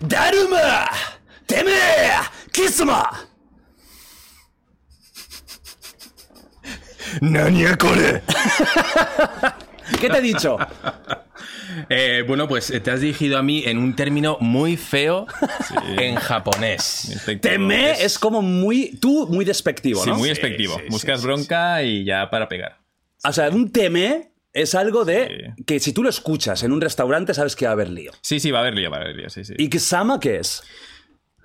¡Daruma! ¡Teme! ¡Kisama! ¡Nania core! ¿Qué te he dicho? Eh, bueno, pues te has dirigido a mí en un término muy feo en japonés. Teme es como muy. Tú, muy despectivo, Sí, ¿no? muy despectivo. sí, sí, Buscas sí, bronca y ya para pegar. O sea, un teme es algo de. que si tú lo escuchas en un restaurante sabes que va a haber lío. Sí, sí, va a haber lío, va a haber lío, sí, sí. ¿Y Kisama qué es?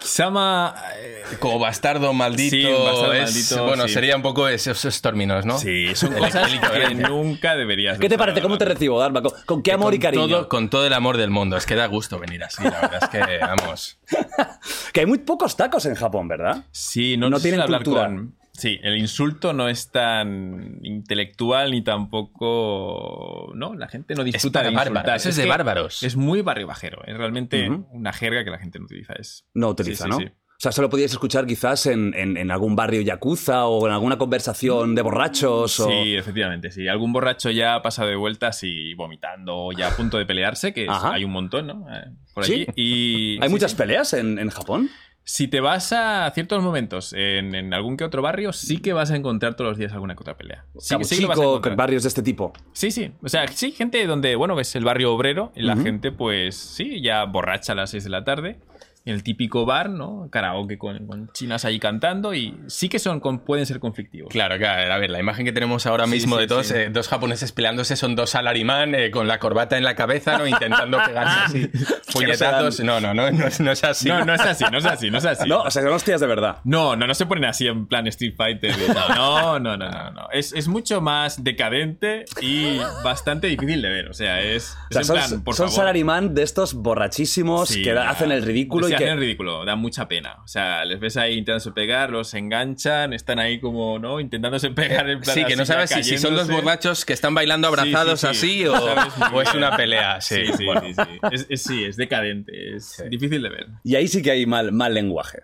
Sama... eh, Como bastardo maldito. Sí, bastardo es- maldito, Bueno, sí. sería un poco esos, esos términos, ¿no? Sí, son cosas que nunca deberías ¿Qué te usar, parece? ¿Cómo te recibo, Dharma? ¿Con, con qué amor y cariño? todo, con todo el amor del mundo. Es que da gusto venir así, la verdad es que, vamos. Que hay muy pocos tacos en Japón, ¿verdad? Sí, no, No tienen tienen hablar cultura. con... Sí, el insulto no es tan intelectual ni tampoco... No, la gente no disfruta para de eso es de bárbaros. Es muy barrio bajero. Es realmente una jerga que la gente no utiliza. Es... No utiliza, Sí, sí, ¿no? sí. O sea, solo podíais escuchar quizás en, en- en algún barrio yakuza o en alguna conversación de borrachos o... Sí, efectivamente, sí. Algún borracho ya ha pasado de vueltas y vomitando o ya a punto de pelearse, que es- hay un montón, ¿no? Eh, Por Sí. allí. Y, ¿Hay muchas peleas en, en Japón? Si te vas a ciertos momentos en, en algún que otro barrio, sí que vas a encontrar todos los días alguna que otra pelea. Sí, Cabo sí que lo vas a Chico, encontrar. barrios de este tipo. Sí, sí. O sea, sí, gente donde, bueno, es el barrio obrero y la gente, pues, sí, ya borracha a las 6 de la tarde. En el típico bar, ¿no? Karaoke con, con chinas ahí cantando y sí que son, con- pueden ser conflictivos. Claro, claro. A ver, la imagen que tenemos ahora Sí, mismo sí, de dos, sí. eh, dos japoneses peleándose son dos salarimán eh, con la corbata en la cabeza, ¿no? Intentando pegarse así. Puñetazos. No, no, no, no, es- no es así. No, no es así, no es así, no es así. No, o sea, son hostias de verdad. No, no, no se ponen así en plan Street Fighter. No, no, no, no. no. Es, es mucho más decadente y bastante difícil de ver. O sea, es, O sea, es son, plan, por son favor. salarimán de estos borrachísimos Sí, que hacen el ridículo y hacen que... el ridículo, da mucha pena. O sea, les ves ahí intentándose pegar, los enganchan, están ahí como, ¿no? Intentándose pegar en plan Sí, que no sabes si, si son dos cayéndose. borrachos que están bailando abrazados Sí, sí, sí. así o, es una pelea. Sí, Sí, sí, bueno. sí, sí. Es, es- sí, es decadente, es difícil de ver. Y ahí sí que hay mal, mal lenguaje.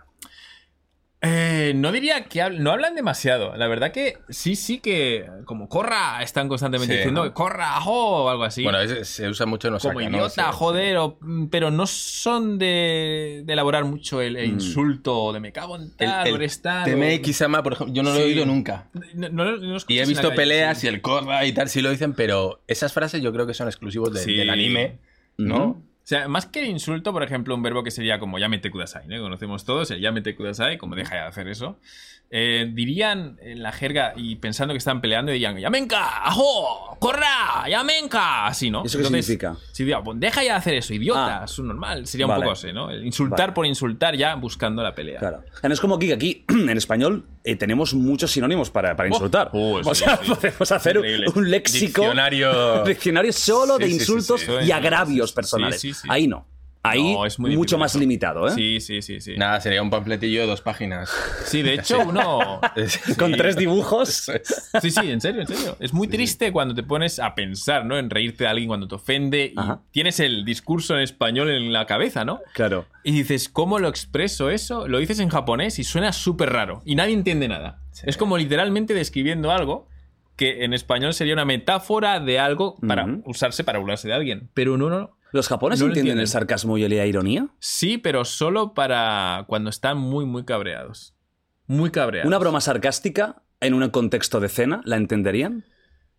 Eh, no diría que habl- no hablan demasiado. La verdad que sí, sí que como corra, están constantemente Sí. diciendo corra, jo, o algo así. Bueno, es- se usa mucho en Osaka, como ¿no? idiota, Sí. joder, o- mm, pero no son de, de elaborar mucho el, el insulto o de me cago en Mm. El, tal, o el eres tal. Kisama, por ejemplo, yo no lo he oído nunca. No- no- no lo Y he visto peleas y el corra y tal, sí lo dicen, pero esas frases yo creo que son exclusivos de- del anime, ¿no? O sea, más que el insulto, por ejemplo, un verbo que sería como yamete kudasai, ¿no? Conocemos todos el yamete kudasai, como deja de hacer eso. Eh, dirían en la jerga y pensando que están peleando, dirían yamenka, ajo, corra, yamenka, así, ¿no? ¿Eso qué significa? Sí, diría, pues deja ya de hacer eso, idiota, Ah. es normal. Sería Vale. un poco así, ¿no? El insultar Vale. por insultar ya buscando la pelea. Claro. No es como aquí, que aquí en español eh, tenemos muchos sinónimos para, para insultar. oh, sí, o sea, sí. podemos hacer un, Increíble. un léxico. Diccionario. un diccionario solo de Sí, insultos y agravios personales. Ahí no. Ahí No, es muy mucho más limitado, ¿eh? Sí, sí, sí, sí. Nada, sería un panfletillo de dos páginas. Sí, de hecho, uno. Con Sí. tres dibujos. Sí, sí, en serio, en serio. Es muy triste cuando te pones a pensar, ¿no? En reírte de alguien cuando te ofende y Ajá. tienes el discurso en español en la cabeza, ¿no? Claro. Y dices, ¿cómo lo expreso eso? Lo dices en japonés y suena súper raro y nadie entiende nada. Es como literalmente describiendo algo que en español sería una metáfora de algo para usarse para burlarse de alguien. Pero no, no, no. ¿Los japoneses No entienden el sarcasmo y la ironía? Sí, pero solo para cuando están muy, muy cabreados. Muy cabreados. ¿Una broma sarcástica en un contexto de cena la entenderían?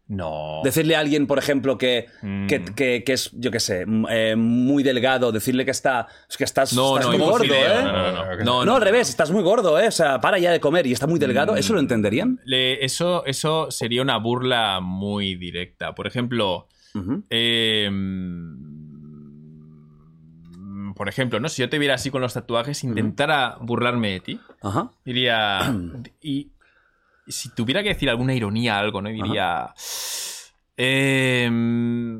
No. Decirle a alguien, por ejemplo, que, Mm. que, que- que es, yo qué sé, m- eh, muy delgado, decirle que está es que estás, No, estás no, muy gordo, imposible. ¿eh? No, no, no. No, No, al revés, estás muy gordo, ¿eh? O sea, para ya de comer y está muy delgado. Mm. ¿Eso lo entenderían? Le- eso, eso sería una burla muy directa. Por ejemplo, eh, mm, por ejemplo, ¿no? Si yo te viera así con los tatuajes, intentara burlarme de ti, Ajá. diría. y si tuviera que decir alguna ironía algo, ¿no? Diría. Eh,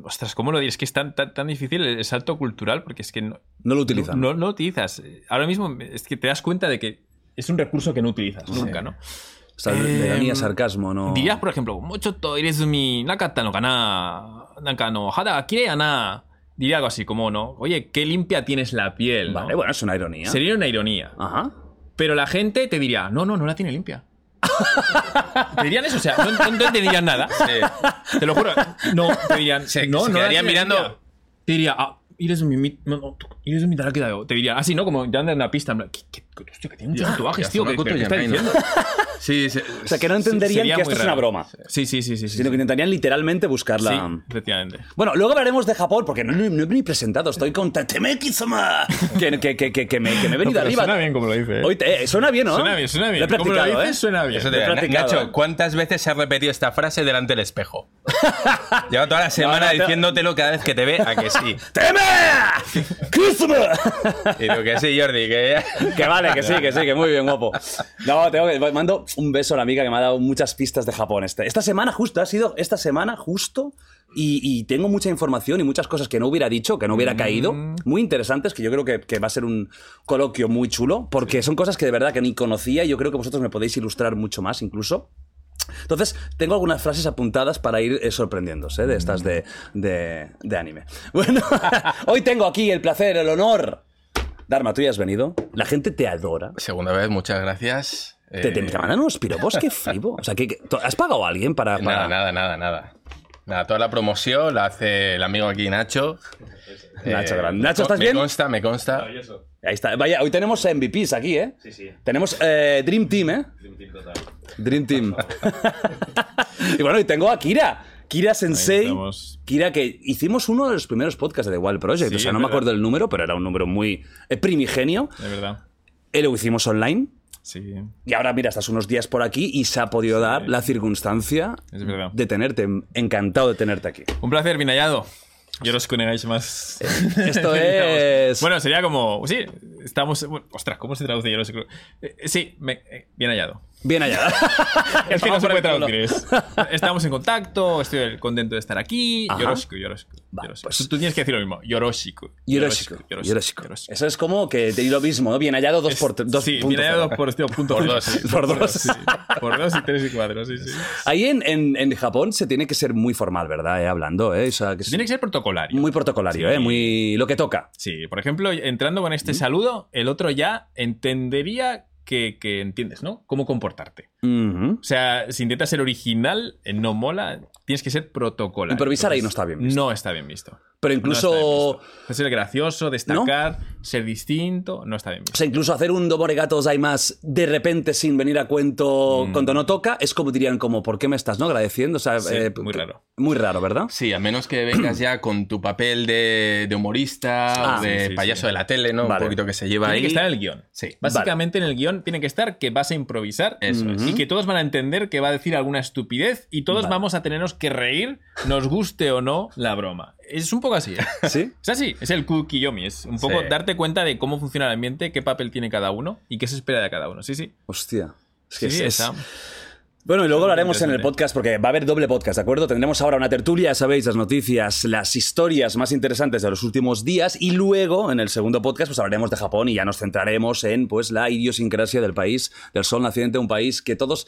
ostras, ¿cómo lo dices? Es que es tan, tan, tan difícil el salto cultural porque es que no, No lo utilizan. no, no lo utilizas. Ahora mismo es que te das cuenta de que es un recurso que no utilizas nunca, ¿no? O sea, Eh, sarcasmo, ¿no? Dirías, por ejemplo, mucho to mi nakata no kana, nanka no hada kirei na. Diría algo así como, ¿no? Oye, qué limpia tienes la piel, ¿no? Vale, bueno, es una ironía. Sería una ironía. Ajá. Pero la gente te diría, no, no, no la tiene limpia. te dirían eso, o sea, no, no- no te dirían nada. Te lo juro. No, te dirían, Se- no, se mirando- limpia. Te diría, ah, eres mi, mi, eres mi tarakida yo. Te dirían, así, ¿no? Como en una pista. en plan, ¿Qué, qué, qué- hostia, que tiene muchos tatuajes, tío. ¿Qué, qué estás diciendo? Sí, sí. O sea, que no entenderían que esto es una broma. Sí, sí, sí, sí. sí, Sino que intentarían literalmente buscarla. Sí, efectivamente. Bueno, luego hablaremos de Japón, porque no, no- no he ni presentado. Estoy con Tatemeki-sama, que, que, que, que, que me, que me he venido arriba. Suena bien como lo dice. ¿eh? Hoy te- eh, suena bien, ¿no? Suena bien, suena bien. Lo he Como lo practicado, dices, ¿eh? suena bien. Eso Lo he te Nacho. ¿cuántas veces se ha repetido esta frase delante del espejo? Lleva toda la semana no, te- diciéndotelo cada vez que te ve a que sí. ¡Teme! ¡Kisama! Y digo que sí, Jordi, que Que vale, que sí, que sí, que muy bien, guapo. No, tengo que. Mando un beso a la amiga que me ha dado muchas pistas de Japón. Este- Esta semana, justo, ha sido esta semana, justo. Y, y tengo mucha información y muchas cosas que no hubiera dicho, que no hubiera caído, muy interesantes, que yo creo que, que va a ser un coloquio muy chulo, porque son cosas que de verdad que ni conocía y yo creo que vosotros me podéis ilustrar mucho más incluso. Entonces, tengo algunas frases apuntadas para ir eh, sorprendiéndose de estas de, de, de anime. Bueno, hoy tengo aquí el placer, el honor. Dharma, tú ya has venido. La gente te adora. Segunda vez, muchas gracias. Te, te, Eh, te mandan unos piropos, qué flipo. O sea, que, que- ¿has pagado a alguien para...? para- Nada, nada, nada, nada. Nada, toda la promoción la hace el amigo aquí, Nacho. Nacho, Eh, grande. me Nacho, ¿estás bien? Me consta, me consta. Ahí está. Vaya, hoy tenemos MVPs aquí, ¿eh? Sí, sí. Tenemos eh, Dream Team, ¿eh? Dream Team y bueno, y tengo a Kira. Kira Sensei. Kira, que hicimos uno de los primeros podcasts de The Wild Project. Sí, o sea, no me acuerdo el número, pero era un número muy eh, primigenio. De verdad. Eh, lo hicimos online. Sí, Y ahora, mira, estás unos días por aquí y se ha podido dar la circunstancia de tenerte. Encantado de tenerte aquí. Un placer, bien hallado. Yoroshiku más. Esto es. Bueno, sería como. Sí, estamos. bueno, ostras, ¿cómo se traduce Yoroshiku? Eh, sí, me- eh, bien hallado. Bien allá. Es que no se puede traducir. es, estamos en contacto, estoy contento de estar aquí. Ajá. Yoroshiku, Yoroshiku. Va, Yoroshiku. pues- Tú, tienes que decir lo mismo. Yoroshiku. Yoroshiku. Yoroshiku. Eso es como que te di lo mismo, ¿no? Bien hallado dos por dos Sí, bien hallado por, tío, punto Por dos, sí. Por dos. Sí, por dos y tres y cuatro, sí, sí. Ahí en, en, en Japón se tiene que ser muy formal, ¿verdad? Eh, hablando, ¿eh? O sea, que es Tiene que ser protocolario. muy protocolario, Sí. ¿eh? Muy lo que toca. Sí, por ejemplo, entrando con este saludo, el otro ya entendería que, que entiendes, ¿no? Cómo comportarte. O sea, si intentas ser original, eh, no mola, tienes que ser protocolario. Improvisar ahí no está bien visto. No está bien visto. Pero incluso. Ser gracioso, destacar, ser distinto, no está bien o visto. sea, incluso hacer un domoregatos hay más de repente sin venir a cuento Mm. cuando no toca, es como dirían como, ¿por qué me estás no agradeciendo? O sea, Sí, eh, muy raro. Muy raro, ¿verdad? Sí, a menos que vengas ya con tu papel de, de humorista Ah, o de sí, sí, payaso sí. de la tele, ¿no? Vale. Un poquito que se lleva Tiene ahí. que estar en el guion. Sí. Básicamente en el guion tiene que estar que vas a improvisar Eso es. y que todos van a entender que va a decir alguna estupidez y todos Vale. vamos a tenernos que reír, nos guste o no la broma. Es un poco así. ¿eh? Sí. Es así, es el Kukiyomi, es un poco Sí. darte cuenta de cómo funciona el ambiente, qué papel tiene cada uno y qué se espera de cada uno. Sí, sí. Hostia. Es que Sí, es- está. Bueno, y luego lo haremos en el podcast porque va a haber doble podcast, ¿de acuerdo? Tendremos ahora una tertulia, sabéis, las noticias, las historias más interesantes de los últimos días y luego en el segundo podcast pues hablaremos de Japón y ya nos centraremos en pues la idiosincrasia del país, del sol naciente, un país que todos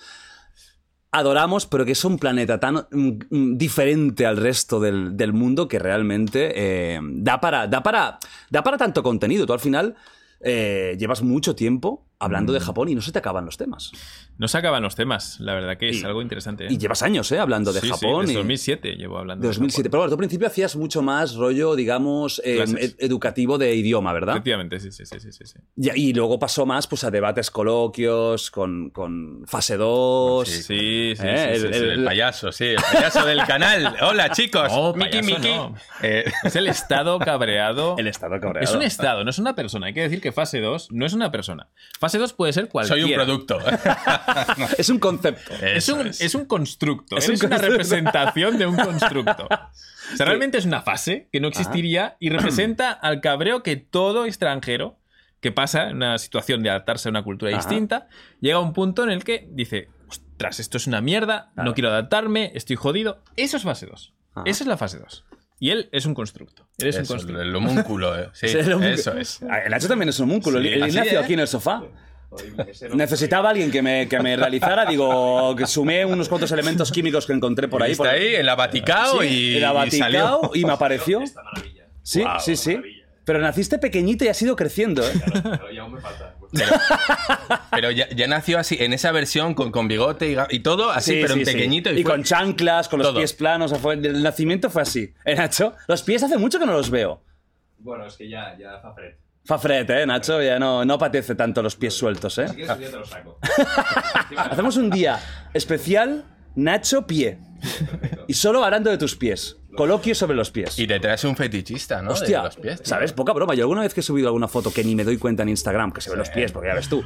adoramos, pero que es un planeta tan mm, mm, diferente al resto del, del mundo que realmente eh, da, para, da, para, da para tanto contenido. Tú al final eh, llevas mucho tiempo hablando Mm. de Japón y no se te acaban los temas. No se acaban los temas, la verdad que es Y- algo interesante. ¿eh? Y llevas años, ¿eh? Hablando de Sí, sí, Japón. desde y- 2007 llevo hablando. de 2007. De Pero bueno, tú al principio hacías mucho más rollo, digamos, eh, ed- educativo de idioma, Japón. ¿verdad? Efectivamente, sí, sí, sí, sí, sí, sí. Y, y luego pasó más pues, a debates coloquios con, con fase 2. Sí, sí, sí, Eh, sí, el- sí, sí. El payaso, sí, el payaso del canal. Hola, chicos. No, Miki, Miki. no. Eh, Es el estado cabreado. El estado cabreado. Es un estado, no es una persona. Hay que decir que fase 2 no es una persona. Fase 2 puede ser cualquiera. soy un producto. Es un concepto. Es un, es un constructo. Es Es un una representación de un constructo. O sea, realmente es una fase que no existiría y representa al cabreo que todo extranjero que pasa en una situación de adaptarse a una cultura Ajá. distinta llega a un punto en el que dice, ostras, esto es una mierda, Claro. no quiero adaptarme, estoy jodido. Eso es fase 2. Ah. Esa es la fase 2. Y él es un constructo. Él es un Eso, constructo. el homúnculo, eh. Sí, el homúnculo. eso es. Ah, El Nacho también es un homúnculo. Sí, el así Ignacio es. aquí en el sofá. Necesitaba alguien que me, que me realizara, digo, que sumé unos cuantos elementos químicos que encontré por ahí. Está por ahí en la Vaticao Sí, y, en la y y me apareció. Sí, sí, sí. Pero naciste pequeñito y has ido creciendo, ¿eh? Pero ya, ya nació así, en esa versión, con, con bigote y, y todo, así, Sí, pero sí, en sí. pequeñito. Y, fue- con chanclas, con los todo. pies planos. fue- el nacimiento fue así. ¿Eh, Nacho? Los pies hace mucho que no los veo. Bueno, es que ya, ya fa fred. Fa fred, ¿eh, Nacho? Ya no, no apetece tanto los pies sueltos, ¿eh? Si quieres, un día te lo saco. Hacemos un día especial Nacho Pie. Y solo hablando de tus pies. Coloquio sobre los pies. Y te traes un fetichista, ¿no? Hostia, de los pies. tío. ¿sabes? Poca broma. Yo alguna vez que he subido alguna foto que ni me doy cuenta en Instagram, que se ven los pies, porque ya ves tú,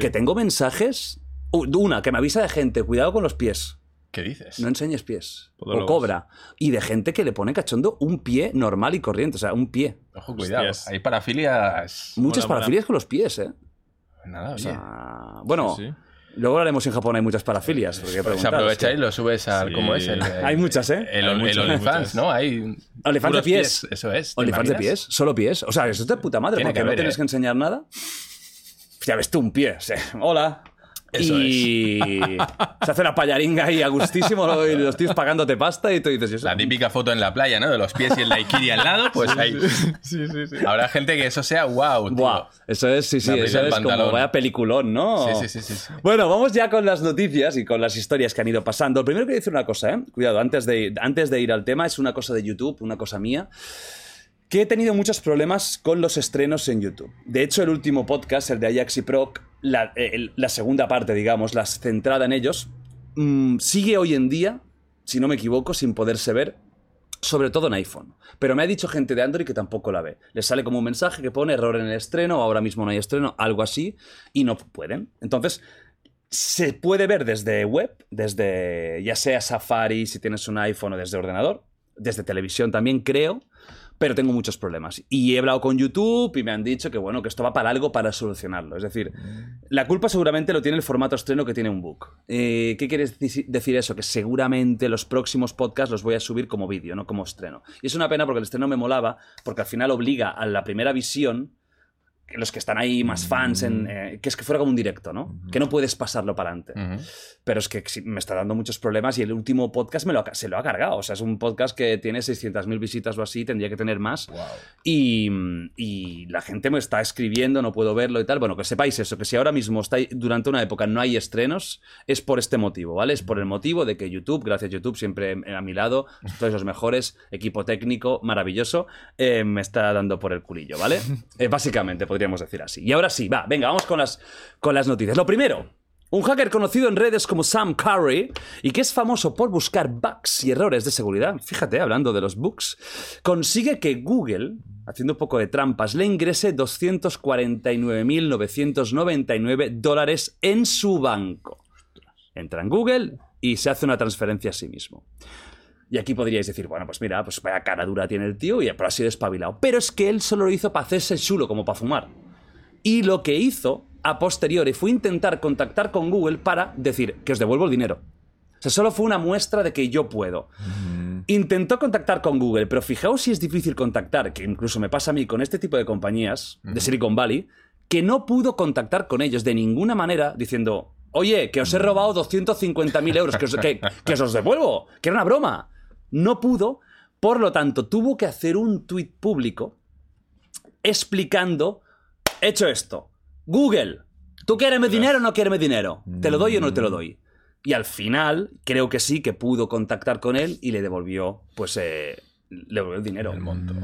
que tengo mensajes. Una, que me avisa de gente, cuidado con los pies. ¿Qué dices? No enseñes pies. O cobra. Y de gente que le pone cachondo un pie normal y corriente. O sea, un pie. Ojo, cuidado. Hostias. Hay parafilias. Muchas mola. parafilias con los pies, ¿eh? Nada, O sea, bueno, Sí, sí. Luego hablaremos en Japón, hay muchas parafilias. porque Pues tío. y lo subes al. Sí. ¿Cómo es? El, Hay muchas, ¿eh? El, el OnlyFans. ¿no? Hay. OnlyFans de pies. Eso es. ¿te OnlyFans de pies, solo pies. O sea, eso es de puta madre, Tiene porque que no tienes ¿eh? que enseñar nada. Ya ves tú un pie. sí. Hola. Eso y se hace una payaringa ahí a gustísimo y los tíos pagándote pasta y tú dices, ¿y eso? La típica foto en la playa, ¿no? De los pies y el daiquiri al lado, pues ahí. Sí, sí, sí. Habrá gente que eso sea wow, tío. Buah, eso es, sí, sí, Me eso es como pantalón. vaya peliculón, ¿no? Sí, sí, sí, sí, sí. Bueno, vamos ya con las noticias y con las historias que han ido pasando. Primero quiero decir una cosa, ¿eh? Cuidado, antes de, antes de ir al tema, es una cosa de YouTube, una cosa mía. Que he tenido muchos problemas con los estrenos en YouTube. De hecho, el último podcast, el de Ajax y Proc, la, el- la segunda parte, digamos, la centrada en ellos, mm, sigue hoy en día, si no me equivoco, sin poderse ver, sobre todo en iPhone. Pero me ha dicho gente de Android que tampoco la ve. Les sale como un mensaje que pone error en el estreno, ahora mismo no hay estreno, algo así, y no pueden. Entonces, se puede ver desde web, desde ya sea Safari, si tienes un iPhone o desde ordenador, desde televisión también creo, pero tengo muchos problemas. Y he hablado con YouTube y me han dicho que bueno, que esto va para algo para solucionarlo. Es decir, la culpa seguramente lo tiene el formato estreno que tiene un book. Eh, ¿Qué quiere deci- decir eso? Que seguramente los próximos podcasts los voy a subir como vídeo, no como estreno. Y es una pena porque el estreno me molaba, porque al final obliga a la primera visión los que están ahí más fans, en, eh, que es que fuera como un directo, ¿no? Que no puedes pasarlo para adelante. Pero es que me está dando muchos problemas y el último podcast me lo se lo ha cargado. O sea, es un podcast que tiene 600.000 visitas o así, tendría que tener más. Y, y la gente me está escribiendo, no puedo verlo y tal. Bueno, que sepáis eso, que si ahora mismo está durante una época no hay estrenos, es por este motivo, ¿vale? Es por el motivo de que YouTube, gracias YouTube, siempre a mi lado, todos los mejores, equipo técnico maravilloso, eh, me está dando por el culillo, ¿vale? Eh, básicamente, podríamos decir así. Y ahora sí, va, venga, vamos con las, con las noticias. Lo primero. Un hacker conocido en redes como Sam Curry y que es famoso por buscar bugs y errores de seguridad, fíjate, hablando de los bugs, consigue que Google, haciendo un poco de trampas, le ingrese 249.999 dólares en su banco. Entra en Google y se hace una transferencia a sí mismo. Y aquí podríais decir, bueno, pues mira, pues vaya cara dura tiene el tío y pero ha sido espabilado. Pero es que él solo lo hizo para hacerse el chulo, como para fumar. Y lo que hizo a posteriori fue intentar contactar con Google para decir que os devuelvo el dinero. O sea, solo fue una muestra de que yo puedo. Intentó contactar con Google, pero fijaos si es difícil contactar, que incluso me pasa a mí con este tipo de compañías de Silicon Valley, que no pudo contactar con ellos de ninguna manera diciendo, oye, que os he robado 250.000 euros, que os, que, que os los devuelvo, que era una broma. No pudo, por lo tanto, tuvo que hacer un tuit público explicando, hecho esto, Google, ¿tú quieres mi dinero o no quieres mi dinero? ¿Te lo doy o no te lo doy? Y al final, creo que sí, que pudo contactar con él y le devolvió, pues, eh, le devolvió el dinero. El monto.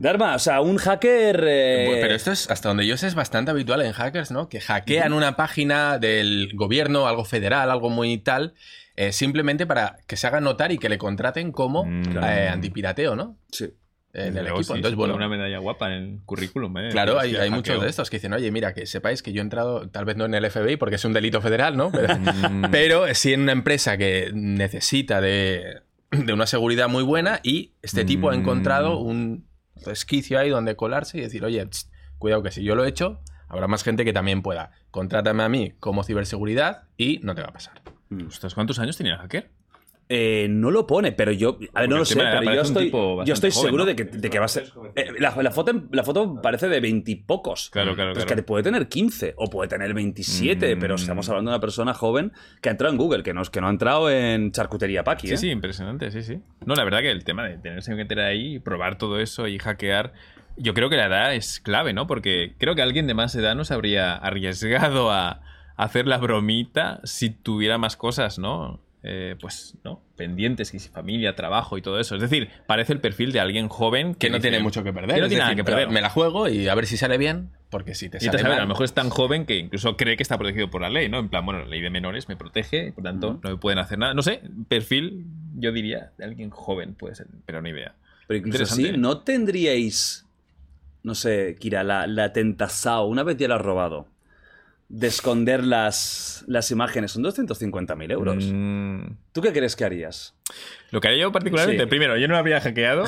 Dharma, o sea, un hacker... eh, Pero esto es, hasta donde yo sé, es bastante habitual en hackers, ¿no? Que hackean una página del gobierno, algo federal, algo muy tal, eh, simplemente para que se haga notar y que le contraten como Mm. eh, antipirateo, ¿no? Sí. En el Luego equipo. sí, Entonces, bueno, una medalla guapa en el currículum. ¿eh? Claro, hay, muchos de estos que dicen, oye, mira, que sepáis que yo he entrado, tal vez no en el FBI porque es un delito federal, ¿no? Pero, Mm. pero sí en una empresa que necesita de, de una seguridad muy buena y este tipo ha encontrado un resquicio ahí donde colarse y decir, oye, cuidado que si yo lo he hecho, habrá más gente que también pueda. Contrátame a mí como ciberseguridad y no te va a pasar. Ostras, ¿cuántos años tenía el hacker? Eh, no lo pone, pero yo. A ver, no lo sé, pero yo estoy, yo estoy joven, seguro ¿no? de, que, de que va a ser. eh, la, la foto, la foto parece de veintipocos. Claro, claro, Pero es claro. que puede tener 15 o puede tener 27, Mm. pero estamos hablando de una persona joven que ha entrado en Google, que no, que no ha entrado en charcutería Paqui. Sí, ¿eh? sí, impresionante, sí, sí. No, la verdad que el tema de tenerse que meter ahí, probar todo eso y hackear, yo creo que la edad es clave, ¿no? Porque creo que alguien de más edad no se habría arriesgado a hacer la bromita si tuviera más cosas, ¿no? Eh, pues, ¿no? Pendientes, que si familia, trabajo y todo eso. Es decir, parece el perfil de alguien joven Que no dice- tiene mucho que perder. Que no tiene nada que perder. Me la juego y a ver si sale bien, porque si te Y sale te mal, a lo mejor es tan joven que incluso cree que está protegido por la ley, ¿no? En plan, bueno, la ley de menores me protege por tanto no me pueden hacer nada. No sé, perfil, yo diría, de alguien joven puede ser, pero ni idea. Pero incluso Interesante. así, ¿no tendríais, no sé, Kira, la, la una vez ya lo has robado, de esconder las, las imágenes? Son 250.000 euros. Mm, ¿Tú qué crees que harías? lo que haría yo particularmente, Sí. primero, yo no me habría hackeado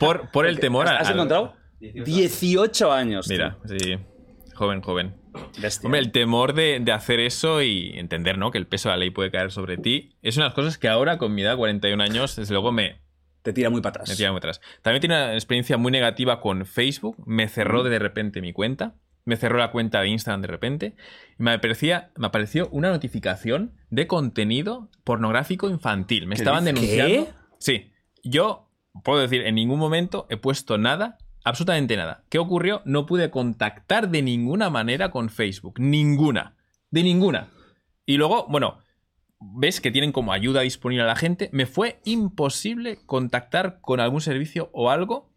por, por el temor a... ¿Has al- encontrado? 18 años. tío. Mira, sí, joven, joven. Bestia. Hombre, el temor de, de hacer eso y entender, ¿no? Que el peso de la ley puede caer sobre ti, es unas cosas que ahora, con mi edad, 41 años, desde luego me, Te tira muy para atrás. Me tira muy atrás. También tiene una experiencia muy negativa con Facebook. Me cerró de repente mi cuenta. Me cerró la cuenta de Instagram de repente. Y me, aparecía, me apareció una notificación de contenido pornográfico infantil. Me estaban denunciando. ¿Qué? Sí. Yo puedo decir, en ningún momento he puesto nada, absolutamente nada. ¿Qué ocurrió? No pude contactar de ninguna manera con Facebook. Ninguna. De ninguna. Y luego, bueno, ves que tienen como ayuda disponible a la gente, me fue imposible contactar con algún servicio o algo.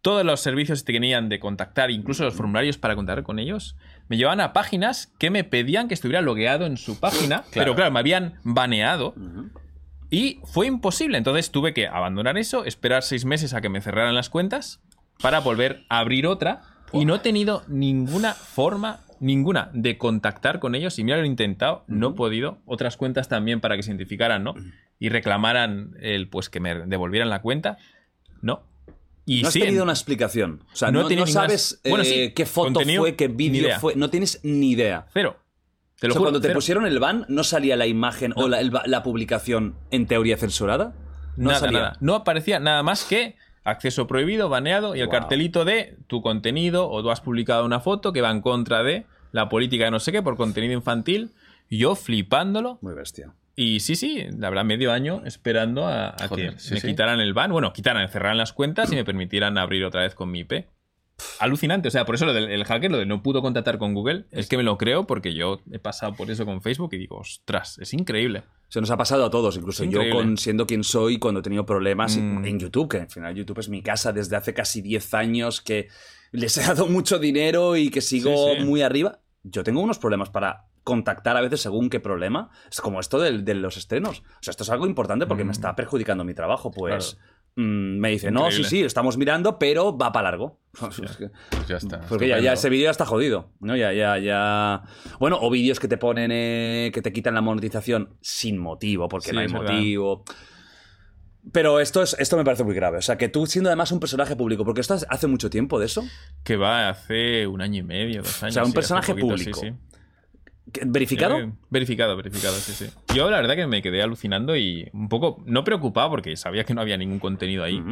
Todos los servicios que tenían de contactar, incluso los formularios para contactar con ellos, me llevaban a páginas que me pedían que estuviera logueado en su página, pero claro, me habían baneado. Y fue imposible. Entonces tuve que abandonar eso, esperar seis meses a que me cerraran las cuentas para volver a abrir otra. Y no he tenido ninguna forma, ninguna, de contactar con ellos. Y mira, lo he intentado, no he podido. Otras cuentas también para que se identificaran, ¿no? Y reclamaran el, pues que me devolvieran la cuenta. No. Y no has sí, tenido en- una explicación. O sea, No ninguna- sabes eh, qué foto fue, qué vídeo fue. No tienes ni idea. Cero. Te O lo sea, juro, cuando te cero. pusieron el ban, ¿no salía la imagen o la, el ba- la publicación en teoría censurada? No nada, salía. nada. No aparecía nada más que acceso prohibido, baneado y el Wow. cartelito de tu contenido o tú has publicado una foto que va en contra de la política de no sé qué por contenido infantil. Yo flipándolo. Muy bestia. Y sí, sí, verdad, medio año esperando a, a Joder, que sí, me sí. quitaran el ban. Bueno, quitaran, cerraran las cuentas y me permitieran abrir otra vez con mi IP. Alucinante, o sea, por eso lo del el hacker, lo de no pudo contactar con Google, es que me lo creo porque yo he pasado por eso con Facebook y digo, ostras, es increíble. Se nos ha pasado a todos, incluso yo con, siendo quien soy, cuando he tenido problemas Mm. en YouTube, que al final YouTube es mi casa desde hace casi 10 años, que les he dado mucho dinero y que sigo Sí, sí. muy arriba. Yo tengo unos problemas para contactar a veces según qué problema. Es como esto del- de, los estrenos. O sea, esto es algo importante porque me está perjudicando mi trabajo. Pues mm, me dice, no, sí, sí, estamos mirando, pero va para largo. Pues ya está. porque ya, ya ese vídeo ya está jodido, ¿no? Ya, ya, ya. Bueno, o vídeos que te ponen, eh, que te quitan la monetización sin motivo, porque Sí, no hay verdad. motivo. Pero esto, es, esto me parece muy grave. O sea, que tú siendo además un personaje público, porque esto hace mucho tiempo de eso, Que va hace un año y medio, dos años. sea, un sí, personaje poquito, público. sí, sí. ¿que- ¿verificado? Eh, verificado, verificado, sí, sí. Yo la verdad que me quedé alucinando y un poco, no preocupado porque sabía que no había ningún contenido ahí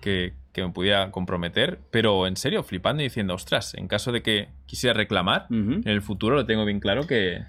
que, que me pudiera comprometer, pero en serio, flipando y diciendo, ostras, en caso de que quisiera reclamar, en el futuro lo tengo bien claro que...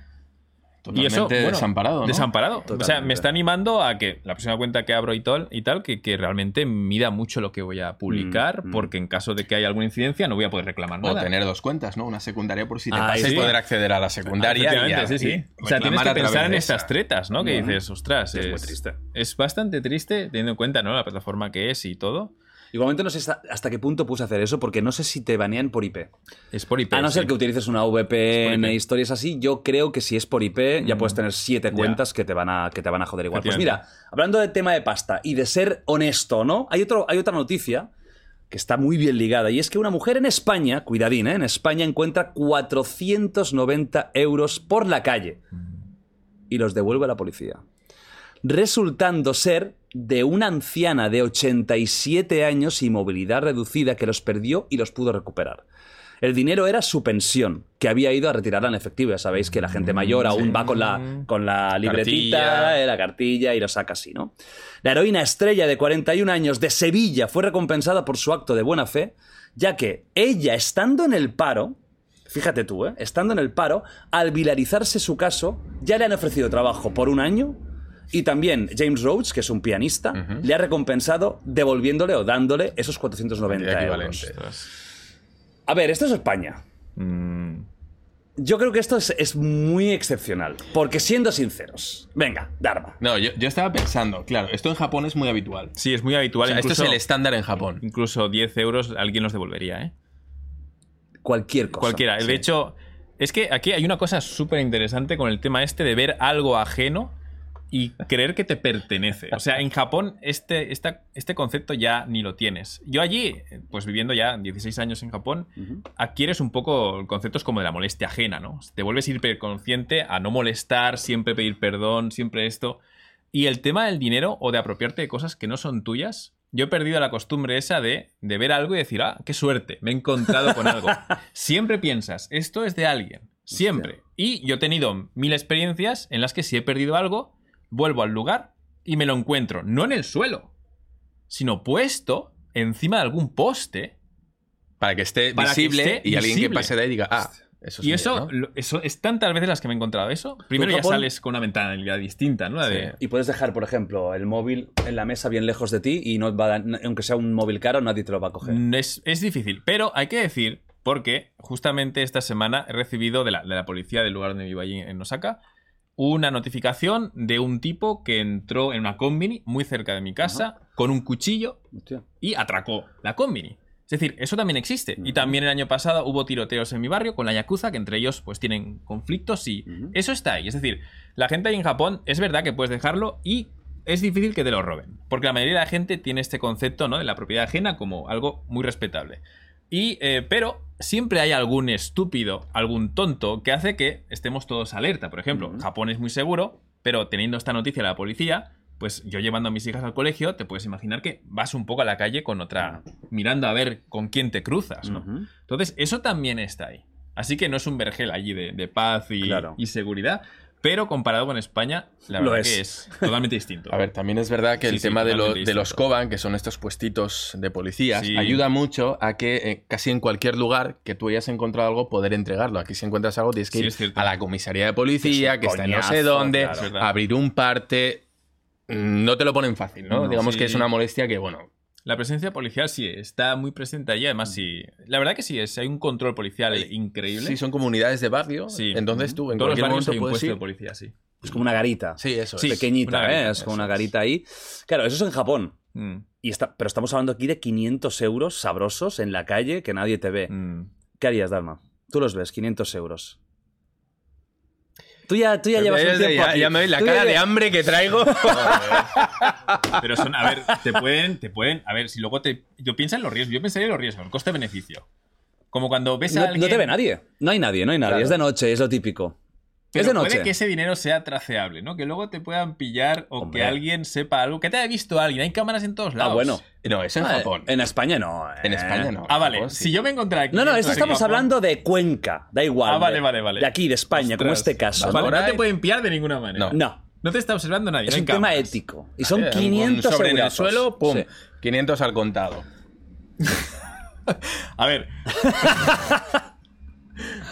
Totalmente desamparado, ¿no? Desamparado. O sea, me está animando a que la próxima cuenta que abro y tal, y tal que, que realmente mida mucho lo que voy a publicar, Mm, mm. porque en caso de que haya alguna incidencia no voy a poder reclamar O nada. tener dos cuentas, ¿no? Una secundaria por si te Ah, pasa sí. y poder acceder a la secundaria. y Efectivamente, ya- sí, sí. y O sea, tienes que pensar en esa. tretas, ¿no? Que dices, ostras, Es es, muy triste. es bastante triste teniendo en cuenta, ¿no? La plataforma que es y todo. Igualmente no sé hasta, qué punto puse hacer eso, porque no sé si te banean por IP. Es por IP. A no ser sí. que utilices una VPN, IP. historias así, yo creo que si es por IP ya Mm. puedes tener siete cuentas que te van a, que te van a joder igual. Pues mira, hablando del tema de pasta y de ser honesto, ¿no? Hay, otro, hay otra noticia que está muy bien ligada y es que una mujer en España, cuidadín, ¿eh? en España encuentra 490 euros por la calle y los devuelve a la policía. Resultando ser de una anciana de 87 años y movilidad reducida que los perdió y los pudo recuperar. El dinero era su pensión, que había ido a retirarla en efectivo. Ya sabéis que la gente mayor aún va con la, con la libretita, Cartilla. eh, la cartilla y lo saca así, ¿no? La heroína estrella de 41 años de Sevilla fue recompensada por su acto de buena fe, ya que ella, estando en el paro, fíjate tú, ¿eh? estando en el paro, al vilarizarse su caso, ya le han ofrecido trabajo por un año y también James Rhodes, que es un pianista, le ha recompensado devolviéndole o dándole esos 490 Cantidad euros. A ver, esto es España. Mm, Yo creo que esto es, es muy excepcional. Porque siendo sinceros, venga, Dharma. No, yo, yo estaba pensando, claro, esto en Japón es muy habitual. Sí, es muy habitual. O sea, esto es el estándar en Japón. incluso 10 euros alguien los devolvería, ¿eh? Cualquier cosa. Cualquiera. Sí. De hecho, es que aquí hay una cosa súper interesante con el tema este de ver algo ajeno y creer que te pertenece. O sea, en Japón este, esta- este concepto ya ni lo tienes. Yo allí, pues viviendo ya 16 años en Japón, adquieres un poco conceptos como de la molestia ajena, ¿no? Te vuelves hiperconsciente a no molestar, siempre pedir perdón, siempre esto. Y el tema del dinero o de apropiarte de cosas que no son tuyas, yo he perdido la costumbre esa de, de ver algo y decir, ah, qué suerte, me he encontrado con algo. Siempre piensas, esto es de alguien, siempre. Y yo he tenido mil experiencias en las que si he perdido algo, vuelvo al lugar y me lo encuentro, no en el suelo, sino puesto encima de algún poste. Para que esté Para que visible esté y alguien que pase de ahí diga, ah, eso es Y mío, eso, eso es tantas veces las que me he encontrado eso. Primero ya Japón- sales con una mentalidad distinta, ¿no? La de, Sí. Y puedes dejar, por ejemplo, el móvil en la mesa bien lejos de ti y no va a- aunque sea un móvil caro, nadie te lo va a coger. Mm, Es, es difícil, pero hay que decir, porque justamente esta semana he recibido de la, de la policía del lugar donde vivo allí en Osaka una notificación de un tipo que entró en una combini muy cerca de mi casa con un cuchillo Hostia. y atracó la combini. Es decir, eso también existe. Y también el año pasado hubo tiroteos en mi barrio con la Yakuza, que entre ellos pues tienen conflictos y eso está ahí. Es decir, la gente ahí en Japón es verdad que puedes dejarlo y es difícil que te lo roben. Porque la mayoría de la gente tiene este concepto ¿no? de la propiedad ajena como algo muy respetable. Y, eh, pero siempre hay algún estúpido, algún tonto que hace que estemos todos alerta. Por ejemplo. Japón es muy seguro, pero teniendo esta noticia de la policía, pues yo llevando a mis hijas al colegio, te puedes imaginar que vas un poco a la calle con otra, mirando a ver con quién te cruzas, ¿no? Entonces, eso también está ahí. Así que no es un vergel allí de, de paz y, Claro. y seguridad, pero comparado con España, la Lo verdad es. que es totalmente distinto. A ver, también es verdad que Sí, el sí, tema de, lo- de los. Koban, que son estos puestitos de policías, Sí. ayuda mucho a que eh, casi en cualquier lugar que tú hayas encontrado algo, poder entregarlo. Aquí si encuentras algo, tienes que Sí, ir a la comisaría de policía, que está en no sé coñazo, dónde, claro. Abrir un parte. No te lo ponen fácil, ¿no? No, Digamos sí. que es una molestia que, bueno, La presencia policial sí está muy presente allí, además sí. La verdad que sí, es, hay un control policial increíble. sí son comunidades de barrio, Sí. entonces tú en Todos los cualquier barrios momento hay un puesto de policía, sí. Es como una garita. Sí, eso Sí. es. Pequeñita, garita, ¿eh? Es como una garita ahí. Claro, eso es en Japón. Mm, Y está, pero estamos hablando aquí de 500 euros sabrosos en la calle que nadie te ve. mm. ¿Qué harías, Dalma? Tú los ves, 500 euros. Tú ya, tú ya llevas un Ya- tiempo ya, aquí. ya me veis la ya cara de hambre que traigo. Pero son, a ver, te pueden, te pueden, a ver, si luego te, yo piensa en los riesgos, yo pensaría en los riesgos, el coste-beneficio. Como cuando ves a No, alguien... no te ve nadie. No hay nadie, no hay nadie. Claro. Es de noche, es lo típico. Pero es de puede noche. que ese dinero sea traceable, ¿no? Que luego te puedan pillar o Hombre. que alguien sepa algo, que te haya visto alguien. Hay cámaras en todos lados. Ah, bueno. No, es en Ah, Japón. En España no. eh. En España no. Ah, vale. Japón sí. Si yo me encontrara aquí... No, no, esto estamos Japón- hablando de Cuenca. Da igual. Ah, vale, vale, vale. De aquí, de España, como Ostras. este caso. Vale, ¿no? te pueden pillar de ninguna manera. No. No. No te está observando nadie. Es no un tema ético. Y son un- 500 un sobre en el suelo, pum, Sí. 500 al contado. A ver.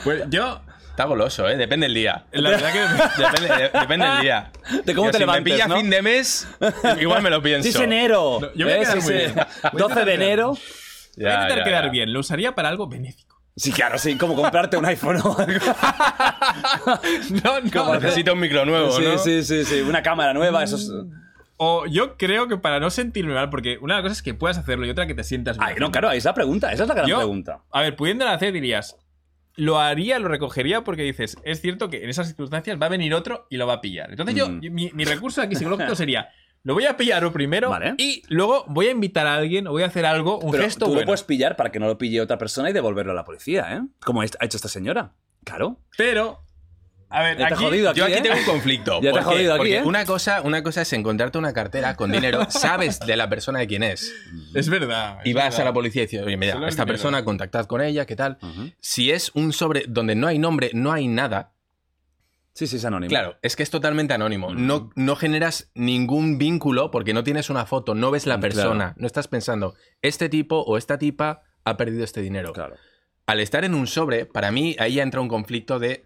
pues yo, Está goloso, ¿eh? Depende del día. la verdad que... Depende, de- depende del día. De cómo Yo, te si levantes, me pilla ¿no? fin de mes, igual me lo pienso. Sí, es enero. No, yo me voy a ¿Ves? quedar Sí, muy bien. Voy a 12 de enero. Voy a Ya, intentar ya, quedar ya. bien. Lo usaría para algo benéfico. Sí, claro, sí. Como comprarte un iPhone o algo. No, no. Necesito un micro nuevo, sí, ¿no? sí, sí, sí. Una cámara nueva, eso es... O yo creo que para no sentirme mal, porque una cosa es que puedas hacerlo y otra que te sientas bien. Ay, no, claro, ahí es la pregunta. Esa es la gran Yo- pregunta. A ver, pudiéndolo hacer dirías, lo haría, lo recogería porque dices, es cierto que en esas circunstancias va a venir otro y lo va a pillar. Entonces yo, Mm. mi, mi recurso aquí psicológico sería, lo voy a pillar primero Vale. y luego voy a invitar a alguien o voy a hacer algo, un Pero gesto tú bueno. lo puedes pillar para que no lo pille otra persona y devolverlo a la policía, ¿eh? Como ha hecho esta señora. Claro. Pero A ver, te aquí- jodido aquí, Yo aquí ¿eh? tengo un conflicto. Ya te he porque- jodido aquí, porque ¿eh? una, cosa, una cosa es encontrarte una cartera con dinero, sabes de la persona de quién es. Es verdad. Y vas verdad. a la policía y dices, oye, mira, Solo esta dinero. persona, contactad con ella, ¿qué tal? Si es un sobre donde no hay nombre, no hay nada, Sí, sí, es anónimo. claro, es que es totalmente anónimo. No, no generas ningún vínculo porque no tienes una foto, no ves la persona, claro. no estás pensando, este tipo o esta tipa ha perdido este dinero. Claro. Al estar en un sobre, para mí ahí entra un conflicto de,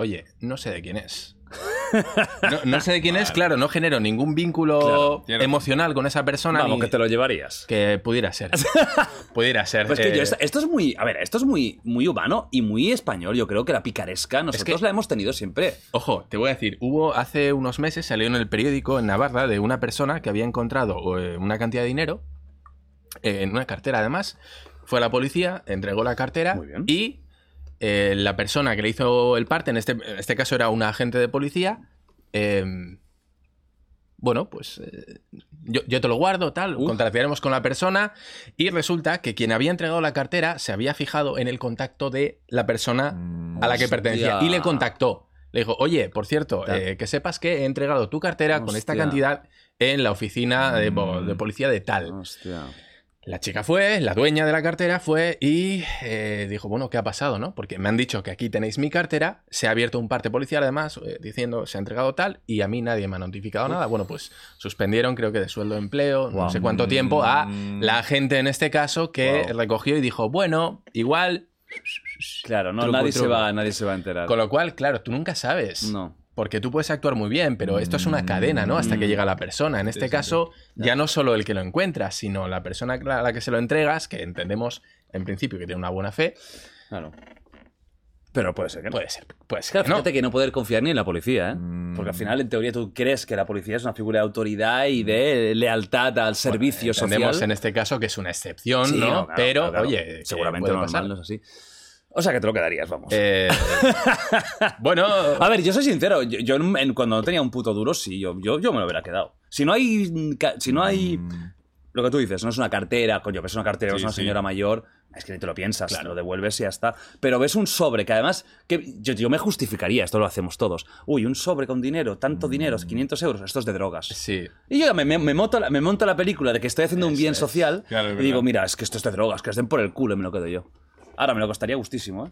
oye, no sé de quién es. No, no sé de quién es, claro, no genero ningún vínculo Claro, emocional con esa persona. Vamos, ni- que te lo llevarías. que pudiera ser. pudiera ser. Pues que yo, eh, esto, esto es muy, a ver, esto es muy, muy humano y muy español. Yo creo que la picaresca nosotros que- la hemos tenido siempre. Ojo, te voy a decir, hubo hace unos meses, salió en el periódico en Navarra de una persona que había encontrado eh, una cantidad de dinero eh, en una cartera además. Fue a la policía, entregó la cartera y eh, la persona que le hizo el parte, en este, en este caso era un agente de policía, eh, bueno, pues eh, yo, yo te lo guardo, tal, Uf. contactaremos con la persona y resulta que quien había entregado la cartera se había fijado en el contacto de la persona a la que Hostia. pertenecía y le contactó. Le dijo, oye, por cierto, que sepas que he entregado tu cartera con esta cantidad en la oficina de, de policía de tal. Hostia. La chica fue, la dueña de la cartera fue y eh, dijo, bueno, ¿qué ha pasado? no? Porque me han dicho que aquí tenéis mi cartera, se ha abierto un parte policial además eh, diciendo se ha entregado tal y a mí nadie me ha notificado nada. Bueno, pues suspendieron creo que de sueldo de empleo, no sé cuánto tiempo, a la gente en este caso que recogió y dijo, bueno, igual... Claro, no, Truco, nadie, se va, nadie se va a enterar. Con lo cual, claro, tú nunca sabes. No. Porque tú puedes actuar muy bien, pero esto es una cadena, ¿no? Hasta que llega la persona. En este caso, ya no solo el que lo encuentra, sino la persona a la que se lo entregas, que entendemos en principio que tiene una buena fe. Claro. Pero puede ser que no. Puede ser, puede ser. Que no. fíjate que no poder confiar ni en la policía, ¿eh? Mm. Porque al final, en teoría, tú crees que la policía es una figura de autoridad y de lealtad al servicio Entendemos social. en este caso que es una excepción, Sí, ¿no? claro, pero, claro, claro. oye, seguramente normal pasar. no es así. O sea que te lo quedarías, vamos. Eh, bueno, A ver, yo soy sincero, yo, yo en- en- cuando no tenía un puto duro, sí, yo, yo, yo me lo hubiera quedado. Si no hay. mm, Si no hay. Lo que tú dices, no es una cartera, coño, ves una cartera, Sí, ves una sí. señora mayor, es que ni te lo piensas, lo devuelves y ya está. Pero ves un sobre que además, que yo, yo me justificaría, esto lo hacemos todos. Uy, un sobre con dinero, tanto dinero, 500 euros, esto es de drogas. sí. Y yo me, me, me monto la, me monto la película de que estoy haciendo un bien social Claro, es y digo, mira, es que esto es de drogas, que den por el culo y me lo quedo yo. Ahora me lo costaría gustísimo, ¿eh?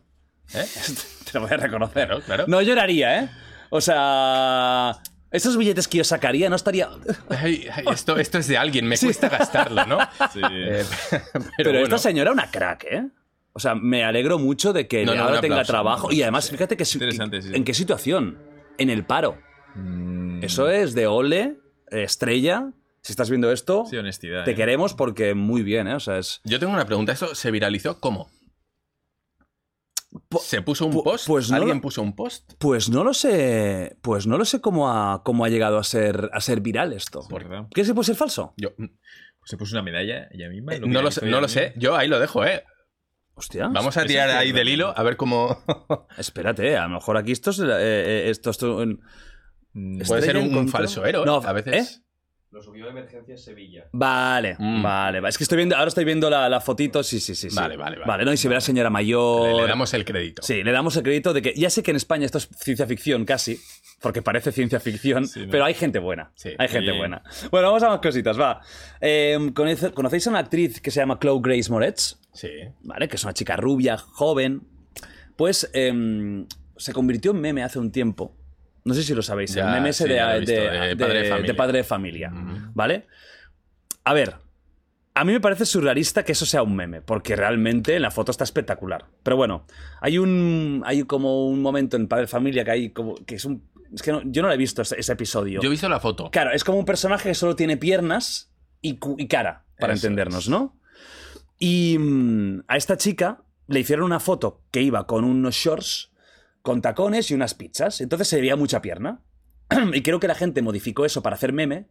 ¿Eh? Te lo voy a reconocer. Claro, claro. No lloraría, ¿eh? O sea, esos billetes que yo sacaría no estaría... Ay, ay, esto, esto es de alguien, me cuesta gastarlo, ¿no? Sí. Eh, pero Pero, bueno. esta señora una crack, ¿eh? O sea, me alegro mucho de que No, no, ahora tenga aplauso, trabajo. Y además, sí. fíjate que, sí. en qué situación. En el paro. Mm. Eso es de ole, estrella. Si estás viendo esto, Sí, honestidad. te ¿eh? queremos porque muy bien, ¿eh? O sea, es... Yo tengo una pregunta, ¿esto se viralizó cómo? ¿Se puso un post? pues no ¿Alguien lo- puso un post? Pues no lo sé. Pues no lo sé cómo ha, cómo ha llegado a ser, a ser viral esto. ¿Crees que puede ser falso? Yo Pues se puso una medalla ella misma. eh, no lo sé, no lo sé. Yo ahí lo dejo, ¿eh? Hostia. Vamos a tirar ahí del hilo a ver cómo. Espérate, a lo mejor aquí esto es. eh, eh, esto es un- Mm, Puede ser un, contra- falso héroe. No, a veces. ¿eh? Lo subió de emergencia en Sevilla. Vale, Mm. vale, vale. Es que estoy viendo, ahora estoy viendo la, la fotito. Sí, sí, sí. sí. Vale, vale, vale. Vale, ¿no? Y se ve la señora mayor. le damos el crédito. Sí, le damos el crédito de que. Ya sé que en España esto es ciencia ficción casi, porque parece ciencia ficción, Sí, ¿no? pero hay gente buena. Sí. hay gente buena. Bueno, vamos a más cositas, va. Eh, ¿conoce- ¿Conocéis a una actriz que se llama Chloe Grace Moretz? Sí. ¿vale? Que es una chica rubia, joven. Pues em, se convirtió en meme hace un tiempo. No sé si lo sabéis, Ya, el meme ese sí, de, ya lo he visto, de- de de- padre de familia. ¿vale? A ver, a mí me parece surrealista que eso sea un meme, porque realmente en la foto está espectacular. Pero bueno, hay un hay como un momento en Padre de Familia que hay como que es un es que no- yo no lo he visto ese, ese episodio. Yo he visto la foto. Claro, es como un personaje que solo tiene piernas y, cara, para Eso entendernos, es. ¿no? Y mm, a esta chica le hicieron una foto que iba con unos shorts, con tacones y unas pizzas. Entonces se veía mucha pierna. y creo que la gente modificó eso para hacer meme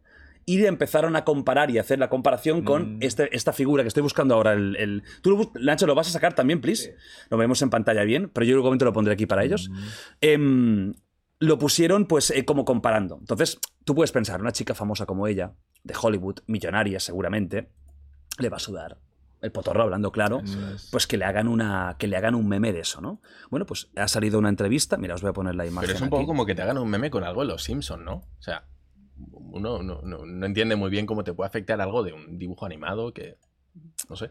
y empezaron a comparar y hacer la comparación con Mm. este- esta figura que estoy buscando ahora. El, el- Tú, lo Nacho, lo vas a sacar también, please. Lo vemos en pantalla bien, pero yo momento lo pondré aquí para ellos. Em, lo pusieron pues eh, como comparando. Entonces, tú puedes pensar, una chica famosa como ella, de Hollywood, millonaria seguramente, le va a sudar el potorro hablando claro, pues que le hagan una que le hagan un meme de eso, ¿no? Bueno, pues ha salido una entrevista, mira, os voy a poner la imagen Pero es un poco aquí. como que te hagan un meme con algo de los Simpsons, ¿no? O sea, uno no, no- no entiende muy bien cómo te puede afectar algo de un dibujo animado que. No sé.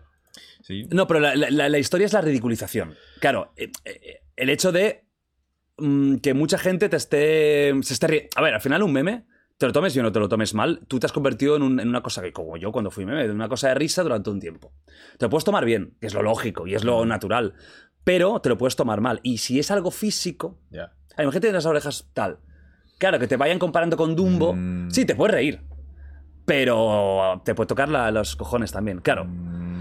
Sí. No, pero la, la- la historia es la ridiculización. Claro, eh, eh, el hecho de mm, que mucha gente te esté. Se esté A ver, al final un meme, te lo tomes bien o no te lo tomes mal, tú te has convertido en, un- en una cosa que, como yo cuando fui meme, en una cosa de risa durante un tiempo. Te lo puedes tomar bien, que es lo lógico y es lo natural, pero te lo puedes tomar mal. Y si es algo físico, que tiene las orejas tal. Claro, que te vayan comparando con Dumbo, Mm. sí, te puedes reír. Pero te puede tocar la- los cojones también. Claro, Mm,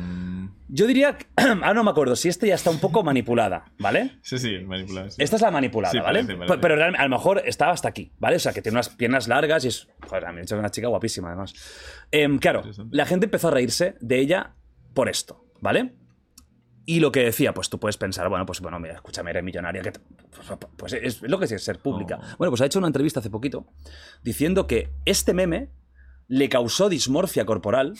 yo diría, ahora no me acuerdo, si este ya está un poco manipulada, ¿vale? Sí, sí, manipulado. sí. Esta es la manipulada, Sí, ¿vale? parece, parece. Pe- Pero realmente, a lo mejor estaba hasta aquí, ¿vale? O sea, que tiene unas piernas largas y es. Joder, me ha dicho una chica guapísima, además. Em, claro, la gente empezó a reírse de ella por esto, ¿vale? Y lo que decía, pues tú puedes pensar, bueno, pues bueno, mira, escúchame, eres millonaria, que te- pues, pues es lo que es ser pública. Oh. Bueno, pues ha hecho una entrevista hace poquito diciendo que este meme le causó dismorfia corporal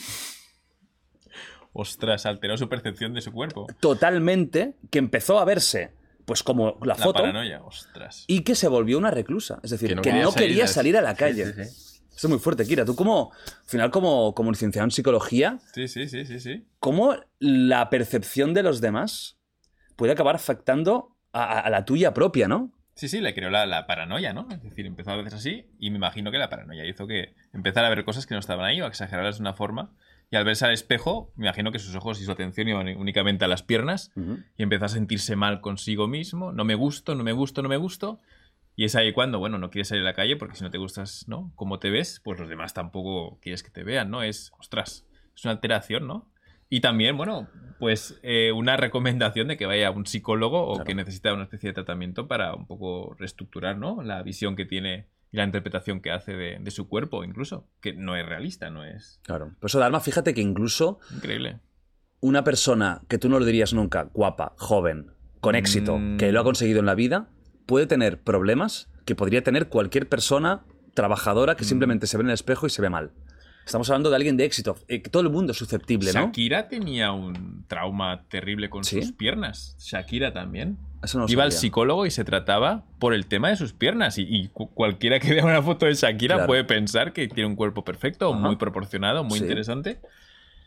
Ostras, alteró su percepción de su cuerpo. totalmente, que empezó a verse, pues como la La foto, paranoia, ostras. y que se volvió una reclusa. Es decir, que no, quería, salir, a la calle. Sí, sí, sí. Esto es muy fuerte, Kira. Tú como, al final, como, como licenciado en psicología, Sí, sí, sí, sí, sí. ¿cómo la percepción de los demás puede acabar afectando a la tuya propia, no? Sí, sí, le creó la, la paranoia, ¿no? Es decir, empezó a veces así y me imagino que la paranoia hizo que empezara a ver cosas que no estaban ahí o a exagerarlas de una forma. Y al verse al espejo, me imagino que sus ojos y su atención iban únicamente a las piernas y empezó a sentirse mal consigo mismo. No me gusto, no me gusto, no me gusto. Y es ahí cuando, bueno, no quieres salir a la calle porque si no te gustas, ¿no? Cómo te ves, pues los demás tampoco quieres que te vean, ¿no? Es, ostras, es una alteración, ¿no? Y también, bueno, pues eh, una recomendación de que vaya a un psicólogo o que necesita una especie de tratamiento para un poco reestructurar, ¿no? La visión que tiene y la interpretación que hace de, de su cuerpo, incluso, que no es realista, no es Claro. Por eso, Dharma, fíjate que incluso increíble. una persona que tú no lo dirías nunca, guapa, joven, con éxito, Mm. que lo ha conseguido en la vida, puede tener problemas que podría tener cualquier persona trabajadora Mm. que simplemente se ve en el espejo y se ve mal. Estamos hablando de alguien de éxito. eh, todo el mundo es susceptible, ¿no? Shakira tenía un trauma terrible con ¿Sí? sus piernas. Shakira también. Eso no lo Iba al psicólogo y se trataba por el tema de sus piernas. Y, y cu- cualquiera que vea una foto de Shakira Claro. puede pensar que tiene un cuerpo perfecto, Ajá. muy proporcionado, muy Sí. interesante.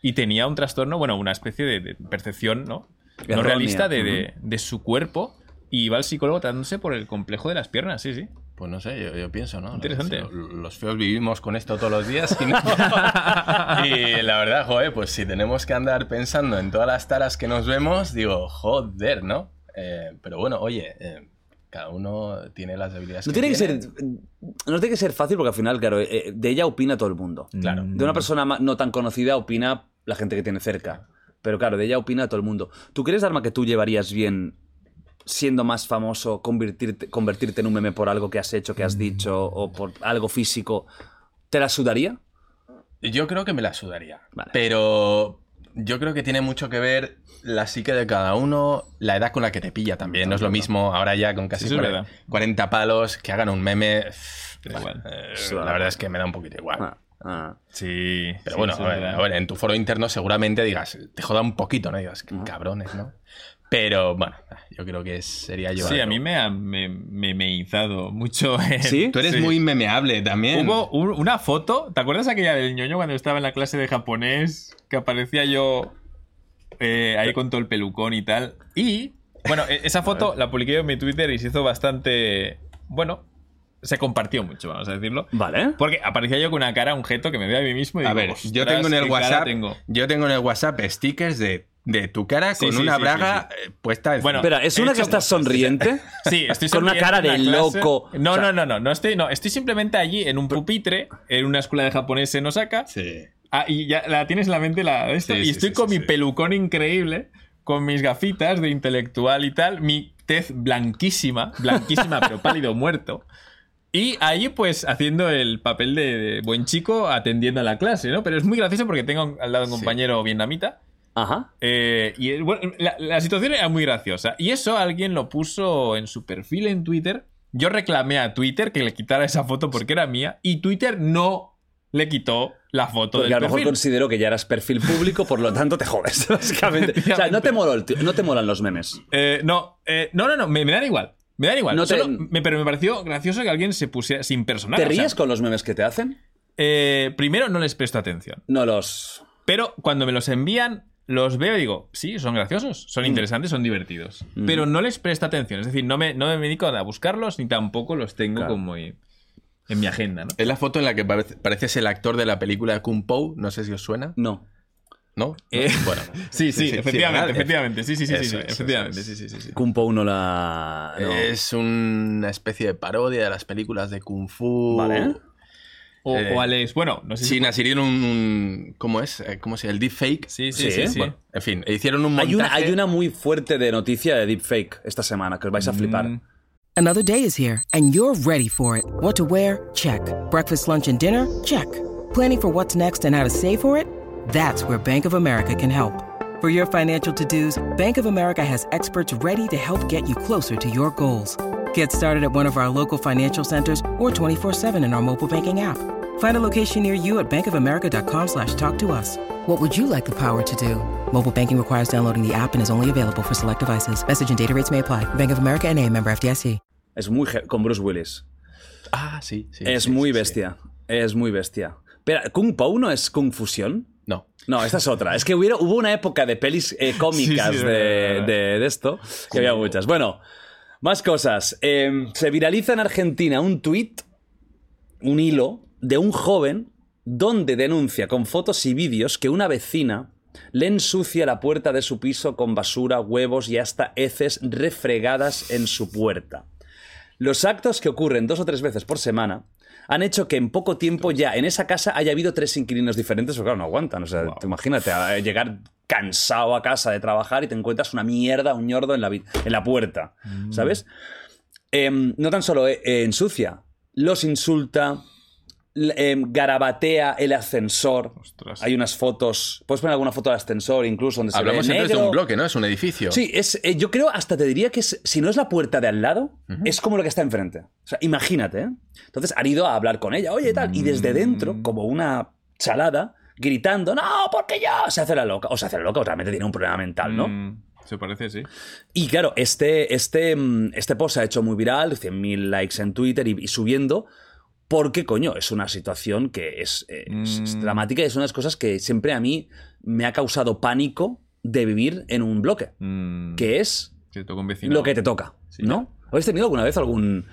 Y tenía un trastorno, bueno, una especie de, de percepción, ¿no? No realista de, de- de su cuerpo. Y iba al psicólogo tratándose por el complejo de las piernas, sí, sí. Pues no sé, yo, yo pienso, ¿no? Interesante. Los, los feos vivimos con esto todos los días y, no- y la verdad, joder, pues si tenemos que andar pensando en todas las taras que nos vemos, digo, joder, ¿no? Eh, pero bueno, oye, eh, cada uno tiene las debilidades No que tiene que ser. No tiene que ser fácil porque al final, claro, eh, de ella opina todo el mundo. Claro. De una persona no tan conocida opina la gente que tiene cerca. Pero claro, de ella opina todo el mundo. ¿Tú crees, Dharma, que tú llevarías bien siendo más famoso, convertirte, convertirte en un meme por algo que has hecho, que has dicho, o por algo físico? ¿Te la sudaría? Yo creo que me la sudaría. Vale. Pero yo creo que tiene mucho que ver la psique de cada uno, la edad con la que te pilla también. No es lo mismo ahora ya con casi Sí, eso es 40, verdad. 40 palos que hagan un meme. Da igual. Eh, la verdad es que me da un poquito igual. Ah, ah. Sí. Pero sí, bueno, eso a es ver, verdad. a ver, en tu foro interno seguramente digas, te joda un poquito, ¿no? Digas, qué cabrones, ¿no? Pero bueno, yo creo que sería yo. Sí, a mí me ha me, me- memeizado mucho. en- ¿Sí? Tú eres muy memeable también. Hubo un- una foto, ¿te acuerdas aquella del ñoño cuando estaba en la clase de japonés? Que aparecía yo eh, ahí con todo el pelucón y tal. Y, bueno, e- esa foto la publiqué en mi Twitter y se hizo bastante. Bueno, se compartió mucho, vamos a decirlo. Vale. Porque aparecía yo con una cara, un geto que me veía a mí mismo y A digo, ver, yo "Ostras, tengo en el WhatsApp. tengo". Yo tengo en el WhatsApp stickers de, de tu cara Sí, con sí, una sí, braga sí, eh, puesta en Bueno, Espera, ¿es una que hecho estás sonriente? Sí, estoy Con una cara de loco. No, O sea- no, no, no, no estoy, no, estoy simplemente allí en un pupitre, en una escuela de japonés en Osaka. Sí. Ah, y ya la tienes en la mente la de esto. Sí, y sí, estoy sí, con sí, mi sí. pelucón increíble, con mis gafitas de intelectual y tal, mi tez blanquísima, blanquísima, pero pálido muerto. Y allí, pues, haciendo el papel de, de buen chico, atendiendo a la clase, ¿no? Pero es muy gracioso porque tengo al lado un compañero vietnamita. Ajá. Eh, y eh, bueno, la, la situación era muy graciosa. Y eso alguien lo puso en su perfil en Twitter. Yo reclamé a Twitter que le quitara esa foto porque era mía. Y Twitter no le quitó la foto Porque del a lo mejor perfil. considero que ya eras perfil público, por lo tanto te jodes, básicamente. O sea, no te, moló no te molan los memes. Eh, no, eh, no, no, no, me, me dan igual. Me dan igual. No te- Solo me- pero me pareció gracioso que alguien se pusiera sin personal. ¿Te o sea, ríes con los memes que te hacen? primero, no les presto atención. No los... Pero cuando me los envían, los veo y digo, sí, son graciosos, Mm. son interesantes, son divertidos. Pero no les presto atención. Es decir, no me, no me dedico a buscarlos ni tampoco los tengo Claro. como en en mi agenda, ¿no? Es la foto en la que parece- pareces el actor de la película de Kung Po, no sé si os suena, No. ¿no? Eh, bueno. Sí, sí, efectivamente, efectivamente. Sí, sí, sí, sí, Eso sí, es, efectivamente. eso Sí, sí, sí, sí. Kung Po no la... no. Es una especie de parodia de las películas de Kung Fu. Vale. O, Eh, o Alex, bueno, no sé si. Sí, hicieron un, un- ¿Cómo es? Eh, ¿Cómo se llama? El deepfake. Sí, sí, Sí, sí. sí. Bueno, en fin, hicieron un montaje. Hay una, hay una muy fuerte de noticia de deepfake esta semana que os vais a flipar. Mm, Another day is here, and you're ready for it. What to wear? Check. Breakfast, lunch, and dinner? Check. Planning for what's next and how to save for it? That's where Bank of America can help. For your financial to dos, Bank of America has experts ready to help get you closer to your goals. Get started at one of our local financial centers or 24 7 in our mobile banking app. Find a location near you at bankofamerica.com slash talk to us. What would you like the power to do? Mobile banking requires downloading the app and is only available for select devices. Message and data rates may apply. Bank of America and a member FDIC. Es muy... con Bruce Willis. Ah, sí, sí. es sí, muy sí, sí. bestia. Es muy bestia. Pero, ¿Kung Po no es Kung Fusión? No. No, esta es otra. Es que hubiera, hubo una época de pelis eh, cómicas Sí, sí, es de, de- de esto, que había muchas. Bueno, más cosas. Eh, se viraliza en Argentina un tuit, un hilo, de un joven donde denuncia con fotos y vídeos que una vecina le ensucia la puerta de su piso con basura, huevos y hasta heces refregadas en su puerta. Los actos que ocurren dos o tres veces por semana han hecho que en poco tiempo ya en esa casa haya habido tres inquilinos diferentes, porque claro, no aguantan. O sea, imagínate a llegar cansado a casa de trabajar y te encuentras una mierda, un ñordo en la, en la puerta, ¿sabes? Em, no tan solo eh, eh, ensucia, los insulta, em, garabatea el ascensor. Ostras. Hay unas fotos, puedes poner alguna foto del ascensor incluso donde Hablamos se ve entonces de negro. un bloque, ¿no? Es un edificio. Sí, es, eh, yo creo, hasta te diría que es- si no es la puerta de al lado, es como lo que está enfrente. O sea, imagínate, ¿eh? Entonces han ido a hablar con ella, oye, tal, y desde dentro, como una chalada, gritando, no, porque yo, se hace la loca. O se hace la loca, o realmente tiene un problema mental, ¿no? mm, se parece, sí. Y claro, este, este, mm, este post se ha hecho muy viral, 100.000 likes en Twitter y, y subiendo, porque, coño, es una situación que es, eh, es- es Mm. dramática y es una de las cosas que siempre a mí me ha causado pánico de vivir en un bloque, Mm, que es que lo que te toca, Sí. ¿no? ¿Habéis tenido alguna vez algún,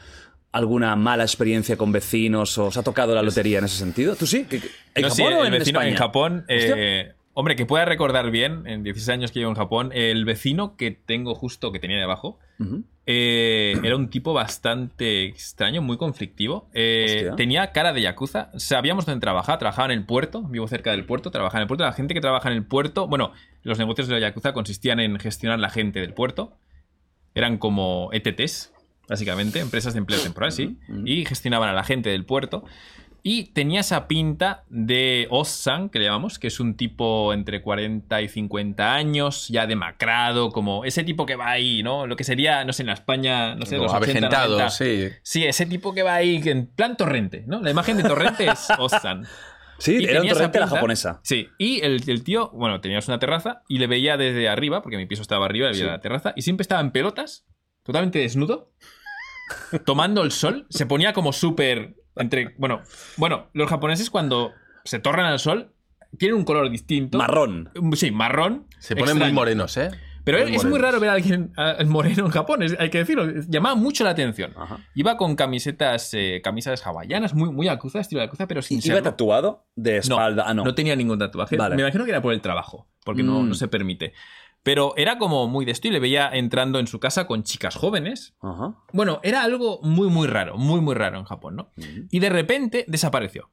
alguna mala experiencia con vecinos o os ha tocado la lotería en ese sentido? ¿Tú sí? ¿Que- que- ¿En No, sí, Japón o el en vecino España? en Japón. Eh, hombre, que pueda recordar bien, en 16 años que llevo en Japón, el vecino que tengo justo, que tenía debajo, eh, era un tipo bastante extraño, muy conflictivo. Eh, tenía cara de yakuza. Sabíamos dónde trabajaba. Trabajaba en el puerto. Vivo cerca del puerto. Trabajaba en el puerto. La gente que trabaja en el puerto. Bueno, los negocios de la yakuza consistían en gestionar la gente del puerto. Eran como ETTs, básicamente, empresas de empleo temporal, sí. Y gestionaban a la gente del puerto. Y tenía esa pinta de Osan, que le llamamos, que es un tipo entre 40 y 50 años, ya demacrado, como ese tipo que va ahí, ¿no? Lo que sería, no sé, en la España, no sé, los 80, avejentado, 90. sí. Sí, ese tipo que va ahí en plan torrente, ¿no? La imagen de torrente es Osan. Sí, Y era un torrente la japonesa. Sí, y el, el tío, bueno, teníamos una terraza y le veía desde arriba, porque mi piso estaba arriba, le veía Sí. la terraza, y siempre estaba en pelotas, totalmente desnudo, tomando el sol. Se ponía como súper. Entre. Bueno, bueno, los japoneses cuando se torran al sol tienen un color distinto. Marrón. Sí, marrón. Se ponen muy extraño. morenos, ¿eh? Pero Muy es muy morenos. raro ver a alguien a- moreno en Japón, es- hay que decirlo. Llamaba mucho la atención. Ajá. Iba con camisetas, eh, camisas hawaianas, muy, muy yakuza, estilo yakuza, pero sin ¿Iba serlo. tatuado de espalda? ah, no. No tenía ningún tatuaje. Vale. Me imagino que era por el trabajo, porque no, Mm. no se permite. Pero era como muy de esto y le veía entrando en su casa con chicas jóvenes. Bueno, era algo muy, muy raro, muy, muy raro en Japón, ¿no? Y de repente desapareció.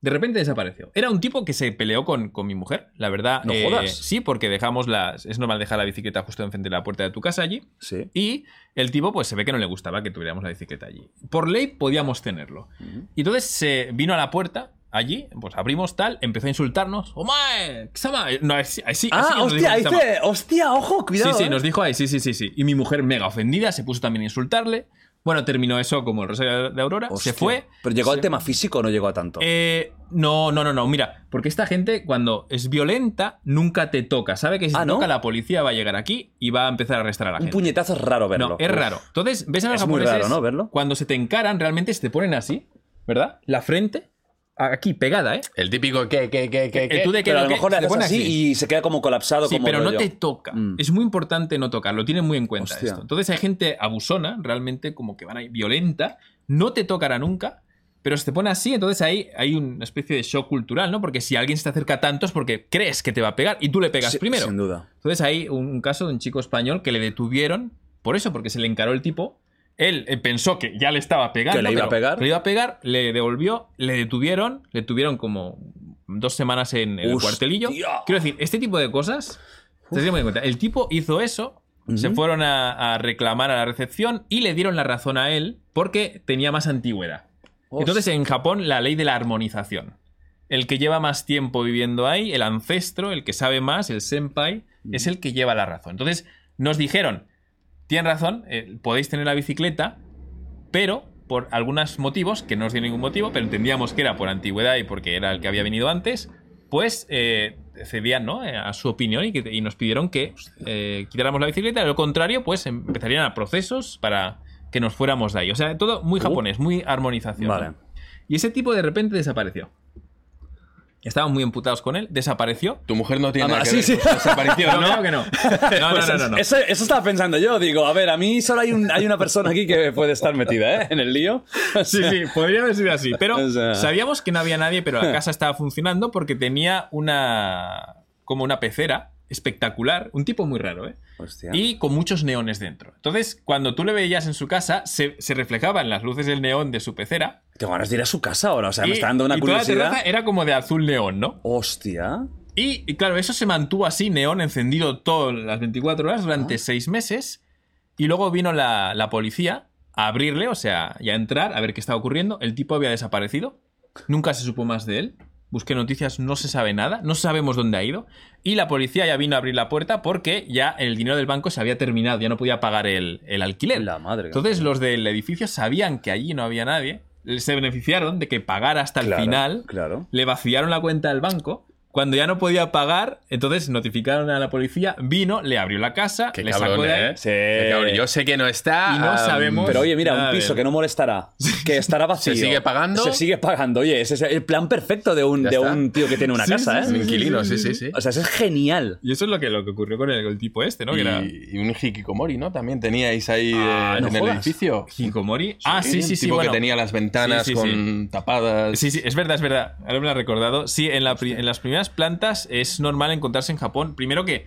De repente desapareció. Era un tipo que se peleó con, con mi mujer, la verdad. No eh, jodas. Sí, porque dejamos las. Es normal dejar la bicicleta justo enfrente de la puerta de tu casa allí. Sí. Y el tipo, pues se ve que no le gustaba que tuviéramos la bicicleta allí. Por ley podíamos tenerlo. Y entonces se vino a la puerta, allí, pues abrimos tal, empezó a insultarnos. ¡Omae! ¡Kisama! No, así, así, Ah, así nos dijo hostia, hostia, ojo, cuidado. Sí, sí, eh. nos dijo ahí, sí, sí, sí, sí. Y mi mujer mega ofendida se puso también a insultarle. Bueno, terminó eso como el Rosario de Aurora, se Hostia. fue. ¿Pero llegó se- al tema físico o no llegó a tanto? Eh, no, no, no, no. Mira, porque esta gente cuando es violenta nunca te toca. Sabe que si Ah, te ¿no? toca la policía va a llegar aquí y va a empezar a arrestar a la Un gente. puñetazo es raro verlo. No, es Uf. raro. Entonces, ves a los Es muy raro, ¿no? Verlo. cuando se te encaran realmente se te ponen así, ¿verdad? La frente aquí pegada, ¿eh? El típico que, que, que, que, Eh, que. tú de que Pero a lo que- mejor le se te haces pone así, y se queda como colapsado. Sí, como pero no te toca. Mm. Es muy importante no tocar, lo tienen muy en cuenta Hostia. esto. Entonces hay gente abusona, realmente como que van ahí violenta, no te tocará nunca, pero se te pone así, entonces ahí hay una especie de shock cultural, ¿no? Porque si alguien se te acerca tanto es porque crees que te va a pegar y tú le pegas Sí, primero. Sin duda. Entonces hay un caso de un chico español que le detuvieron por eso, porque se le encaró el tipo. Él eh, pensó que ya le estaba pegando. ¿Que le iba a pegar? Le iba a pegar, le devolvió, le detuvieron, le tuvieron como dos semanas en el Hostia. cuartelillo. Quiero decir, este tipo de cosas, se en cuenta. El tipo hizo eso, se fueron a, a reclamar a la recepción y le dieron la razón a él porque tenía más antigüedad. Entonces en Japón la ley de la armonización. El que lleva más tiempo viviendo ahí, el ancestro, el que sabe más, el senpai, es el que lleva la razón. Entonces nos dijeron, tienen razón, eh, podéis tener la bicicleta, pero por algunos motivos, que no os dio ningún motivo, pero entendíamos que era por antigüedad y porque era el que había venido antes, pues eh, cedían ¿no? Eh, a su opinión y, que- y nos pidieron que eh, quitáramos la bicicleta. De lo contrario, pues empezarían a procesos para que nos fuéramos de ahí. O sea, todo muy Uh. japonés, muy armonización. Y ese tipo de repente desapareció. Estaban muy emputados con él, desapareció. Tu mujer no tiene Ah, nada que sí, ver. sí. Desapareció, ¿no? Creo que no. No, no, Pues no, no, no. Eso, eso estaba pensando yo. Digo, a ver, a mí solo hay, un, hay una persona aquí que puede estar metida, ¿eh? En el lío. Sí, sí, podría haber sido así. Pero O sea- sabíamos que no había nadie, pero la casa estaba funcionando porque tenía una. como una pecera espectacular. Un tipo muy raro, ¿eh? Hostia. Y con muchos neones dentro. Entonces, cuando tú le veías en su casa, se, se reflejaba en las luces del neón de su pecera. Tengo ganas de ir a su casa ahora. O sea, me está dando una y toda la curiosidad. terraza era como de azul neón, ¿no? Hostia. Y, y claro, eso se mantuvo así, neón encendido todas las 24 horas durante seis meses. Y luego vino la, la policía a abrirle, o sea, y a entrar a ver qué estaba ocurriendo. El tipo había desaparecido. Nunca se supo más de él. Busqué noticias, no se sabe nada, no sabemos dónde ha ido. Y la policía ya vino a abrir la puerta porque ya el dinero del banco se había terminado, ya no podía pagar el, el alquiler. La madre Entonces los del edificio sabían que allí no había nadie, se beneficiaron de que pagara hasta el Claro, final, claro. le vaciaron la cuenta del banco. Cuando ya no podía pagar, entonces notificaron a la policía, vino, le abrió la casa, Qué le cabrón, sacó de ahí. ¿eh? Qué cabrón. Yo sé que no está. Y no am, sabemos- Pero oye, mira, un piso que no molestará, que estará vacío. ¿Se sigue pagando? Se sigue pagando. Oye, ese es el plan perfecto de un, de un tío que tiene una Sí, casa, sí, ¿eh? Un inquilino, sí, sí, sí. O sea, eso es genial. Y eso es lo que, lo que ocurrió con el, el tipo este, ¿no? Que era Y, y un hikikomori, ¿no? También teníais ahí Ah, eh, no en el jodas. edificio. Hikikomori. ah, sí, sí, sí. tipo bueno. que tenía las ventanas Sí, sí, con tapadas. Sí, sí, es verdad, es verdad. Ahora me lo he recordado. Sí, en, la pri- en las primeras plantas es normal encontrarse en Japón. Primero que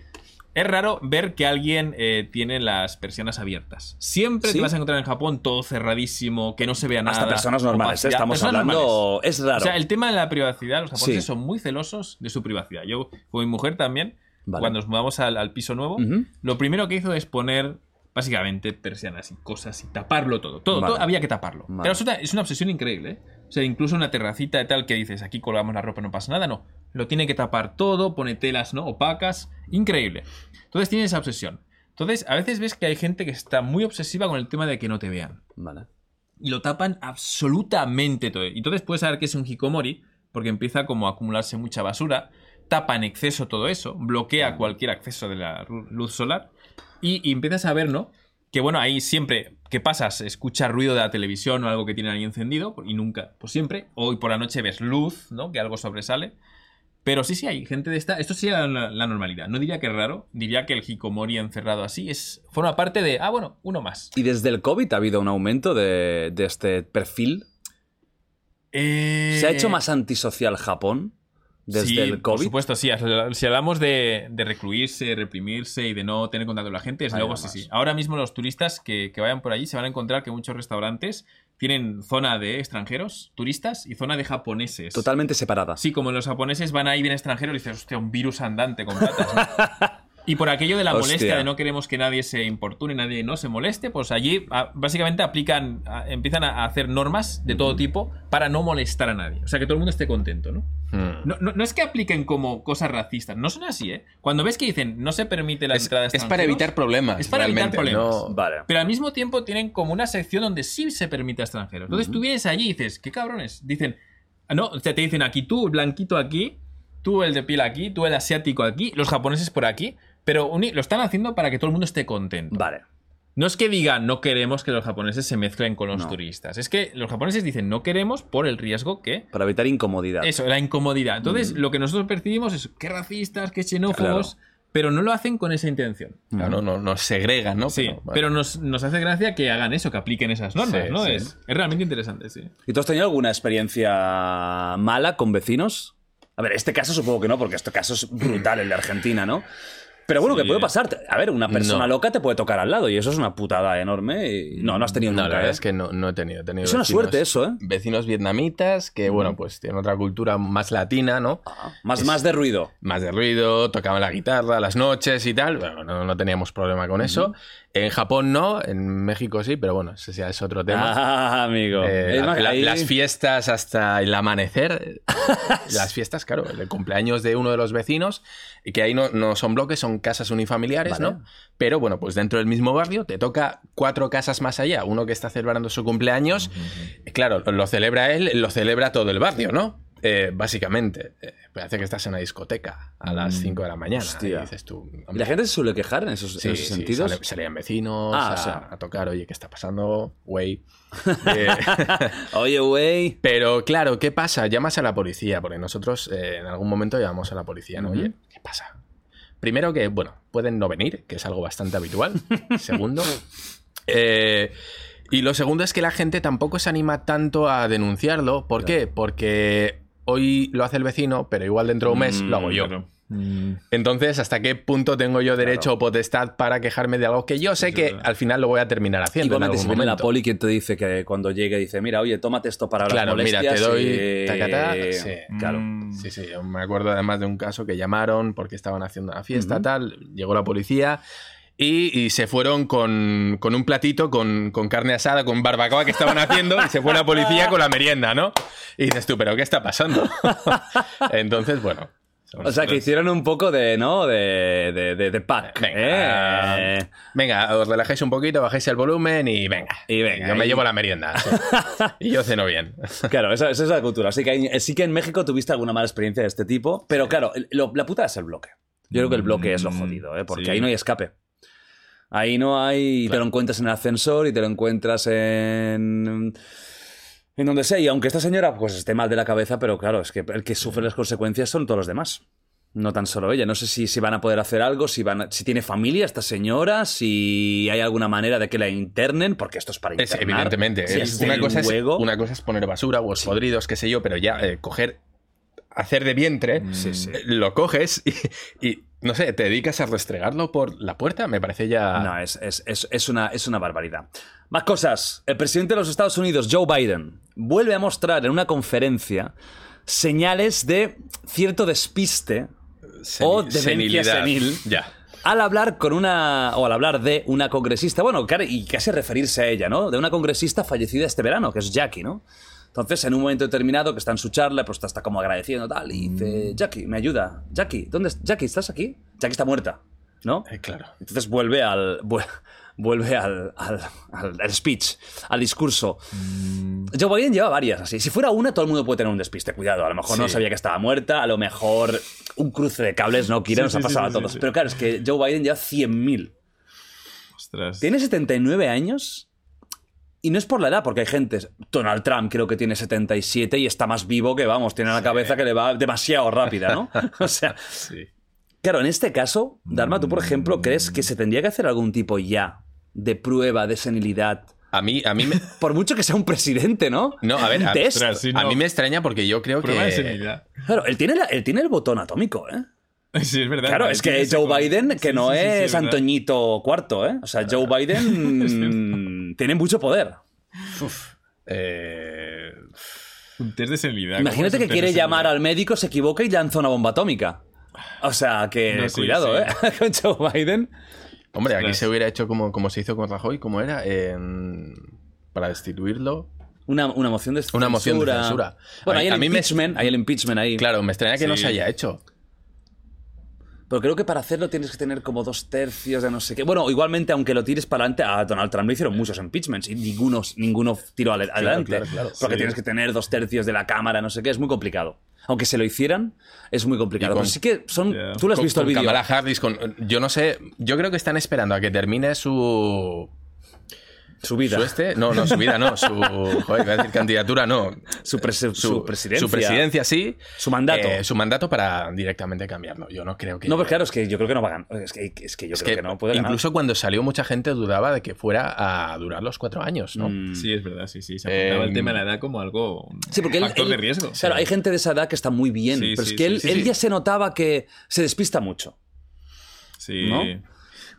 es raro ver que alguien eh, tiene las persianas abiertas. Siempre ¿Sí? te vas a encontrar en Japón todo cerradísimo, que no se vea nada. Hasta personas normales, ¿eh? opacidad. estamos Personas hablando. normales. Es raro. O sea, el tema de la privacidad, los japoneses Sí. son muy celosos de su privacidad. Yo, con mi mujer también, Vale. cuando nos mudamos al, al piso nuevo, lo primero que hizo es poner básicamente persianas y cosas y taparlo todo. Todo, Vale. todo había que taparlo. Vale. Pero es una, es una obsesión increíble, ¿eh? Sea, incluso una terracita de tal que dices, aquí colgamos la ropa, no pasa nada, no. Lo tiene que tapar todo, pone telas, ¿no? Opacas. Increíble. Entonces tiene esa obsesión. Entonces, a veces ves que hay gente que está muy obsesiva con el tema de que no te vean. Vale. Y lo tapan absolutamente todo. Y entonces puedes saber que es un hikomori, porque empieza como a acumularse mucha basura, tapa en exceso todo eso, bloquea cualquier acceso de la luz solar, y, y empiezas a ver, ¿no? Que bueno, ahí siempre que pasas, escuchas ruido de la televisión o algo que tienen ahí encendido, y nunca, pues siempre, hoy por la noche ves luz, ¿no? Que algo sobresale. Pero sí, sí, hay gente de esta. Esto sería la, la normalidad. No diría que es raro, diría que el hikomori encerrado así es forma parte de. Ah, bueno, uno más. ¿Y desde el COVID ha habido un aumento de, de este perfil? Eh, ¿Se ha hecho más antisocial Japón desde sí, el Por COVID? supuesto, sí. Si hablamos de, de recluirse, reprimirse y de no tener contacto con la gente, Ahí luego sí, sí. Ahora mismo los turistas que, que vayan por allí se van a encontrar que muchos restaurantes tienen zona de extranjeros, turistas, y zona de japoneses. Totalmente separada. Sí, como los japoneses van ahí bien extranjeros y dices, hostia, un virus andante con patas. ¿no? Y por aquello de la Hostia. molestia de no queremos que nadie se importune, nadie no se moleste, pues allí ah, básicamente aplican, ah, empiezan a hacer normas de todo tipo para no molestar a nadie. O sea, que todo el mundo esté contento, ¿no? Hmm. No, no- no es que apliquen como cosas racistas, no son así, ¿eh? Cuando ves que dicen no se permite la Es, entrada es para evitar problemas. Es para evitar problemas. no- Vale. Pero al mismo tiempo tienen como una sección donde sí se permite a extranjeros. Entonces tú vienes allí y dices, ¿qué cabrones? Dicen, ah, no, o sea, te dicen aquí tú, el blanquito aquí, tú el de piel aquí, tú el asiático aquí, los japoneses por aquí, pero lo están haciendo para que todo el mundo esté contento. Vale. No es que digan no queremos que los japoneses se mezclen con los No. turistas, es que los japoneses dicen no queremos por el riesgo que Para evitar incomodidad. eso, la incomodidad. Entonces, Mm. lo que nosotros percibimos es qué racistas, qué xenófobos, pero no lo hacen con esa intención. Claro, no, nos segregan, ¿no? Sí, pero, bueno. nos, nos hace gracia que hagan eso, que apliquen esas normas, Sí, ¿no? sí. Es, es realmente interesante, sí. ¿Y tú has tenido alguna experiencia mala con vecinos? A ver, este caso supongo que no, porque este caso es brutal, el de Argentina, ¿no? Pero bueno, Sí. que puede pasar. A ver, una persona No. loca te puede tocar al lado y eso es una putada enorme. y- No, no has tenido No, nunca. la verdad ¿eh? es que no, no he tenido. he tenido Es una suerte eso, ¿eh? Vecinos vietnamitas que, bueno, pues tienen otra cultura más latina, ¿no? Ah, más, Es- más de ruido. Más de ruido, tocaban la guitarra las noches y tal. Bueno, no, no teníamos problema con eso. En Japón no, en México sí, pero bueno, ese ya es otro tema. Ah, amigo. Eh, Es la- más, la- ahí- Las fiestas hasta el amanecer. las fiestas, claro, el cumpleaños de uno de los vecinos, y que ahí no, no son bloques, son casas unifamiliares, Vale. ¿no? Pero bueno, pues dentro del mismo barrio te toca cuatro casas más allá. Uno que está celebrando su cumpleaños, claro, lo celebra él, lo celebra todo el barrio, ¿no? Eh, básicamente, Eh, parece que estás en una discoteca a las 5 de la mañana. Mm. Hostia. Y dices tú, ¿Y la gente se suele quejar en esos, en Sí, esos sí, sentidos? sale- salían vecinos Ah, a, o sea. a tocar, oye, ¿qué está pasando? Güey. Eh, Oye, güey. pero claro, ¿qué pasa? Llamas a la policía, porque nosotros eh, en algún momento llamamos a la policía, ¿no? Oye, ¿qué pasa? Primero que, bueno, pueden no venir, que es algo bastante habitual. Segundo, eh, y lo segundo es que la gente tampoco se anima tanto a denunciarlo. ¿Por qué? Porque hoy lo hace el vecino, pero igual dentro de un mes lo hago yo. Claro. Entonces, ¿hasta qué punto tengo yo derecho o potestad para quejarme de algo que yo sé que al final lo voy a terminar haciendo? en Igualmente, algún si viene la poli, quien te dice que cuando llegue dice, mira, oye, tómate esto para Claro, las mira, molestias te doy y- sí. Claro. Mm, Sí, sí, yo me acuerdo además de un caso que llamaron porque estaban haciendo una fiesta, tal, llegó la policía y, y se fueron con, con un platito con, con carne asada, con barbacoa que estaban haciendo y se fue la policía con la merienda, ¿no? Y dices tú, ¿pero qué está pasando? Entonces, bueno. O sea, que hicieron un poco de, ¿no? De, de, de, de pack. Venga, ¿eh? venga, os relajáis un poquito, bajáis el volumen y venga. Y venga, Yo me y- llevo la merienda. y yo ceno bien. Claro, esa, esa es la cultura. Así que, sí que en México tuviste alguna mala experiencia de este tipo. Pero claro, lo- la puta es el bloque. Yo creo que el bloque es lo jodido, ¿eh? Porque sí. ahí no hay escape. Ahí no hay. Te lo encuentras en el ascensor y te lo encuentras en. En donde sea. Y aunque esta señora pues esté mal de la cabeza, pero claro, es que el que sufre las consecuencias son todos los demás. No tan solo ella. No sé si, si van a poder hacer algo, si, van a- si tiene familia esta señora, si hay alguna manera de que la internen, porque esto es para Es, internar. evidentemente. Si es- es una, cosa es, una cosa es poner basura, huevos podridos, qué sé yo, pero ya eh, coger, hacer de vientre, Sí, sí. eh, lo coges y, y, no sé, te dedicas a restregarlo por la puerta, me parece ya... No, es, es- es- es una, es una barbaridad. Más cosas. El presidente de los Estados Unidos, Joe Biden, vuelve a mostrar en una conferencia señales de cierto despiste Seni- o demencia senil. Ya. al hablar con una. o al hablar de una congresista, bueno, y casi referirse a ella, ¿no? De una congresista fallecida este verano, que es Jackie, ¿no? Entonces, en un momento determinado que está en su charla, pues está, está como agradeciendo tal, y dice, Jackie, me ayuda. Jackie, ¿dónde es? Jackie, ¿estás aquí? Jackie está muerta, ¿no? Eh, claro. Entonces vuelve al. vu- Vuelve al, al, al- al speech, al discurso. Joe Biden lleva varias así. Si fuera una, todo el mundo puede tener un despiste. Cuidado, a lo mejor no sabía que estaba muerta, a lo mejor un cruce de cables no quiere, Sí, nos sí, ha pasado a todos. Pero claro, es que Joe Biden lleva 100.000. Ostras. Tiene 79 años y no es por la edad, porque hay gente. Donald Trump creo que tiene 77 y está más vivo que, vamos, tiene la cabeza que le va demasiado rápida, ¿no? o sea, Sí. Claro, en este caso, Dharma, tú, por ejemplo, ¿crees que se tendría que hacer algún tipo ya de prueba de senilidad? A mí, a mí me... Por mucho que sea un presidente, ¿no? No, a ver, a, a mí me extraña porque yo creo Prueba de que... senilidad. Claro, él tiene, la- él tiene el botón atómico, ¿eh? Sí, es verdad. Claro, es que Joe Biden, que Sí, no sí, sí, sí, es verdad. Antoñito cuarto, ¿eh? O sea, Joe Biden tiene mucho poder. eh, Un test de senilidad. ¿cómo es Imagínate que quiere llamar al médico, se equivoca y lanza una bomba atómica. O sea, que No, sí, cuidado, sí. ¿eh? Con Joe Biden. Hombre, aquí se hubiera hecho como, como se hizo con Rajoy, como era, En- para destituirlo. Una, una moción de censura. Una moción de censura. Bueno, A- hay el a mí me- impeachment, hay el impeachment ahí. Claro, me extraña que no se haya hecho. Pero creo que para hacerlo tienes que tener como dos tercios de no sé qué. Bueno, igualmente, aunque lo tires para adelante, a Donald Trump le hicieron muchos impeachments y ninguno, ninguno tiró adelante. claro, claro. Porque Sí. tienes que tener dos tercios de la Cámara, no sé qué, es muy complicado. Aunque se lo hicieran, es muy complicado. Con- Pero sí que son. Tú lo has Con- visto el vídeo. Kamala Harris, con, yo no sé, yo creo que están esperando a que termine su, Su vida. su este, no, no, su vida no, su, joder, iba a decir candidatura no, Su, prese- su presidencia. su presidencia sí, Su mandato. Eh, su mandato para directamente cambiarlo. Yo no creo que. No, pues claro, es que yo creo que no va a ganar. Es que, es que yo Es creo que que, no puede ganar. incluso cuando salió mucha gente dudaba de que fuera a durar los cuatro años, ¿no? Mm. Sí, es verdad, sí, sí. Se apuntaba Eh, el tema de la edad como algo. Sí, porque él, factor él- de riesgo. Claro, hay gente de esa edad que está muy bien, Sí, pero sí, es que sí, él, sí, él sí. ya se notaba que se despista mucho. Sí. ¿no?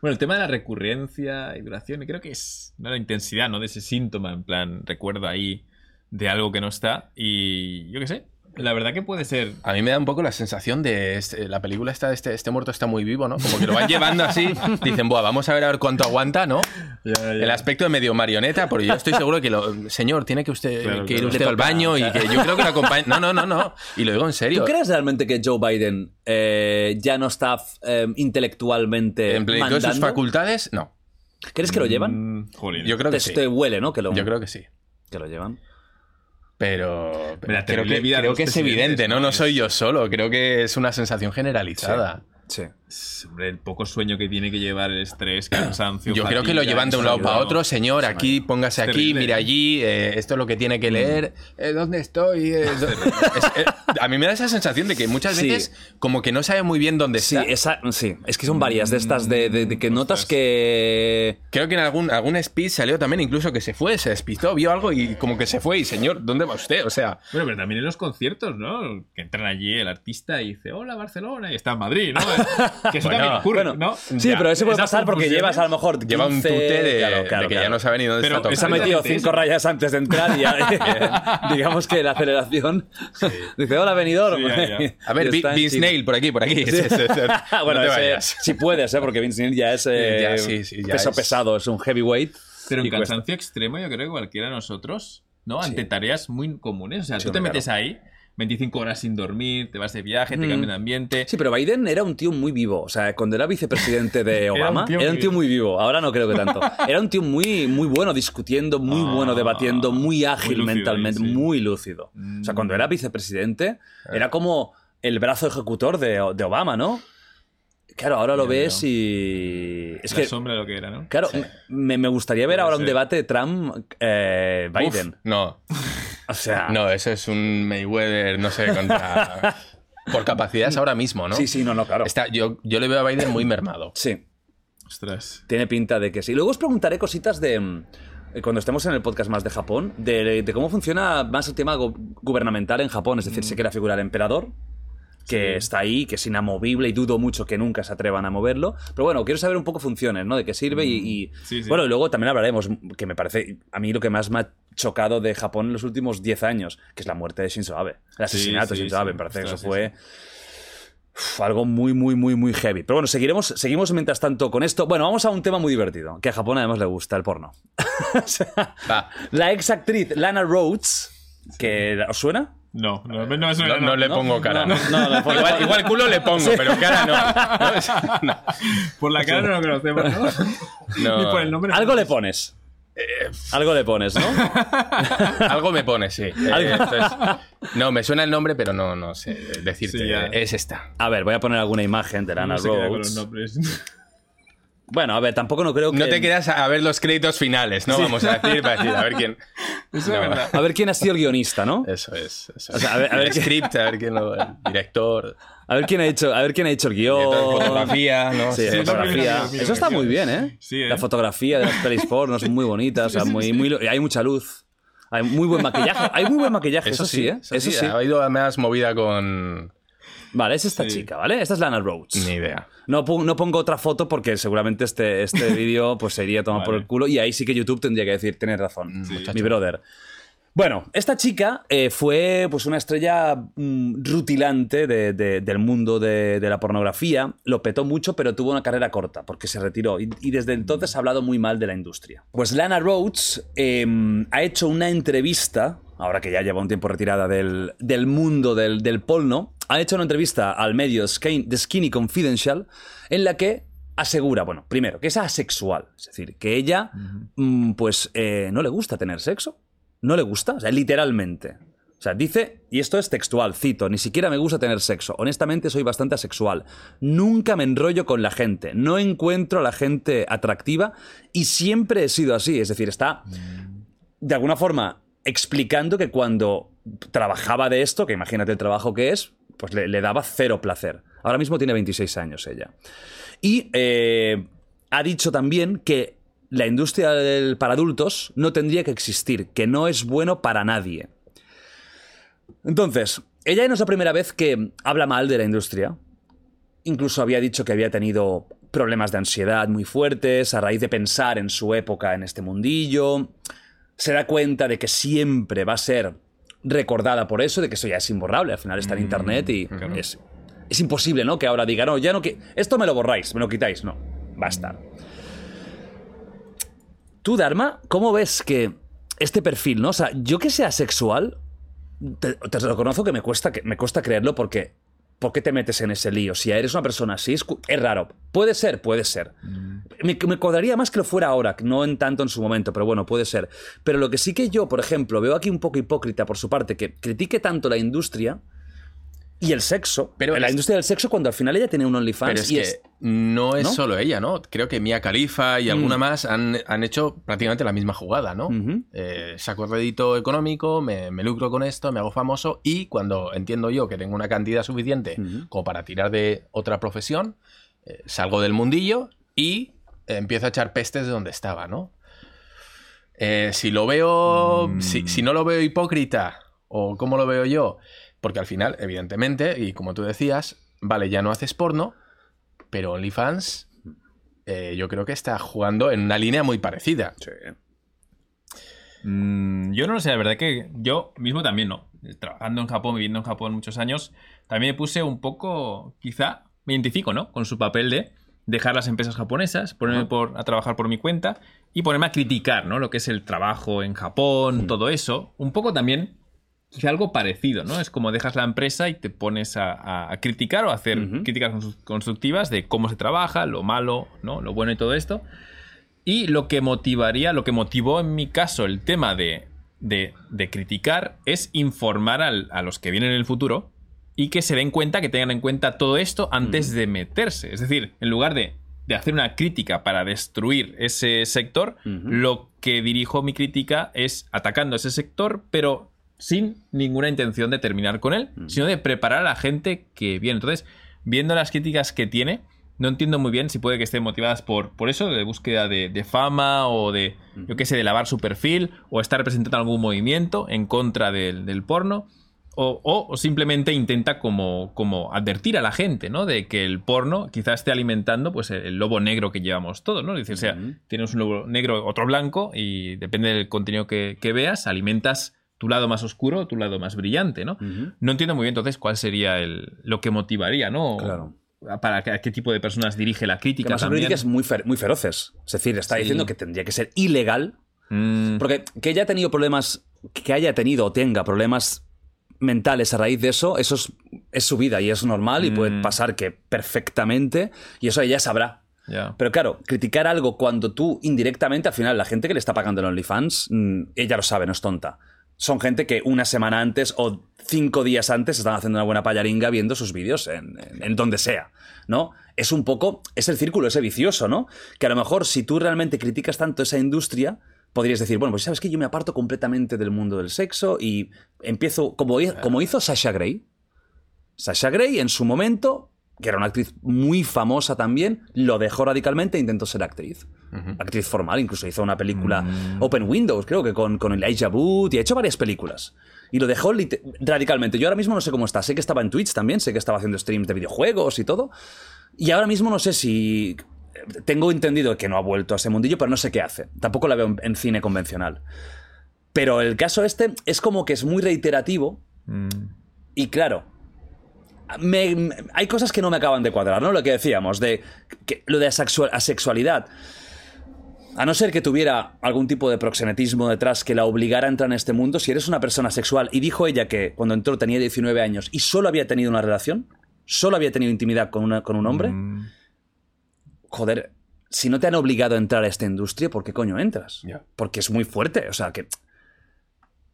Bueno, el tema de la recurrencia y duración, creo que es ¿no? la intensidad, ¿no? De ese síntoma, en plan, recuerdo ahí de algo que no está. Y yo qué sé, la verdad que puede ser. A mí me da un poco la sensación de este- la película está este, este muerto está muy vivo, ¿no? Como que lo van llevando así, dicen, "Buah, vamos a ver a ver cuánto aguanta", ¿no? El aspecto de medio marioneta, porque yo estoy seguro que lo, señor, tiene que usted Claro, que ir claro. usted al baño y que yo creo que lo acompaña. No, no, no, no. Y lo digo en serio. ¿Tú crees realmente que Joe Biden eh, ya no está eh, intelectualmente En plenitud de sus facultades, no. ¿Crees que lo llevan? Mm, jolín. Yo creo Te, que sí. te huele, ¿no? Que lo, Yo creo que sí. que lo llevan. Pero, creo que, creo es evidente, ¿no? ¿no? Soy yo solo. Creo que es una sensación generalizada. Sí. Hombre, el poco sueño que tiene que llevar el estrés, cansancio. Yo creo que lo llevan de un lado para otro. Señor, aquí, póngase aquí, terrible. mira allí, eh, esto es lo que tiene que leer. Eh, ¿Dónde estoy? Eh, do- Es- eh, a mí me da esa sensación de que muchas Sí. veces como que no sabe muy bien dónde Sí, está. esa, sí, es que son varias de estas de, de- de que notas que... Creo que en algún, algún speech salió también incluso que se fue, se despistó, vio algo y como que se fue. Y señor, ¿dónde va usted? O sea, Bueno, pero también en los conciertos, ¿no? Que entran allí el artista y dice, hola Barcelona, y está en Madrid, ¿no? que eso Bueno, también ocurre, Bueno, ¿no? sí, Ya, pero eso puede pasar porque llevas a lo mejor 15, lleva un tute de, claro, de claro, que ya claro. no sabe ni dónde Pero está Se ha metido cinco eso. rayas antes de entrar y ya, digamos que la aceleración dice, hola, venidor. Sí, ya, ya. A ver, Vince. Nail, por aquí, por aquí. Sí. Sí, sí, sí. bueno, no ese- sí puedes, ¿eh? porque Vince Neil ya es eh, Ya, sí, sí, ya peso es- pesado, es un heavyweight. Pero en cansancio extremo, yo creo que cualquiera de nosotros, ¿no? Ante tareas muy comunes. O sea, Sí, tú te metes ahí, 25 horas sin dormir, te vas de viaje, te cambian de ambiente. Sí, pero Biden era un tío muy vivo. O sea, cuando era vicepresidente de Obama, era un tío muy vivo. Ahora no creo que tanto. Era un tío muy, muy bueno discutiendo, muy Ah, bueno debatiendo, muy ágil lúcido mentalmente, sí. muy lúcido. O sea, cuando era vicepresidente, era como el brazo ejecutor de, de Obama, ¿no? Claro, ahora lo Ya, ves y. Es la que. sombra de lo que era, ¿no? Claro, me, me gustaría ver ahora un debate Trump-Biden. Uf, no, o sea. no, eso es un Mayweather, no sé, contra... Por capacidades ahora mismo, ¿no? Sí, sí, no, no, claro. Está, yo, yo le veo a Biden muy mermado. Sí. Ostras. Tiene pinta de que sí. Luego os preguntaré cositas de. mm, eh, Cuando estemos en el podcast más de Japón, de, de cómo funciona más el tema gu- gubernamental en Japón. Es decir, sé que la figura del emperador, que está ahí, que es inamovible y dudo mucho que nunca se atrevan a moverlo. Pero bueno, quiero saber un poco funciones, ¿no? De qué sirve y. y- Sí, sí. Bueno, y luego también hablaremos, que me parece a mí lo que más me ha chocado de Japón en los últimos 10 años, que es la muerte de Shinzo Abe. El asesinato de Shinzo. Abe. Me parece que eso fue. Uf, algo muy, muy, muy, muy heavy. Pero bueno, seguiremos, seguimos mientras tanto con esto. Bueno, vamos a un tema muy divertido, que a Japón además le gusta, el porno. O sea, la ex actriz Lana Rhodes, que ¿os suena? No, no, no, no, No, no le no, pongo cara. no, no, no, pongo- igual, igual culo le pongo, pero cara no. No, es- no. Por la cara no lo conocemos, ¿no? No. Ni por el nombre. Algo le pones. Algo le pones, ¿no? Algo me pone, sí. Eh, entonces, no, me suena el nombre, pero no, no sé decirte. Sí, es esta. A ver, voy a poner alguna imagen de Lana No se queda con los Rhodes. Bueno, a ver, tampoco no creo que... No te quedas a ver los créditos finales, ¿no? Vamos a decir, para decir, a ver quién. Eso No. es verdad. A ver quién ha sido el guionista, ¿no? Eso es. Eso O sea, es. a ver- a ver el script, a ver quién lo. El director. A ver quién ha hecho, a ver quién ha hecho el guion. fotografía, ¿no? Sí, Sí, fotografía. Eso está muy bien, ¿eh? Sí, ¿eh? La fotografía de las pelis porno es muy bonita, o sea, muy, muy, hay mucha luz. Hay muy buen maquillaje. Hay muy buen maquillaje, eso, sí, ¿eh? Eso sí. Ha ido más movida con. Vale, es esta Sí. chica, ¿vale? Esta es Lana Rhodes. Ni idea. No, no pongo otra foto porque seguramente este, este vídeo pues sería tomado por Vale. el culo y ahí sí que YouTube tendría que decir, tienes razón, mi brother. Bueno, esta chica eh, fue pues una estrella mm, rutilante de- de- del mundo de, de la pornografía. Lo petó mucho, pero tuvo una carrera corta porque se retiró y, y desde entonces ha hablado muy mal de la industria. Pues Lana Rhodes eh, ha hecho una entrevista, ahora que ya lleva un tiempo retirada del, del mundo del, del porno, ha hecho una entrevista al medio The Skinny Confidential en la que asegura, bueno, primero, que es asexual, es decir, que ella mm, pues eh, no le gusta tener sexo. No le gusta, o sea, literalmente. O sea, dice, y esto es textual, cito, ni siquiera me gusta tener sexo. Honestamente soy bastante asexual. Nunca me enrollo con la gente. No encuentro a la gente atractiva y siempre he sido así. Es decir, está de alguna forma explicando que cuando trabajaba de esto, que imagínate el trabajo que es, pues le, daba cero placer. Ahora mismo tiene 26 años ella. Y eh, ha dicho también que la industria del- para adultos no tendría que existir, que no es bueno para nadie. Entonces, ella no es la primera vez que habla mal de la industria. Incluso había dicho que había tenido problemas de ansiedad muy fuertes a raíz de pensar en su época en este mundillo. Se da cuenta de que siempre va a ser recordada por eso, de que eso ya es imborrable. Al final está en internet y es, es imposible, ¿no? Que ahora diga, no, ya no que. Esto me lo borráis, me lo quitáis. No, va a estar. Tú, Dharma, ¿cómo ves que este perfil, ¿no? O sea, yo que sea sexual, te, te reconozco que me cuesta, que me cuesta creerlo porque. ¿Por qué te metes en ese lío? Si eres una persona así, es, es raro. Puede ser, puede ser. Me, me cuadraría más que lo fuera ahora, no en tanto en su momento, pero bueno, puede ser. Pero lo que sí que yo, por ejemplo, veo aquí un poco hipócrita por su parte, que critique tanto la industria y el sexo. Pero la es- industria del sexo cuando al final ella tiene un OnlyFans Pero es y que es no es ¿no? solo ella, ¿no? Creo que Mia Khalifa y alguna más han, han hecho prácticamente la misma jugada, ¿no? Eh, saco rédito económico, me, me lucro con esto, me hago famoso y cuando entiendo yo que tengo una cantidad suficiente como para tirar de otra profesión, eh, salgo del mundillo y eh, empiezo a echar pestes de donde estaba, ¿no? Eh, si lo veo, si, si no lo veo hipócrita o cómo lo veo yo, porque al final, evidentemente, y como tú decías, vale, ya no haces porno, pero OnlyFans eh, yo creo que está jugando en una línea muy parecida. Mm, yo no lo sé, la verdad que yo mismo también no. Trabajando en Japón, viviendo en Japón muchos años, también me puse un poco, quizá, me identifico, ¿no? Con su papel de dejar las empresas japonesas, ponerme por, a trabajar por mi cuenta y ponerme a criticar, ¿no? Lo que es el trabajo en Japón, todo eso. Un poco también, quizá algo parecido, ¿no? Es como dejas la empresa y te pones a, criticar o a hacer críticas constru- constructivas de cómo se trabaja, lo malo, ¿no? Lo bueno y todo esto. Y lo que motivaría, lo que motivó en mi caso el tema de, de- de criticar es informar al- a los que vienen en el futuro y que se den cuenta, que tengan en cuenta todo esto antes de meterse. Es decir, en lugar de, de hacer una crítica para destruir ese sector, lo que dirijo mi crítica es atacando ese sector, pero sin ninguna intención de terminar con él, sino de preparar a la gente que viene. Entonces, viendo las críticas que tiene, no entiendo muy bien si puede que estén motivadas por, por eso, de búsqueda de, de fama o de, yo qué sé, de lavar su perfil o estar representando algún movimiento en contra del, del porno. O, o- o simplemente intenta como, como advertir a la gente, ¿no? De que el porno quizás esté alimentando pues el, el lobo negro que llevamos todos, ¿no? Es decir, o sea, tienes un lobo negro, otro blanco, y depende del contenido que, que veas, alimentas tu lado más oscuro tu lado más brillante, ¿no? No entiendo muy bien entonces cuál sería el, lo que motivaría, ¿no? Claro. Para qué, tipo de personas dirige la crítica también. críticas muy, fer- muy feroces. Es decir, está Sí. diciendo que tendría que ser ilegal Mm, Porque que haya tenido problemas, que haya tenido o tenga problemas mentales a raíz de eso, eso es, es su vida y es normal y puede Mm. pasar que perfectamente y eso ella sabrá. Pero claro, criticar algo cuando tú indirectamente, al final, la gente que le está pagando el OnlyFans, mm, ella lo sabe, no es tonta. Son gente que una semana antes o cinco días antes están haciendo una buena payaringa viendo sus vídeos en, en- donde sea, ¿no? Es un poco, es el círculo ese vicioso, ¿no? Que a lo mejor si tú realmente criticas tanto esa industria, podrías decir, bueno, pues sabes que yo me aparto completamente del mundo del sexo y empiezo, como, como hizo Sasha Grey. Sasha Grey en su momento, que era una actriz muy famosa también, lo dejó radicalmente e intentó ser actriz. Actriz formal, incluso hizo una película Open Windows, creo que con, con Elijah Wood, y ha hecho varias películas. Y lo dejó radicalmente. Yo ahora mismo no sé cómo está. Sé que estaba en Twitch también, sé que estaba haciendo streams de videojuegos y todo. Y ahora mismo no sé si. Tengo entendido que no ha vuelto a ese mundillo, pero no sé qué hace. Tampoco la veo en- en cine convencional. Pero el caso este es como que es muy reiterativo Mm. y claro, me- me- hay cosas que no me acaban de cuadrar, ¿no? Lo que decíamos, de que- lo de asexual- asexualidad. A no ser que tuviera algún tipo de proxenetismo detrás que la obligara a entrar en este mundo, si eres una persona sexual, y dijo ella que cuando entró tenía 19 años y solo había tenido una relación, solo había tenido intimidad con, una- con un hombre, Mm. joder, si no te han obligado a entrar a esta industria, ¿por qué coño entras? Porque es muy fuerte, o sea que...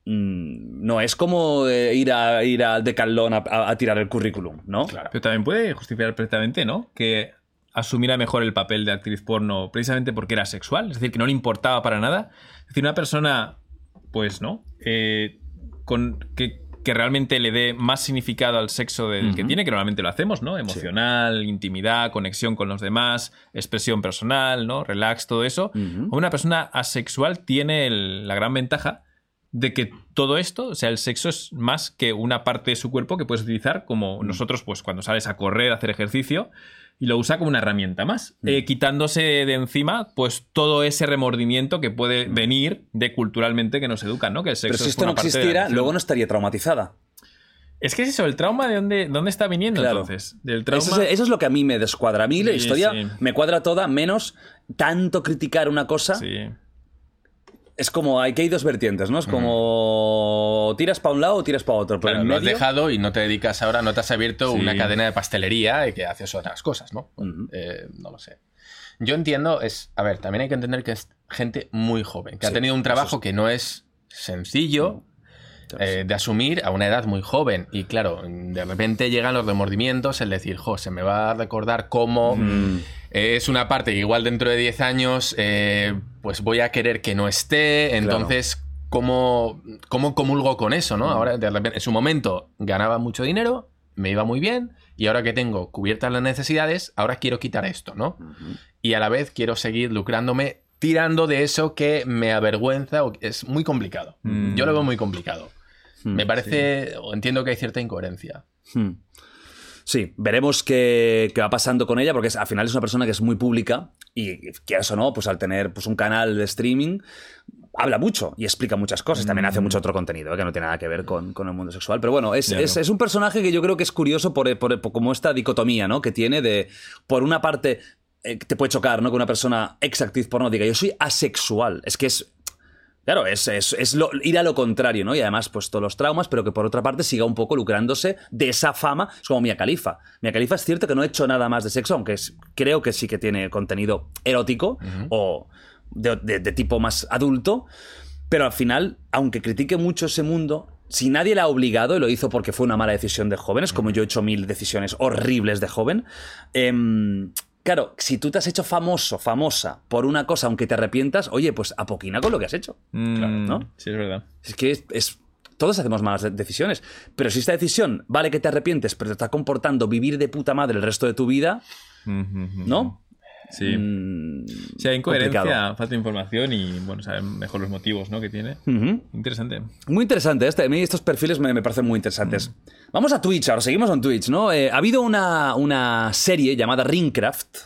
mm, no es como eh, ir, a, ir al decalón a, a- a tirar el currículum, ¿no? Claro. Pero también puede justificar perfectamente, ¿no? Que asumiera mejor el papel de actriz porno precisamente porque era sexual, es decir, que no le importaba para nada. Es decir, una persona, pues, ¿no? Eh, con, que, que realmente le dé más significado al sexo del que tiene, que normalmente lo hacemos, ¿no? Emocional, intimidad, conexión con los demás, expresión personal, ¿no? Relax, todo eso. Una persona asexual tiene el- la gran ventaja de que todo esto, o sea, el sexo es más que una parte de su cuerpo que puedes utilizar como nosotros, pues cuando sales a correr, a hacer ejercicio, y lo usa como una herramienta más, eh, quitándose de encima, pues todo ese remordimiento que puede venir de culturalmente que nos educan, ¿no? Que el sexo Pero si es esto no existiera, luego no estaría traumatizada. Es que es eso, el trauma de dónde, dónde está viniendo Claro. entonces. Del trauma. Eso es, eso es lo que a mí me descuadra. A mí la historia sí. me cuadra toda, menos tanto criticar una cosa. Sí. Es como, hay que hay dos vertientes, ¿no? Es como tiras para un lado o tiras para otro. Pero Claro, lo has medio- dejado y no te dedicas ahora, no te has abierto Sí. una cadena de pastelería y que haces otras cosas, ¿no? Eh, no lo sé. Yo entiendo, es. A ver, también hay que entender que es gente muy joven, que ha tenido un trabajo es- que no es sencillo eh, de asumir a una edad muy joven. Y claro, de repente llegan los remordimientos, el decir, jo, se me va a recordar cómo. Mm. eh, Es una parte que igual dentro de 10 años, eh, pues voy a querer que no esté. Entonces, ¿cómo, ¿cómo comulgo con eso, no? Ahora, de repente, en su momento ganaba mucho dinero, me iba muy bien, y ahora que tengo cubiertas las necesidades, ahora quiero quitar esto, ¿no? Y a la vez quiero seguir lucrándome tirando de eso que me avergüenza o es muy complicado. Mm. Yo lo veo muy complicado. Mm, me parece, o entiendo que hay cierta incoherencia. Hmm. Sí, veremos qué, qué va pasando con ella, porque es- al final es una persona que es muy pública y, quieras o no, pues al tener pues, un canal de streaming, habla mucho y explica muchas cosas. También hace mucho otro contenido ¿eh? que no tiene nada que ver con, con el mundo sexual. Pero bueno, es, es- es un personaje que yo creo que es curioso por, por- por como esta dicotomía ¿no? que tiene de, por una parte, eh, te puede chocar ¿no? que una persona ex actriz porno diga yo soy asexual. Es que es Claro, es, es- es lo- ir a lo contrario, ¿no? Y además, pues todos los traumas, pero que por otra parte siga un poco lucrándose de esa fama. Es como Mia Khalifa. Mia Khalifa es cierto que no ha hecho nada más de sexo, aunque es- creo que sí que tiene contenido erótico o de, de- de tipo más adulto. Pero al final, aunque critique mucho ese mundo, si nadie la ha obligado y lo hizo porque fue una mala decisión de jóvenes, como yo he hecho mil decisiones horribles de joven, em, claro, si tú te has hecho famoso, famosa por una cosa, aunque te arrepientas, oye, pues apoquina con lo que has hecho. Mm, ¿no? Sí, es verdad. Es que es, es- todos hacemos malas de- decisiones, pero si esta decisión vale que te arrepientes, pero te está comportando vivir de puta madre el resto de tu vida, ¿no? Sí. Mm, Sí, hay incoherencia, complicado. falta de información y, bueno, saben mejor los motivos ¿no? que tiene. Interesante. Muy interesante, este, a mí estos perfiles me, me parecen muy interesantes. Vamos a Twitch, ahora seguimos en Twitch, ¿no? Eh, ha habido una, una serie llamada Ringcraft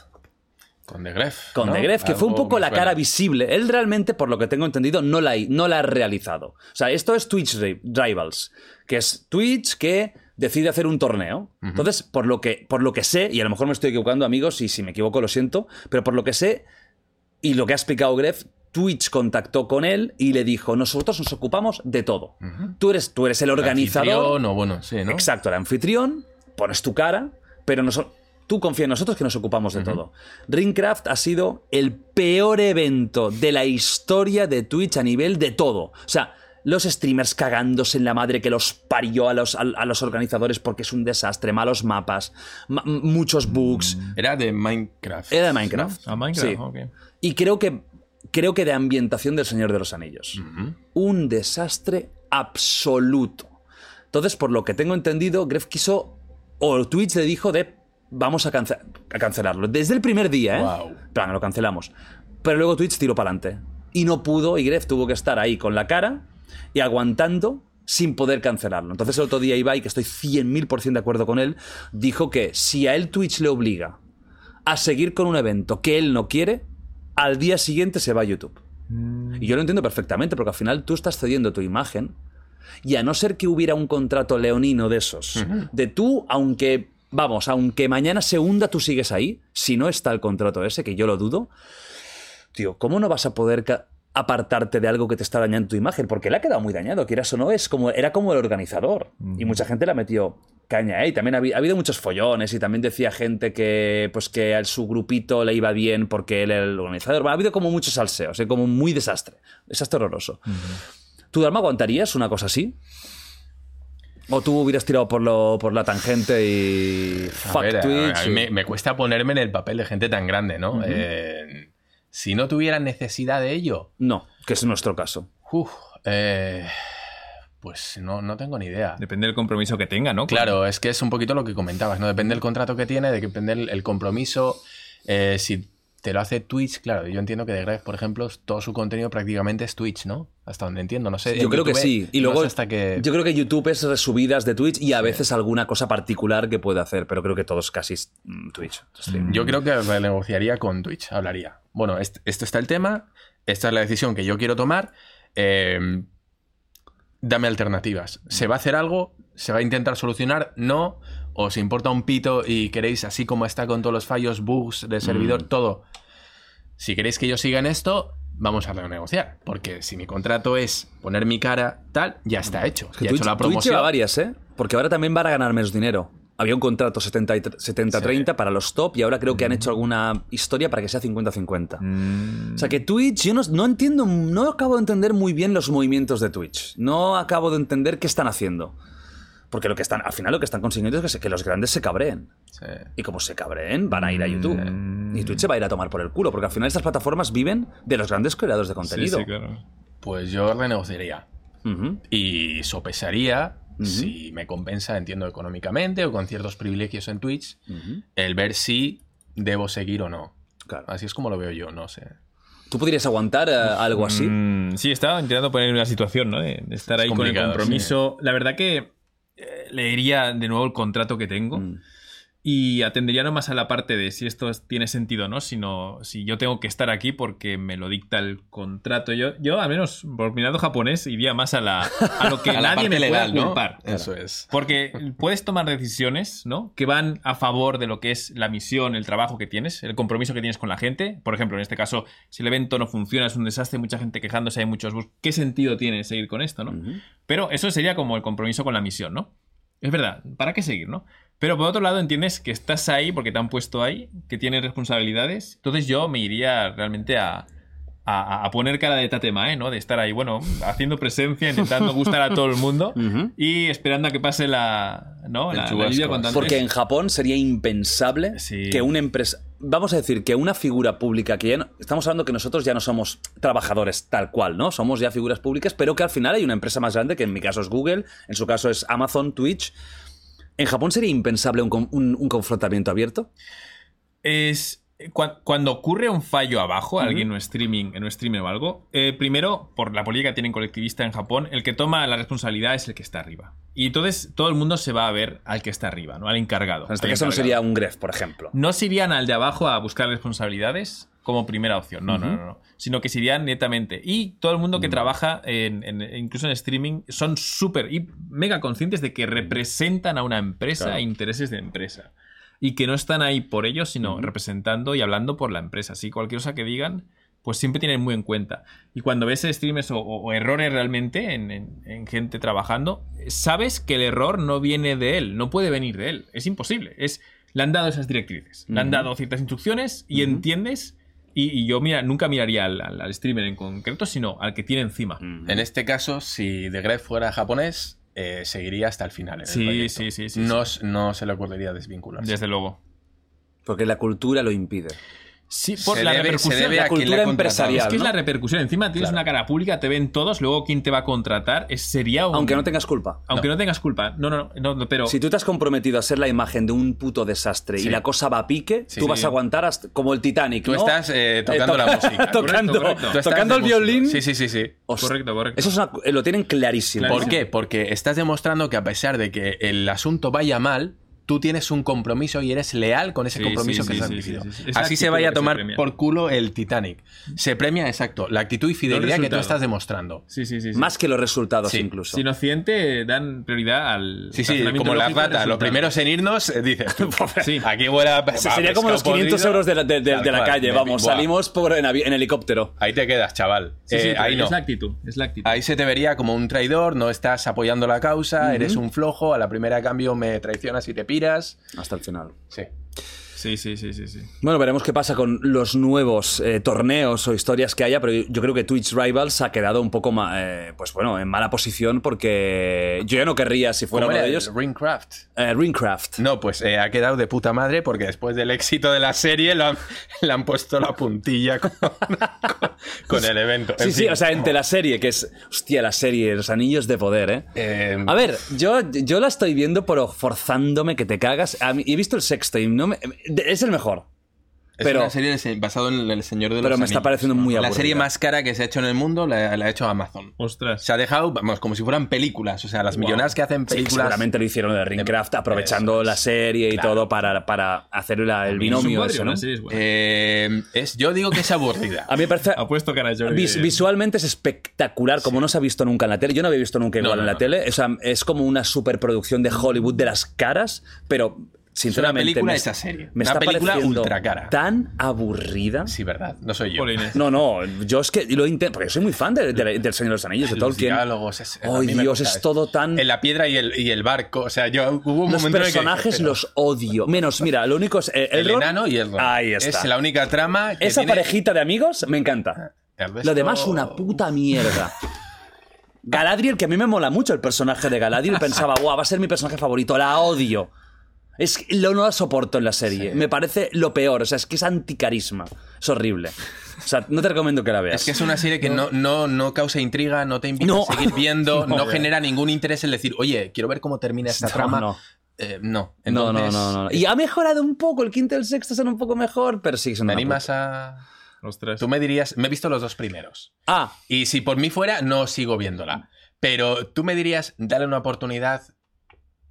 Con The Gref. con ¿no? The Gref, que fue un poco la cara visible. Él realmente, por lo que tengo entendido, no la, no la ha realizado. O sea, esto es Twitch Ri- Rivals, que es Twitch que decide hacer un torneo. Entonces, por lo, que, por lo que sé, y a lo mejor me estoy equivocando, amigos, y si me equivoco lo siento, pero por lo que sé, y lo que ha explicado Gref, Twitch contactó con él y le dijo, nosotros nos ocupamos de todo. tú, eres, tú eres el organizador. Anfitrión o bueno, sí, ¿no? Exacto, el anfitrión, pones tu cara, pero noso- tú confía en nosotros que nos ocupamos de todo. Ringcraft ha sido el peor evento de la historia de Twitch a nivel de todo. O sea, los streamers cagándose en la madre que los parió a los, a, a los organizadores porque es un desastre, malos mapas, ma- muchos bugs. Era de Minecraft. Era de Minecraft. Ah, Minecraft, Sí. Y creo que, creo que de ambientación del Señor de los Anillos. Un desastre absoluto. Entonces, por lo que tengo entendido, Gref quiso, o Twitch le dijo de, vamos a, cance- a cancelarlo. Desde el primer día, ¿eh? Guau. Plan, lo cancelamos. Pero luego Twitch tiró para adelante. Y no pudo, y Gref tuvo que estar ahí con la cara y aguantando sin poder cancelarlo. Entonces el otro día Ibai, que estoy 100.000% de acuerdo con él, dijo que si a él Twitch le obliga a seguir con un evento que él no quiere, al día siguiente se va a YouTube. Y yo lo entiendo perfectamente, porque al final tú estás cediendo tu imagen. Y a no ser que hubiera un contrato leonino de esos, de tú, aunque, vamos, aunque mañana se hunda, tú sigues ahí, si no está el contrato ese, que yo lo dudo, tío, ¿cómo no vas a poder apartarte de algo que te está dañando tu imagen? Porque le ha quedado muy dañado, quieras o no, es como, era como el organizador. Y mucha gente le ha metido caña, ¿eh? Y también ha, habi- ha habido muchos follones y también decía gente que, pues, que a su grupito le iba bien porque él era el organizador. Ha habido como muchos salseos, ¿eh? como muy desastre. Desastre horroroso. ¿Tú, Dalma, aguantarías una cosa así? ¿O tú hubieras tirado por, lo, por la tangente y... A Fuck a- Twitch? a mí me, me cuesta ponerme en el papel de gente tan grande, ¿no? Eh, si no tuviera necesidad de ello, No, que es nuestro caso. uf, eh, pues no, no tengo ni idea. Depende del compromiso que tenga, ¿no? Claro, es que es un poquito lo que comentabas, ¿no? Depende del contrato que tiene, depende el, el compromiso. Eh, si te lo hace Twitch, claro, yo entiendo que de Greg, por ejemplo, todo su contenido prácticamente es Twitch, ¿no? Hasta donde entiendo, no sé. Yo creo que sí. Y no luego, sé hasta que... yo creo que YouTube es subidas de Twitch y a veces alguna cosa particular que puede hacer, pero creo que todos casi es mm, Twitch. stream. Yo creo que renegociaría con Twitch, hablaría. Bueno, est- esto está el tema, esta es la decisión que yo quiero tomar. eh, dame alternativas. ¿Se va a hacer algo? ¿Se va a intentar solucionar? No. ¿Os importa un pito y queréis, así como está con todos los fallos, bugs de servidor, Mm. todo? Si queréis que yo siga en esto, vamos a renegociar. Porque si mi contrato es poner mi cara, tal, ya está hecho. Que ya he hecho la Twitch promoción. lleva varias, ¿eh? Porque ahora también van a ganar menos dinero. Había un contrato 70 y tr- 70-30 para los top y ahora creo que han hecho alguna historia para que sea 50-50. Mm, O sea que Twitch, yo no, no entiendo, no acabo de entender muy bien los movimientos de Twitch. No acabo de entender qué están haciendo. Porque lo que están, al final lo que están consiguiendo es que, se- que los grandes se cabreen. Sí. Y como se cabreen, van a ir a YouTube. Y Twitch se va a ir a tomar por el culo, porque al final estas plataformas viven de los grandes creadores de sí, contenido. sí, claro. Pues yo renegociaría. Ujú. y sopesaría si me compensa, entiendo, económicamente o con ciertos privilegios en Twitch, el ver si debo seguir o no. Claro. Así es como lo veo yo, no sé. ¿Tú podrías aguantar eh, algo así? Mm, sí, estaba intentando poner una situación, ¿no? De, estar Es ahí con el compromiso. La verdad que leería de nuevo el contrato que tengo Mm. Y atendería no más a la parte de si esto es- tiene sentido o no, sino si yo tengo que estar aquí porque me lo dicta el contrato. Yo, yo al menos, por mi lado japonés, iría más a, la, a lo que A nadie me legal, pueda ¿no? Eso es. Porque puedes tomar decisiones, ¿no? Que van a favor de lo que es la misión, el trabajo que tienes, el compromiso que tienes con la gente. Por ejemplo, en este caso, si el evento no funciona, es un desastre, mucha gente quejándose, hay muchos bugs. ¿Qué sentido tiene seguir con esto, no? Pero eso sería como el compromiso con la misión, ¿no? Es verdad, ¿para qué seguir, no? Pero por otro lado entiendes que estás ahí porque te han puesto ahí, que tienes responsabilidades. Entonces yo me iría realmente a, a, a poner cara de tatemae, ¿no? De estar ahí, bueno, haciendo presencia, intentando gustar a todo el mundo y esperando a que pase la, ¿no? La, lluvia. Porque en Japón sería impensable Sí. que una empresa. Vamos a decir que una figura pública, que ya no- estamos hablando que nosotros ya no somos trabajadores tal cual, ¿no? Somos ya figuras públicas, pero que al final hay una empresa más grande, que en mi caso es Google, en su caso es Amazon, Twitch. ¿En Japón sería impensable un, un- confrontamiento abierto? es cuando ocurre un fallo abajo, alguien en un streaming, en un streaming o algo, eh, primero, por la política que tienen colectivista en Japón, el que toma la responsabilidad es el que está arriba. Y entonces todo el mundo se va a ver al que está arriba, ¿no? Al encargado. En este caso no sería un Gref, por ejemplo. No se irían al de abajo a buscar responsabilidades como primera opción, no, no, no, no, sino que se irían netamente. Y todo el mundo que trabaja, en, en- incluso en streaming, son súper y mega conscientes de que representan a una empresa Claro. e intereses de empresa. Y que no están ahí por ellos, sino representando y hablando por la empresa. Así cualquier cosa que digan, pues siempre tienen muy en cuenta. Y cuando ves streamers o, o- o errores realmente en, en- en gente trabajando, sabes que el error no viene de él, no puede venir de él. Es imposible. Es, le han dado esas directrices, le han dado ciertas instrucciones y entiendes. Y, y yo mira, nunca miraría al, al- al streamer en concreto, sino al que tiene encima. En este caso, si The Gref fuera japonés, eh, seguiría hasta el final. en el Sí, proyecto. sí, sí, sí, no, s- no se le ocurriría desvincularse. Desde luego. Porque la cultura lo impide. Sí, por Se la debe- se repercusión. debe la cultura empresarial. Es que es la repercusión. Encima tienes una cara pública, te ven todos, luego quién te va a contratar. Es, sería un- Aunque no tengas culpa. Aunque no. tengas culpa. No, no, no, no, pero. Si tú te has comprometido a ser la imagen de un puto desastre Sí. y la cosa va a pique, Sí, tú sí. vas a aguantar hasta- como el Titanic. Tú ¿no? estás eh, tocando Eh, la toca- música. tocando, Correcto, correcto. Tú estás tocando el violín. Sí, sí, sí, sí. Hostia, Correcto, correcto. Eso es una- lo tienen clarísimo. ¿Por qué? Porque estás demostrando que a pesar de que el asunto vaya mal, tú tienes un compromiso y eres leal con ese Sí, compromiso sí, que sí, has sí, adquirido. sí, sí, sí. Es la Así se vaya a tomar por culo el Titanic. Se premia, exacto, la actitud y fidelidad que tú estás demostrando. Sí, sí, sí. sí. Más que los resultados Sí. incluso. Sin Occidente dan prioridad al. Sí, sí, como las ratas, los primeros en irnos, eh, dices, tú, Sí. aquí huele a Se- Sería como los 500 euros de la, de- de- Tal de la cual. calle, vamos, salimos por, en, en helicóptero. Ahí te quedas, chaval. Sí, sí, Eh, ahí no. Es la actitud. Es la actitud. Ahí se te vería como un traidor, no estás apoyando la causa, eres un flojo, a la primera cambio me traicionas y te Hasta el final. Sí. Sí, sí, sí, sí, sí. Bueno, veremos qué pasa con los nuevos eh, torneos o historias que haya, pero yo creo que Twitch Rivals ha quedado un poco eh, pues bueno, en mala posición porque yo ya no querría si fuera ¿Cómo uno era de el ellos. Ringcraft. Eh, Ringcraft. No, pues eh, ha quedado de puta madre porque después del éxito de la serie lo han- le han puesto la puntilla con, con- con el evento. Sí, En sí, fin. o sea, entre la serie, que es. Hostia, la serie, los anillos de poder, ¿eh? Eh, A ver, yo, yo la estoy viendo, pero forzándome que te cagas. A mí- he visto el sexto y no me, es el mejor. es pero- una serie basado en El Señor de los Pero me está pareciendo muy La aburrida. serie más cara que se ha hecho en el mundo la, la ha hecho Amazon. Ostras. Se ha dejado, vamos, como si fueran películas. O sea, las millonadas que hacen Sí, películas. seguramente lo hicieron de Ringcraft, aprovechando Eso la serie y Claro. todo para, para hacer la- el binomio ¿no? la es. Eh, es, yo digo que es aburrida. A mí me parece. Apuesto cara vis- visualmente es espectacular, como no se ha visto nunca en la tele. Yo no había visto nunca No, igual no, en la no. tele. O sea, es como una superproducción de Hollywood de las caras, pero sinceramente. película me, serie. Me Una está película pareciendo ultra cara. tan aburrida. Sí, verdad. No soy yo. Polines. No, no, yo es que lo intento, porque yo soy muy fan de- de- del Señor de los Anillos, de Los Tolkien. diálogos. Es, me Dios, es todo tan... En la piedra y el, y el barco. O sea, yo hubo un Los momento en el que personajes dije, pero los odio. Menos, mira, lo único es... eh, El Elrond- enano y el. Ahí está. Es la única trama que Esa tiene- parejita de amigos me encanta. El resto- Lo demás, una puta mierda. Galadriel, que a mí me mola mucho el personaje de Galadriel, pensaba, guau, va a ser mi personaje favorito, la odio. Es que lo no la soporto en la serie. Me parece lo peor, o sea, es que es anticarisma. Es horrible. O sea, no te recomiendo que la veas. Es que es una serie que no, no, no causa intriga, no te invita No. a seguir viendo, no, No. genera ningún interés en decir, oye, quiero ver cómo termina esta No, trama. no. Eh, no. No, no, Entonces, no, no, no. Y ha mejorado un poco, el quinto y el sexto son un poco mejor, pero sí son ¿Me animas puta. a...? Ostras. Tú me dirías, me he visto los dos primeros. Ah, Y si por mí fuera, no sigo viéndola. Pero tú me dirías, dale una oportunidad.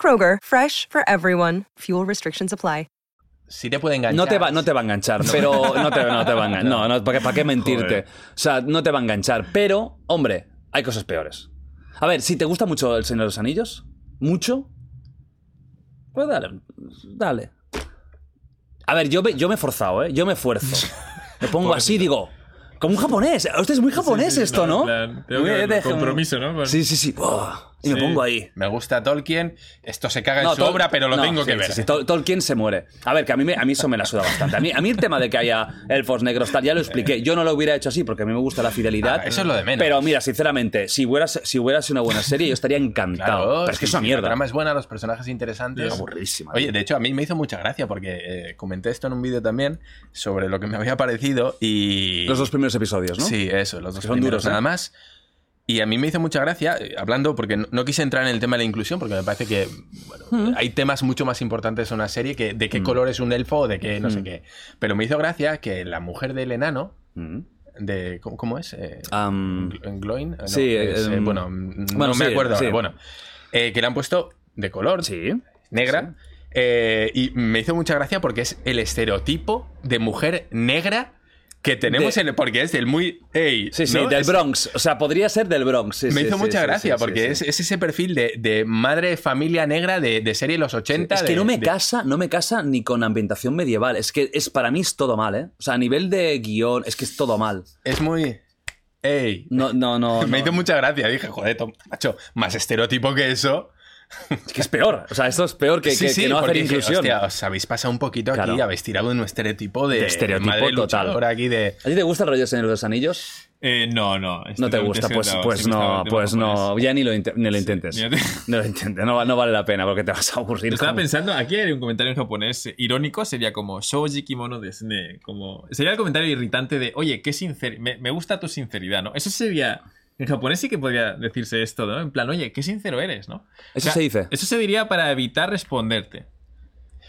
Kroger, fresh for everyone. Fuel restrictions apply. Sí te puede enganchar. no te, va, no te va a enganchar, pero no te, no te va a enganchar. No, no, ¿para qué, para qué mentirte? O sea, no te va a enganchar, pero, hombre, hay cosas peores. A ver, si te gusta mucho El Señor de los Anillos, mucho, pues dale, dale. A ver, yo me, yo me he forzado, ¿eh? Yo me esfuerzo. Me pongo así, digo, como un japonés. Hostia, es muy japonés Sí, sí, esto, claro, ¿no? tengo Muy- compromiso, ¿no? Sí, sí, sí. Buah, y me pongo ahí. Me gusta Tolkien. Esto se caga en su obra, pero lo no, tengo que ver. sí, sí, Tol- Tolkien se muere. A ver, que a mí, me- a mí eso me la suda bastante. A mí, a mí el tema de que haya elfos negros tal, ya lo expliqué. Yo no lo hubiera hecho así porque a mí me gusta la fidelidad. Ah, eso es lo de menos. Pero mira, sinceramente, si hubiera, si una buena serie, yo estaría encantado. Claro, pero es que es una mierda. La trama es buena, los personajes interesantes. Es aburridísima. Oye, de hecho, a mí me hizo mucha gracia porque eh, comenté esto en un vídeo también sobre lo que me había parecido y. Los dos primeros episodios, ¿no? Sí, eso, los dos Que son primeros, duros, ¿eh? nada más. Y a mí me hizo mucha gracia, eh, hablando, porque no, no quise entrar en el tema de la inclusión, porque me parece que bueno, hay temas mucho más importantes en una serie que de qué color es un elfo o de qué no sé qué. Pero me hizo gracia que la mujer del enano, Mm. de ¿cómo, cómo es? Eh, Gloin, No, sí, es, eh, em, bueno, mm, bueno, no me sí, acuerdo. sí. Bueno, eh, que le han puesto de color, sí. negra. eh, y me hizo mucha gracia porque es el estereotipo de mujer negra que tenemos De- en porque es el muy ey, Sí, sí, ¿no? del Es- Bronx. O sea, podría ser del Bronx. sí, me sí, hizo sí, mucha gracia porque Es, ese perfil de, de madre de familia negra de, de serie de los 80. Es que no me casa, no me casa ni con ambientación medieval. Es que es para mí es todo mal, ¿eh? O sea, a nivel de guion, es que es todo mal. Es muy. ¡Ey! No, no, no. me no. hizo mucha gracia. Dije, joder, macho, más estereotipo que eso. Es que es peor. O sea, esto es peor que, que- que no hacer inclusión. hostia, os habéis pasado un poquito aquí, Claro. habéis tirado en un estereotipo de, De estereotipo madre total. aquí de. ¿A ti te gusta el rollo Señor de los Anillos? Eh, no, no. No estoy te gusta, pues, pues Sí, no, pues no, ya ni lo, inte- ni lo intentes. te- No lo intentes, no, va- no vale la pena porque te vas a aburrir. Estaba como- pensando, aquí hay un comentario en japonés irónico, sería como Shoji kimono desu ne", como Sería el comentario irritante de, oye, qué sincer me, me gusta tu sinceridad, ¿no? Eso sería. En japonés sí que podría decirse esto, ¿no? En plan, oye, qué sincero eres, ¿no? Eso se dice. Eso se diría para evitar responderte.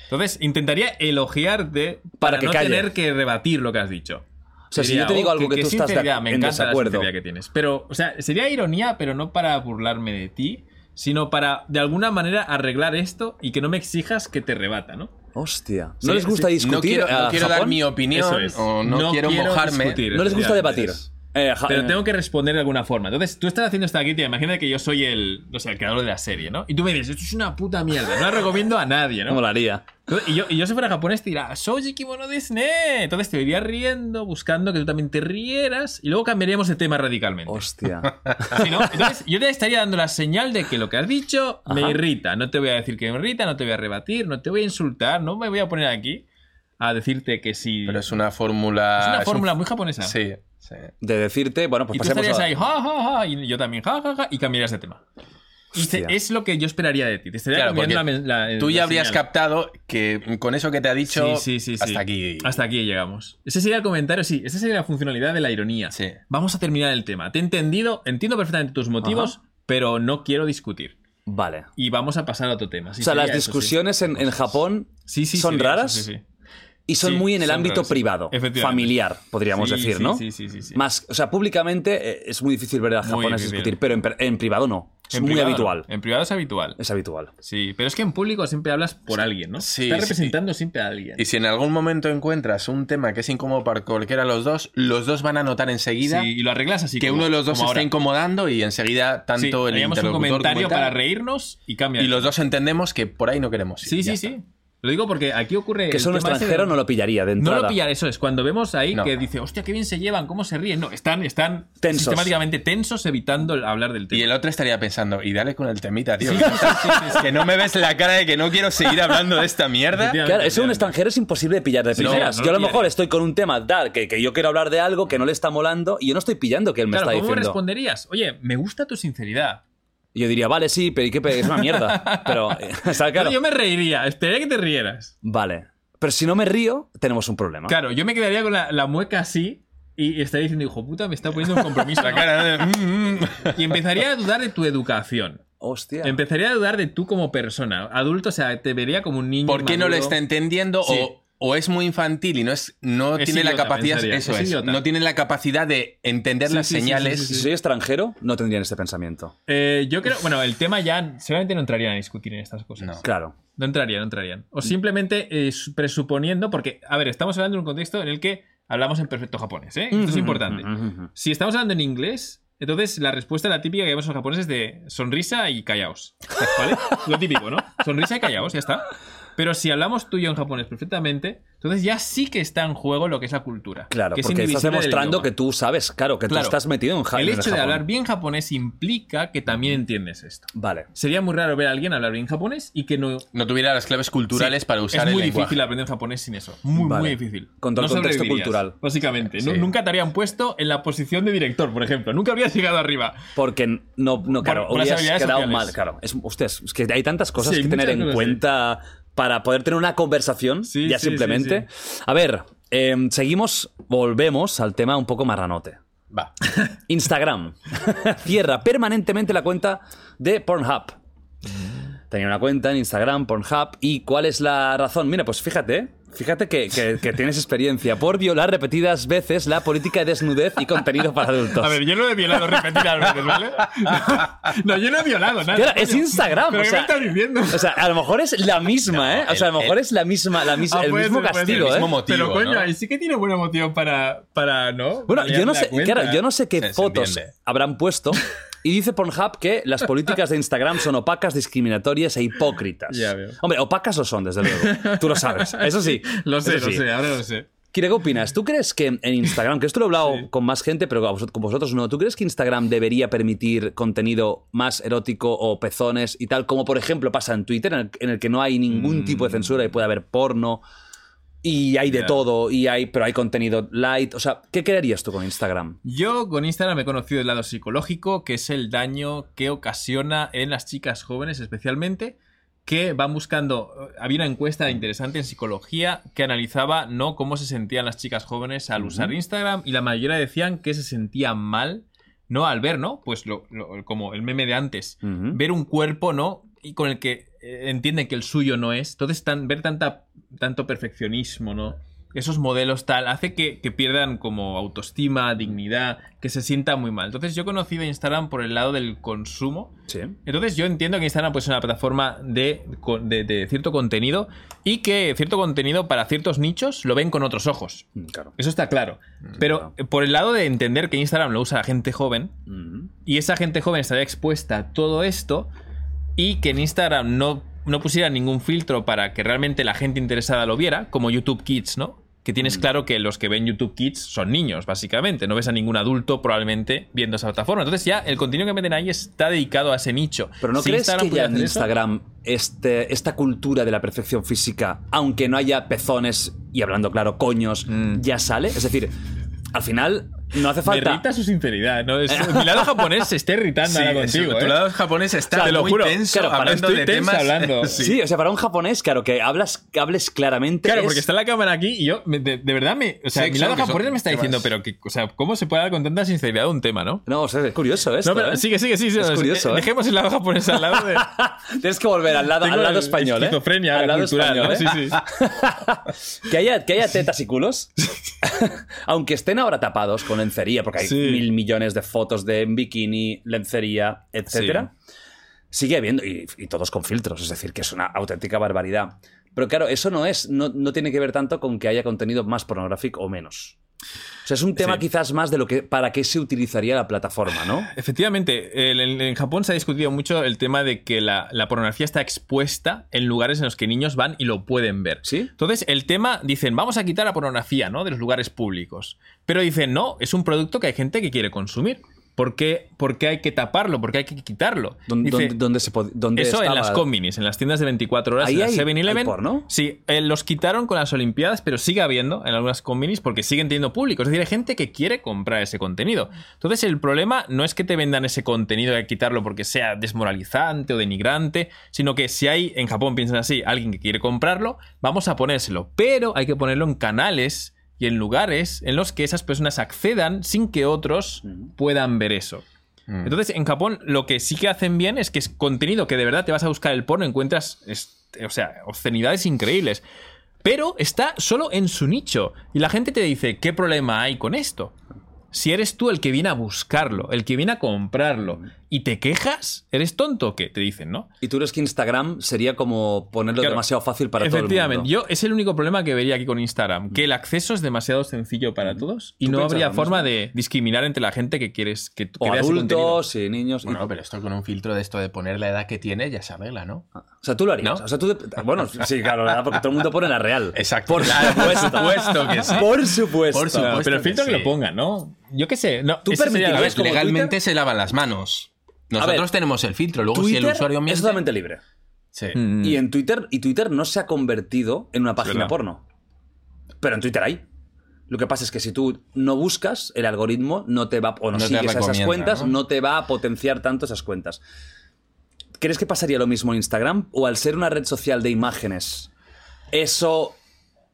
Entonces, intentaría elogiarte Para para, que no calle. tener que rebatir lo que has dicho. O sea, si yo te digo "Oh, algo que tú estás de- me en encanta la desacuerdo. sinceridad que tienes. Pero, o sea, sería ironía, pero no para burlarme de ti, sino para, de alguna manera, arreglar esto y que no me exijas que te rebata, ¿no? Hostia. ¿No Sí, les gusta sí. discutir? No quiero, no a quiero dar mi opinión Eso es. o no, No quiero, quiero mojarme. discutir. No les gusta debatir. Eh, Pero eh, tengo que responder de alguna forma. Entonces, tú estás haciendo esta aquí, tío. Imagina que yo soy el, no sé, el creador de la serie, ¿no? Y tú me dices, esto es una puta mierda. No la recomiendo a nadie, ¿no? Molaría. Y yo, y yo si fuera japonés te dirá, Shoji kimono Disney. Entonces te iría riendo, buscando que tú también te rieras y luego cambiaríamos de tema radicalmente. Hostia. Sí, ¿no? Entonces yo te estaría dando la señal de que lo que has dicho me Ajá. irrita. No te voy a decir que me irrita, no te voy a rebatir, no te voy a insultar, no me voy a poner aquí a decirte que sí. Pero es una fórmula. Es una un- fórmula muy japonesa. Sí, sí. De decirte, bueno, pues y tú estarías a- ahí, ja, ja, ja, y yo también, ja, ja, ja, y cambiarías de tema. Y te- Hostia. es lo que yo esperaría de ti. Te estaría Claro, la, la- Tú la ya habrías señal. captado que con eso que te ha dicho. Sí, sí, sí, sí. Hasta aquí. Hasta aquí llegamos. Ese sería el comentario, sí. Esa sería la funcionalidad de la ironía. Sí. Vamos a terminar el tema. Te he entendido, entiendo perfectamente tus motivos, pero no quiero discutir. Vale. Y vamos a pasar a otro tema. Sí, o sea, las sería eso, sí. discusiones en, en Japón Sí, sí, son raras sí, sí. Y son Sí, muy en el ámbito privado, Efectivamente. familiar, podríamos Sí, decir, sí, ¿no? sí, sí, sí, sí. Más, o sea, públicamente eh, es muy difícil ver a difícil. discutir, pero en, per- en privado no. Es En muy privado, habitual. En privado es habitual. Es habitual. Sí, pero es que en público siempre hablas por alguien, ¿no? Sí, Estás sí. representando siempre a alguien. Y si en algún momento encuentras un tema que es incómodo para cualquiera de los dos, los dos van a notar enseguida Sí, y lo arreglas así. que como- uno de los dos como está incomodando y enseguida tanto Sí, el haríamos un interlocutor comentario como el para tal, reírnos y cambia. Y los dos entendemos que por ahí no queremos ir. Sí, sí, está. sí. Lo digo porque aquí ocurre. Que eso un extranjero de- no lo pillaría de No lo pillar, eso es. Cuando vemos ahí No. que dice, hostia, qué bien se llevan, cómo se ríen. No, están, están Tensos. sistemáticamente tensos evitando el- hablar del tema. Y el otro estaría pensando, y dale con el temita, tío. que no me ves la cara de que no quiero seguir hablando de esta mierda. Claro, eso un extranjero es imposible de pillar de Sí, primeras. no, no yo a lo mejor estoy con un tema tal que, que yo quiero hablar de algo que no le está molando y yo no estoy pillando que él me Claro, está ¿cómo me diciendo. responderías? Oye, me gusta tu sinceridad. Y yo diría, vale, sí, pero ¿y qué pe- es una mierda. Pero, o sea, claro, Pero yo me reiría, esperé que te rieras. vale. Pero si no me río, tenemos un problema. Claro, yo me quedaría con la, la mueca así y estaría diciendo, hijo puta, me está poniendo un compromiso. La ¿no? cara de... mm, mm. Y empezaría a dudar de tu educación. Hostia. Empezaría a dudar de tú como persona. Adulto, o sea, te vería como un niño. ¿Por qué no le maduro. está entendiendo? Sí. O, o es muy infantil y no, es, no Es tiene la idiota, capacidad. pensaría, Eso es es. No tiene la capacidad de entender Sí, las sí, sí, señales. sí, sí, Si soy extranjero, no tendrían este pensamiento. Eh, yo creo, bueno, el tema ya seguramente no entrarían a discutir en estas cosas. No. Claro. No entrarían, no entrarían. O simplemente eh, su- presuponiendo, porque, a ver, estamos hablando de un contexto en el que hablamos en perfecto japonés, ¿eh? Esto es importante. Si estamos hablando en inglés, entonces la respuesta es la típica que vemos en japonés es de sonrisa y callaos. ¿Vale? Lo típico, ¿no? Sonrisa y callaos, ya está. Pero si hablamos tú y yo en japonés perfectamente, entonces ya sí que está en juego lo que es la cultura. Claro, que es porque estás demostrando que tú sabes, claro, que Claro. tú estás metido en ja- El en hecho de Japón. hablar bien japonés implica que también entiendes esto. Vale. Sería muy raro ver a alguien hablar bien japonés y que no. No tuviera las claves culturales Sí, para usar Es el muy lenguaje. difícil aprender japonés sin eso. Muy, Vale. muy difícil. Con todo el contexto cultural. Básicamente. Sí. Nunca te habrían puesto en la posición de director, por ejemplo. Nunca habrías llegado arriba. Porque no, no claro, por hubieras quedado sociales. mal. Claro, es, ustedes, es que hay tantas cosas Sí, que tener en cosas, cuenta para poder tener una conversación, Sí, ya sí, simplemente. A ver, eh, seguimos, volvemos al tema un poco marranote. Va. Instagram cierra permanentemente la cuenta de Pornhub. Tenía una cuenta en Instagram, Pornhub. ¿Y cuál es la razón? Mira, pues fíjate, fíjate que, que- que tienes experiencia por violar repetidas veces la política de desnudez y contenido para adultos. A ver, yo no he violado repetidas veces, ¿vale? No, yo no he violado nada. Claro, es. Instagram. ¿Pero o qué sea, me estás diciendo? O sea, a lo mejor es la misma, ¿eh? O sea, a lo el- mejor es la misma, la misma Ah, el mismo ser, castigo, El ¿eh? mismo motivo, Pero coño, ¿no? ahí sí que tiene buena motivo para, para ¿no? Bueno, yo no sé, claro, yo no sé qué Se- se fotos entiende. habrán puesto. Y dice Pornhub que las políticas de Instagram son opacas, discriminatorias e hipócritas. Ya veo. Hombre, opacas lo son, desde luego. Tú lo sabes. Eso sí. Lo sé, lo sé, ahora lo sé. Kira, ¿qué opinas? ¿Tú crees que en Instagram, que esto lo he hablado con más gente, pero con vosotros, no, ¿tú crees que Instagram debería permitir contenido más erótico o pezones y tal, como por ejemplo pasa en Twitter, en el, en el que no hay ningún tipo de censura y puede haber porno? Y hay de todo, y hay, pero hay contenido light. O sea, ¿qué creerías tú con Instagram? Yo con Instagram he conocido el lado psicológico, que es el daño que ocasiona en las chicas jóvenes especialmente, que van buscando... Había una encuesta interesante en psicología que analizaba no cómo se sentían las chicas jóvenes al usar Instagram y la mayoría decían que se sentían mal, no al ver, ¿no? Pues lo, lo- como el meme de antes, ver un cuerpo, ¿no? Y con el que eh, entienden que el suyo no es. Entonces, tan, ver tanta, tanto perfeccionismo, ¿no? Esos modelos tal, hace que, que pierdan como autoestima, dignidad, que se sienta muy mal. Entonces, yo he conocido Instagram por el lado del consumo. Sí. Entonces, yo entiendo que Instagram pues, es una plataforma de, de- de cierto contenido y que cierto contenido para ciertos nichos lo ven con otros ojos. Mm, Claro. Eso está claro. Pero eh, por el lado de entender que Instagram lo usa la gente joven, Ujú. y esa gente joven estaría expuesta a todo esto y que en Instagram no, no pusiera ningún filtro para que realmente la gente interesada lo viera, como YouTube Kids, ¿no? Que tienes claro que los que ven YouTube Kids son niños, básicamente. No ves a ningún adulto probablemente viendo esa plataforma. Entonces ya el contenido que meten ahí está dedicado a ese nicho. Pero ¿no Si crees Instagram que ya en Instagram este, esta cultura de la perfección física, aunque no haya pezones y hablando claro, coños, ya sale? Es decir, al final no hace Me falta... irrita su sinceridad. ¿no? Es- mi lado japonés se está irritando ahora Sí, contigo. tu ¿eh? lado japonés está Te lo muy juro. tenso Claro, para- hablando estoy de temas. hablando. Sí. o sea, para un japonés, claro, que hablas, hables claramente. Claro, es- porque está la cámara aquí y yo, me- de, de verdad, me, o sea, Sí, mi lado japonés me está diciendo, pero que, o sea, ¿cómo se puede hablar con tanta sinceridad de un tema, no? No, o sea, es curioso esto, No, pero ¿eh? sigue, sigue, sigue. Es sí, curioso, eh. Dejemos el lado japonés al lado de. Tienes que volver al lado, Tengo al lado español, ¿eh? esquizofrenia al lado español, ¿eh? Sí, sí. que, haya, que haya tetas y culos, aunque estén ahora tapados con lencería, porque hay Sí. mil millones de fotos de bikini, lencería, etcétera, sigue habiendo, y, y todos con filtros, es decir, que es una auténtica barbaridad. Pero claro, eso no es, no, no tiene que ver tanto con que haya contenido más pornográfico o menos. O sea, es un tema Sí. quizás más de lo que para qué se utilizaría la plataforma, ¿no? Efectivamente, en Japón se ha discutido mucho el tema de que la, la pornografía está expuesta en lugares en los que niños van y lo pueden ver. ¿Sí? Entonces, el tema, dicen, vamos a quitar la pornografía, ¿no? De los lugares públicos. Pero dicen, no, es un producto que hay gente que quiere consumir. ¿Por qué, por qué hay que taparlo? ¿Por qué hay que quitarlo? ¿Dónde, Dice, dónde- dónde se dónde Eso en las combinis, en las tiendas de 24 horas, en las hay- 7-Eleven. hay porno. Sí, eh, los quitaron con las Olimpiadas, pero sigue habiendo en algunas combinis porque siguen teniendo público. Es decir, hay gente que quiere comprar ese contenido. Entonces, el problema no es que te vendan ese contenido y hay que quitarlo porque sea desmoralizante o denigrante, sino que si hay, en Japón piensan así, alguien que quiere comprarlo, vamos a ponérselo. Pero hay que ponerlo en canales y en lugares en los que esas personas accedan sin que otros puedan ver eso. Entonces, en Japón lo que sí que hacen bien es que es contenido que de verdad te vas a buscar el porno, encuentras, es- o sea, obscenidades increíbles. Pero está solo en su nicho. Y la gente te dice, ¿qué problema hay con esto? Si eres tú el que viene a buscarlo, el que viene a comprarlo, y te quejas, ¿eres tonto o qué? Te dicen, ¿no? Y tú crees que Instagram sería como ponerlo Claro. demasiado fácil para todo el Efectivamente, mundo. yo es el único problema que vería aquí con Instagram, que el acceso es demasiado sencillo para todos y ¿Tú no habría forma mismo? de discriminar entre la gente que quieres que, O contenido. adultos y niños. y- Bueno, pero esto con un filtro de esto de poner la edad que tiene ya se arregla, ¿no? O sea, tú lo harías. ¿No? O sea, tú de- Bueno, sí, claro, la verdad, porque todo el mundo pone la real. Exacto. Por supuesto. supuesto que sí. Por supuesto. Por supuesto. pero el filtro que, que lo pongan, ¿no? Yo qué sé. No, ¿Tú permitirías Legalmente Twitter? se lavan las manos. Nosotros ver, tenemos el filtro. Luego, si el usuario miente. es totalmente libre. Sí. Mm. Y en Twitter, y Twitter no se ha convertido en una página verdad. porno. Pero en Twitter hay. Lo que pasa es que si tú no buscas, el algoritmo no te va, o no, No sigues a esas cuentas, ¿no? ¿no? te va a potenciar tanto esas cuentas. ¿Crees que pasaría lo mismo en Instagram? ¿O al ser una red social de imágenes, eso,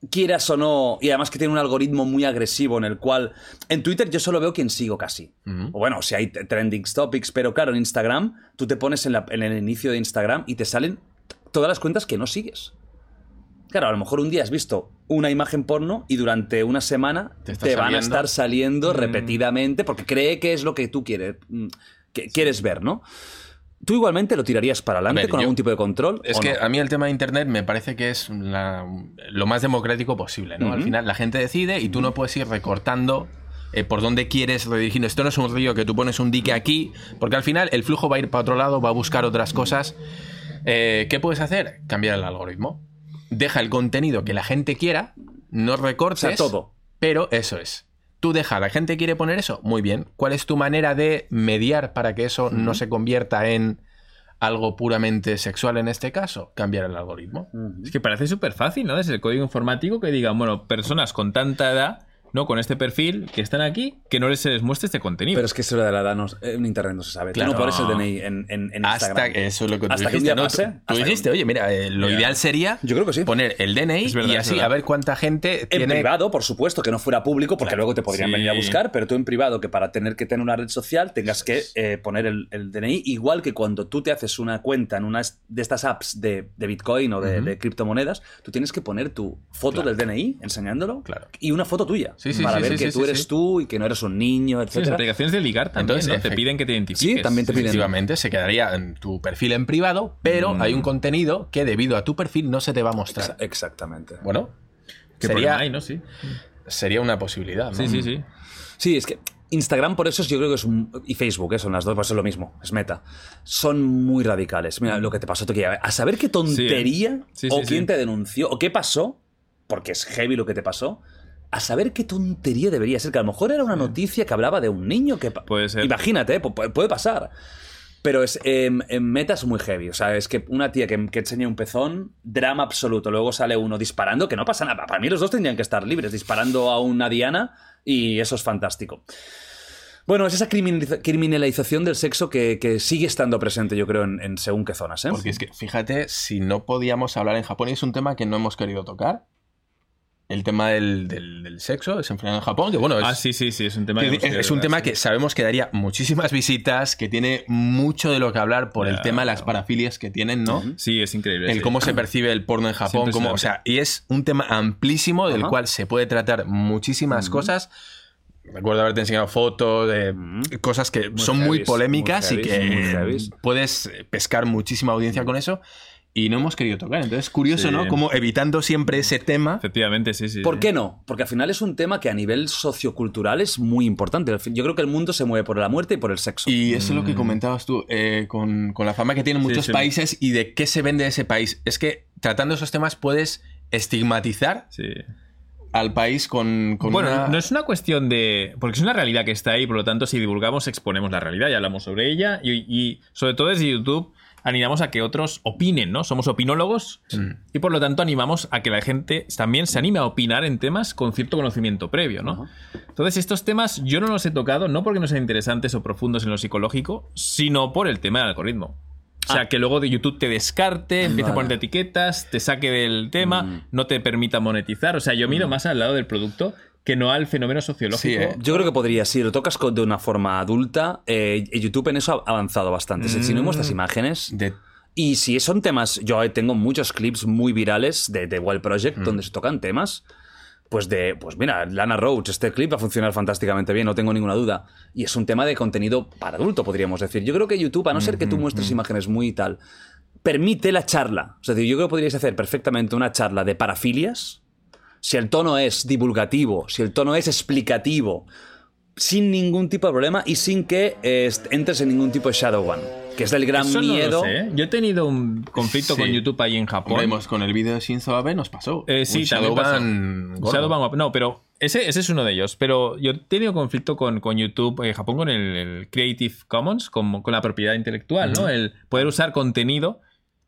quieras o no, y además que tiene un algoritmo muy agresivo en el cual... En Twitter yo solo veo quien sigo casi. O bueno, si hay trending topics, pero claro, en Instagram tú te pones en, la- en el inicio de Instagram y te salen todas las cuentas que no sigues. Claro, a lo mejor un día has visto una imagen porno y durante una semana Te van a estar saliendo repetidamente porque cree que es lo que tú quieres, mm, que quieres ver, ¿no? ¿Tú igualmente lo tirarías para adelante ver, con yo- algún tipo de control? Es que no? a mí el tema de Internet me parece que es la- lo más democrático posible, ¿no? Al final la gente decide y tú no puedes ir recortando eh, por dónde quieres redirigir. Esto no es un río que tú pones un dique aquí, porque al final el flujo va a ir para otro lado, va a buscar otras cosas. Eh, ¿Qué puedes hacer? Cambiar el algoritmo. Deja el contenido que la gente quiera, no recortes. O sea, todo. Pero eso es. Tú deja, la gente quiere poner eso, muy bien. ¿Cuál es tu manera de mediar para que eso no se convierta en algo puramente sexual en este caso, cambiar el algoritmo. Es que parece súper fácil, ¿no? Desde el código informático que digan, bueno, personas con tanta edad, ¿no? Con este perfil, que están aquí, que no les se les muestre este contenido. Pero es que eso de la edad no- en internet no se sabe. Claro. Tú no pones el DNI en, en, en Hasta Instagram. que eso es lo que tú Hasta que un dijiste. día ¿no? pase, Tú- Tú hasta dijiste, oye, mira, eh, lo ideal sería Yo creo que sí. poner el DNI verdad, y así a ver cuánta gente En tiene. privado, por supuesto, que no fuera público, porque luego te podrían Sí. venir a buscar, pero tú en privado, que para tener que tener una red social tengas que eh, poner el, el DNI, igual que cuando tú te haces una cuenta en una de estas apps de, de Bitcoin o de, de criptomonedas, tú tienes que poner tu foto del DNI enseñándolo Claro. y una foto tuya Sí, sí, para sí, ver sí, que sí, tú sí, eres sí. tú y que no eres un niño, Sí, las etc. aplicaciones de ligar también, Entonces, ¿no? Te piden que te identifiques. Sí, también te piden. Efectivamente, se quedaría en tu perfil en privado, pero Mm. hay un contenido que debido a tu perfil no se te va a mostrar. Exa- Exactamente. Bueno, ¿Qué sería, problema hay, no? Sí. sería una posibilidad. ¿no? Sí, sí, sí. Sí, es que Instagram por eso es- yo creo que es un, y Facebook, eh, son las dos, pues es lo mismo, es meta. Son muy radicales. Mira lo que te pasó, Toquilla. A saber qué tontería Sí, o sí, quién sí. te denunció o qué pasó, porque es heavy lo que te pasó. A saber qué tontería debería ser, que a lo mejor era una noticia que hablaba de un niño que... Puede ser. Imagínate, pu- pu- puede pasar. Pero es, em, en meta es muy heavy. O sea, es que una tía que, que enseña un pezón, drama absoluto. Luego sale uno disparando, que no pasa nada. Para mí los dos tendrían que estar libres, disparando a una diana y eso es fantástico. Bueno, es esa criminaliza- criminalización del sexo que, que sigue estando presente, yo creo, en, en según qué zonas. ¿eh? Porque es que, fíjate, si no podíamos hablar en Japón, y es un tema que no hemos querido tocar. El tema del, del- del sexo desenfrenado en Japón, que bueno, es, Ah, sí, sí, sí, es un tema que es, un tema sí. que sabemos que daría muchísimas visitas, que tiene mucho de lo que hablar por el tema de las parafilias que tienen, ¿no? Sí, es increíble. El sí. cómo se percibe el porno en Japón, cómo, o sea, y es un tema amplísimo del Ajá. cual se puede tratar muchísimas cosas. Recuerdo haberte enseñado fotos de cosas que son muy polémicas muy y que puedes pescar muchísima audiencia con eso y no hemos querido tocar. Entonces, curioso, Sí. ¿no? Como evitando siempre ese tema. Efectivamente, sí, sí. ¿Por sí. qué no? Porque al final es un tema que a nivel sociocultural es muy importante. Yo creo que el mundo se mueve por la muerte y por el sexo. Y eso es lo que comentabas tú, eh, con, con la fama que tienen Mm. Sí, muchos sí. países y de qué se vende ese país. Es que tratando esos temas puedes estigmatizar Sí. al país con, con bueno, una... no es una cuestión de. Porque es una realidad que está ahí, por lo tanto, si divulgamos, exponemos la realidad y hablamos sobre ella. Y, y sobre todo desde YouTube, animamos a que otros opinen, ¿no? Somos opinólogos y por lo tanto animamos a que la gente también se anime a opinar en temas con cierto conocimiento previo, ¿no? Entonces, estos temas yo no los he tocado, no porque no sean interesantes o profundos en lo psicológico, sino por el tema del algoritmo. O sea, que luego de YouTube te descarte, empieza a ponerte etiquetas, te saque del tema, no te permita monetizar. O sea, yo miro más al lado del producto que no al fenómeno sociológico. Sí, ¿eh? Yo creo que podría, si lo tocas de una forma adulta, eh, YouTube en eso ha avanzado bastante. Si- Si no muestras imágenes, de- Y si son temas, yo tengo muchos clips muy virales de The Wild Project donde se tocan temas, pues de, pues mira, Lana Roach, este clip va a funcionar fantásticamente bien, no tengo ninguna duda. Y es un tema de contenido para adulto, podríamos decir. Yo creo que YouTube, a no ser que tú muestres imágenes muy y tal, permite la charla. O sea, yo creo que podríais hacer perfectamente una charla de parafilias, si el tono es divulgativo, si el tono es explicativo, sin ningún tipo de problema y sin que eh, entres en ningún tipo de shadow ban, que es el gran Eso no lo miedo. sé, ¿eh? Yo he tenido un conflicto Sí. con YouTube ahí en Japón. Vemos con el vídeo de Shinzo Abe nos pasó. Eh, sí. Shadowban, no, pero ese, ese es uno de ellos. Pero yo he tenido conflicto con, con YouTube en Japón con el, el Creative Commons, con, con la propiedad intelectual, ¿no? El poder usar contenido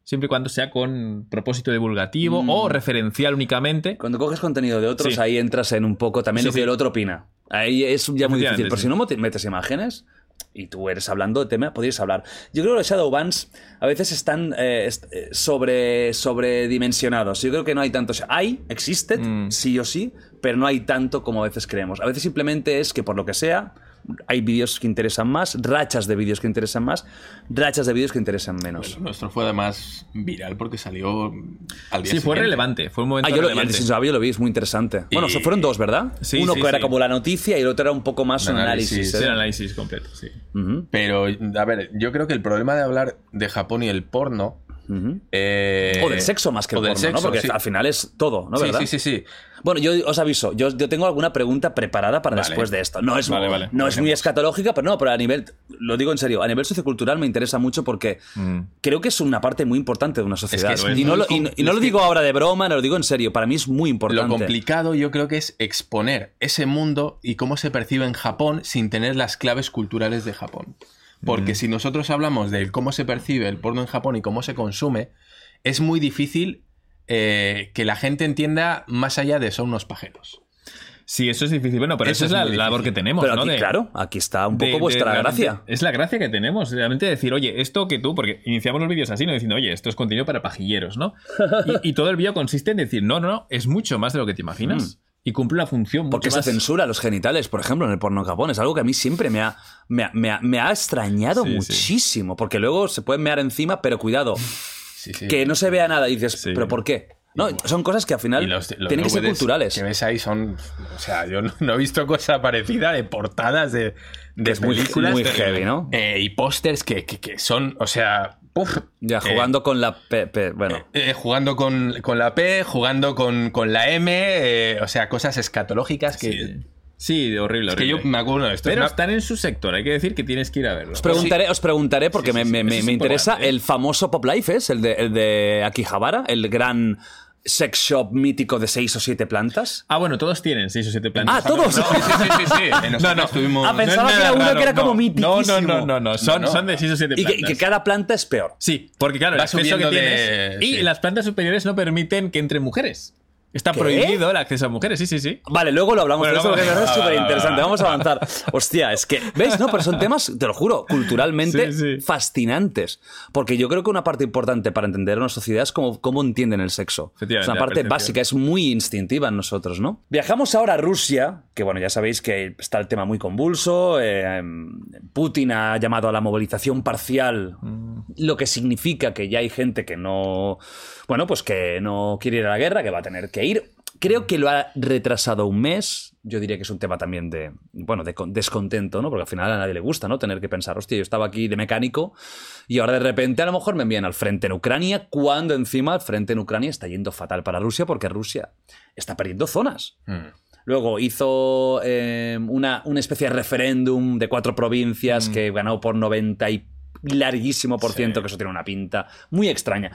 siempre y cuando sea con propósito divulgativo o referencial únicamente. Cuando coges contenido de otros, Sí. ahí entras en un poco también Sí, lo que sí. el otro opina. Ahí es ya muy difícil. Pero si no mete- metes imágenes y tú eres hablando de tema, podrías hablar. Yo creo que los Shadowbans a veces están eh, eh, sobre, sobredimensionados. Yo creo que no hay tanto. Hay, existe, Mm. sí o sí, pero no hay tanto como a veces creemos. A veces simplemente es que por lo que sea. Hay vídeos que interesan más, rachas de vídeos que interesan más, rachas de vídeos que interesan menos. Nuestro fue además viral porque salió al día Sí, fue relevante. Fue un momento Ah, yo lo, relevante. yo vi, es muy interesante. Bueno, Y- so- fueron dos, ¿verdad? Sí, Uno sí, que era como la noticia y el otro era un poco más un Un análisis. análisis, Sí, ¿eh? análisis completo, sí. Pero, a ver, yo creo que el problema de hablar de Japón y el porno. eh, O del sexo más que el porno, ¿no? sexo, Porque sí. al final es todo, ¿no? sí, sí, sí, sí. Bueno, yo os aviso, yo, yo tengo alguna pregunta preparada para Vale. después de esto. No es, Vale, vale. no es muy escatológica, pero no, pero a nivel, lo digo en serio, a nivel sociocultural me interesa mucho porque creo que es una parte muy importante de una sociedad. es y, no lo, y no- y no com- lo es digo ahora de broma, no lo digo en serio, para mí es muy importante. Lo complicado yo creo que es exponer ese mundo y cómo se percibe en Japón sin tener las claves culturales de Japón. Porque si nosotros hablamos de cómo se percibe el porno en Japón y cómo se consume, es muy difícil eh, que la gente entienda más allá de son unos pajeros. Sí, eso es difícil. Bueno, pero Eso eso, es la labor que tenemos, Pero ¿no? aquí, De- claro, aquí está un poco de- vuestra gracia. Es la gracia que tenemos, realmente decir, oye, esto que tú, porque iniciamos los vídeos así, ¿no? Diciendo, oye, esto es contenido para pajilleros, ¿no? Y, y todo el vídeo consiste en decir, no, no, no, es mucho más de lo que te imaginas. Y cumple una función mucho Mm. Porque se más. censura los genitales, por ejemplo, en el porno en Japón. Es algo que a mí siempre me ha, me ha, me ha- me ha extrañado Sí, sí. muchísimo. Porque luego se pueden mear encima, pero cuidado, Sí, sí. que no se vea nada. Y dices. ¿pero por qué? No, son cosas que al final Y los- los tienen que ser culturales. Que ves ahí son. O sea, yo no, no he visto cosa parecida de portadas de, de Es películas. muy de- heavy, ¿no? eh, y pósters que, que- que son. O sea. uf, Ya, eh, jugando con la... pe- bueno, eh, jugando con, con la P, jugando con, con la M, o sea, cosas escatológicas que. Sí, Sí, horrible, Es que yo horrible. me acuerdo de esto. Pero es una- están en su sector, hay que decir que tienes que ir a verlo. Os preguntaré, os preguntaré porque Sí, sí, me, sí, me- eso me- es me interesa ¿eh? el famoso Pop Life, ¿es? El de, el de Akihabara, el gran sex shop mítico de seis o siete plantas. Ah, bueno, todos tienen seis o siete plantas. Ah, todos. Sí, sí, sí, sí, sí. No, no. estuvimos- Ah, pensaba No que era uno raro, que era como no. mitiquísimo. No, no, no, no, no. Son, No, no. son de seis o siete Y que, plantas. y que cada planta es peor. Sí, porque claro, el Va acceso que subiendo de- tienes. Y sí. las plantas superiores no permiten que entren mujeres. Está ¿Qué? prohibido el acceso a mujeres, sí, sí, sí. Vale, luego lo hablamos Bueno, de eso porque va, va, súper interesante. va. Vamos a avanzar. Hostia, es que, ¿veis? No, pero son temas, te lo juro, culturalmente Sí, sí. fascinantes. Porque yo creo que una parte importante para entender una sociedad es cómo, cómo entienden el sexo. Es una parte básica, es muy instintiva en nosotros, ¿no? Viajamos ahora a Rusia, que bueno, ya sabéis que está el tema muy convulso. eh, Putin ha llamado a la movilización parcial, lo que significa que ya hay gente que no. Bueno, pues que no quiere ir a la guerra, que va a tener que ir. Creo que lo ha retrasado un mes. Yo diría que es un tema también de, bueno, de con- descontento, ¿no? Porque al final a nadie le gusta, ¿no? Tener que pensar, hostia, yo estaba aquí de mecánico y ahora de repente a lo mejor me envían al frente en Ucrania, cuando encima el frente en Ucrania está yendo fatal para Rusia porque Rusia está perdiendo zonas. Mm. Luego hizo eh, una, una especie de referéndum de cuatro provincias que ganó por 90 y larguísimo por ciento, que eso tiene una pinta muy extraña.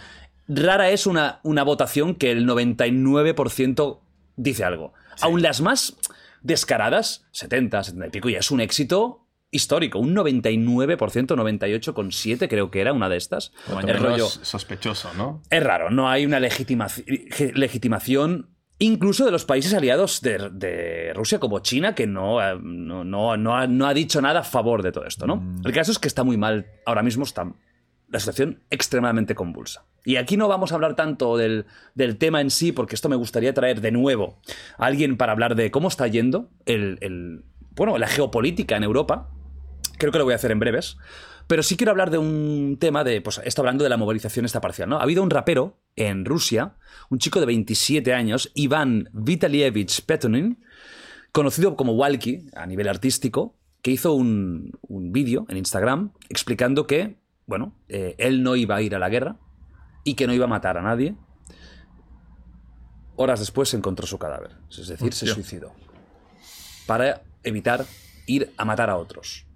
Rara es una, una votación que el 99% dice algo. Aún las más descaradas, 70, 70 y pico, ya es un éxito histórico. Un 99%, 98,7 creo que era una de estas. El rollo- sospechoso, ¿no? es raro, no hay una legitimación incluso de los países aliados de, de Rusia como China, que no, eh, no, no- no ha, no ha dicho nada a favor de todo esto, ¿no? El caso es que está muy mal, ahora mismo está la situación extremadamente convulsa. Y aquí no vamos a hablar tanto del, del tema en sí, porque esto me gustaría traer de nuevo a alguien para hablar de cómo está yendo el, el- bueno, la geopolítica en Europa, Creo que lo voy a hacer en breves. Pero sí quiero hablar de un tema de. Pues esto hablando de la movilización esta parcial, ¿no? Ha habido un rapero en Rusia, un chico de 27 años, Iván Vitalievich Petunin, conocido como Walkie a nivel artístico, que hizo un, un vídeo en Instagram explicando que, bueno, eh, él no iba a ir a la guerra y que no iba a matar a nadie. Horas después se encontró su cadáver, es decir, se suicidó. Para evitar ir a matar a otros.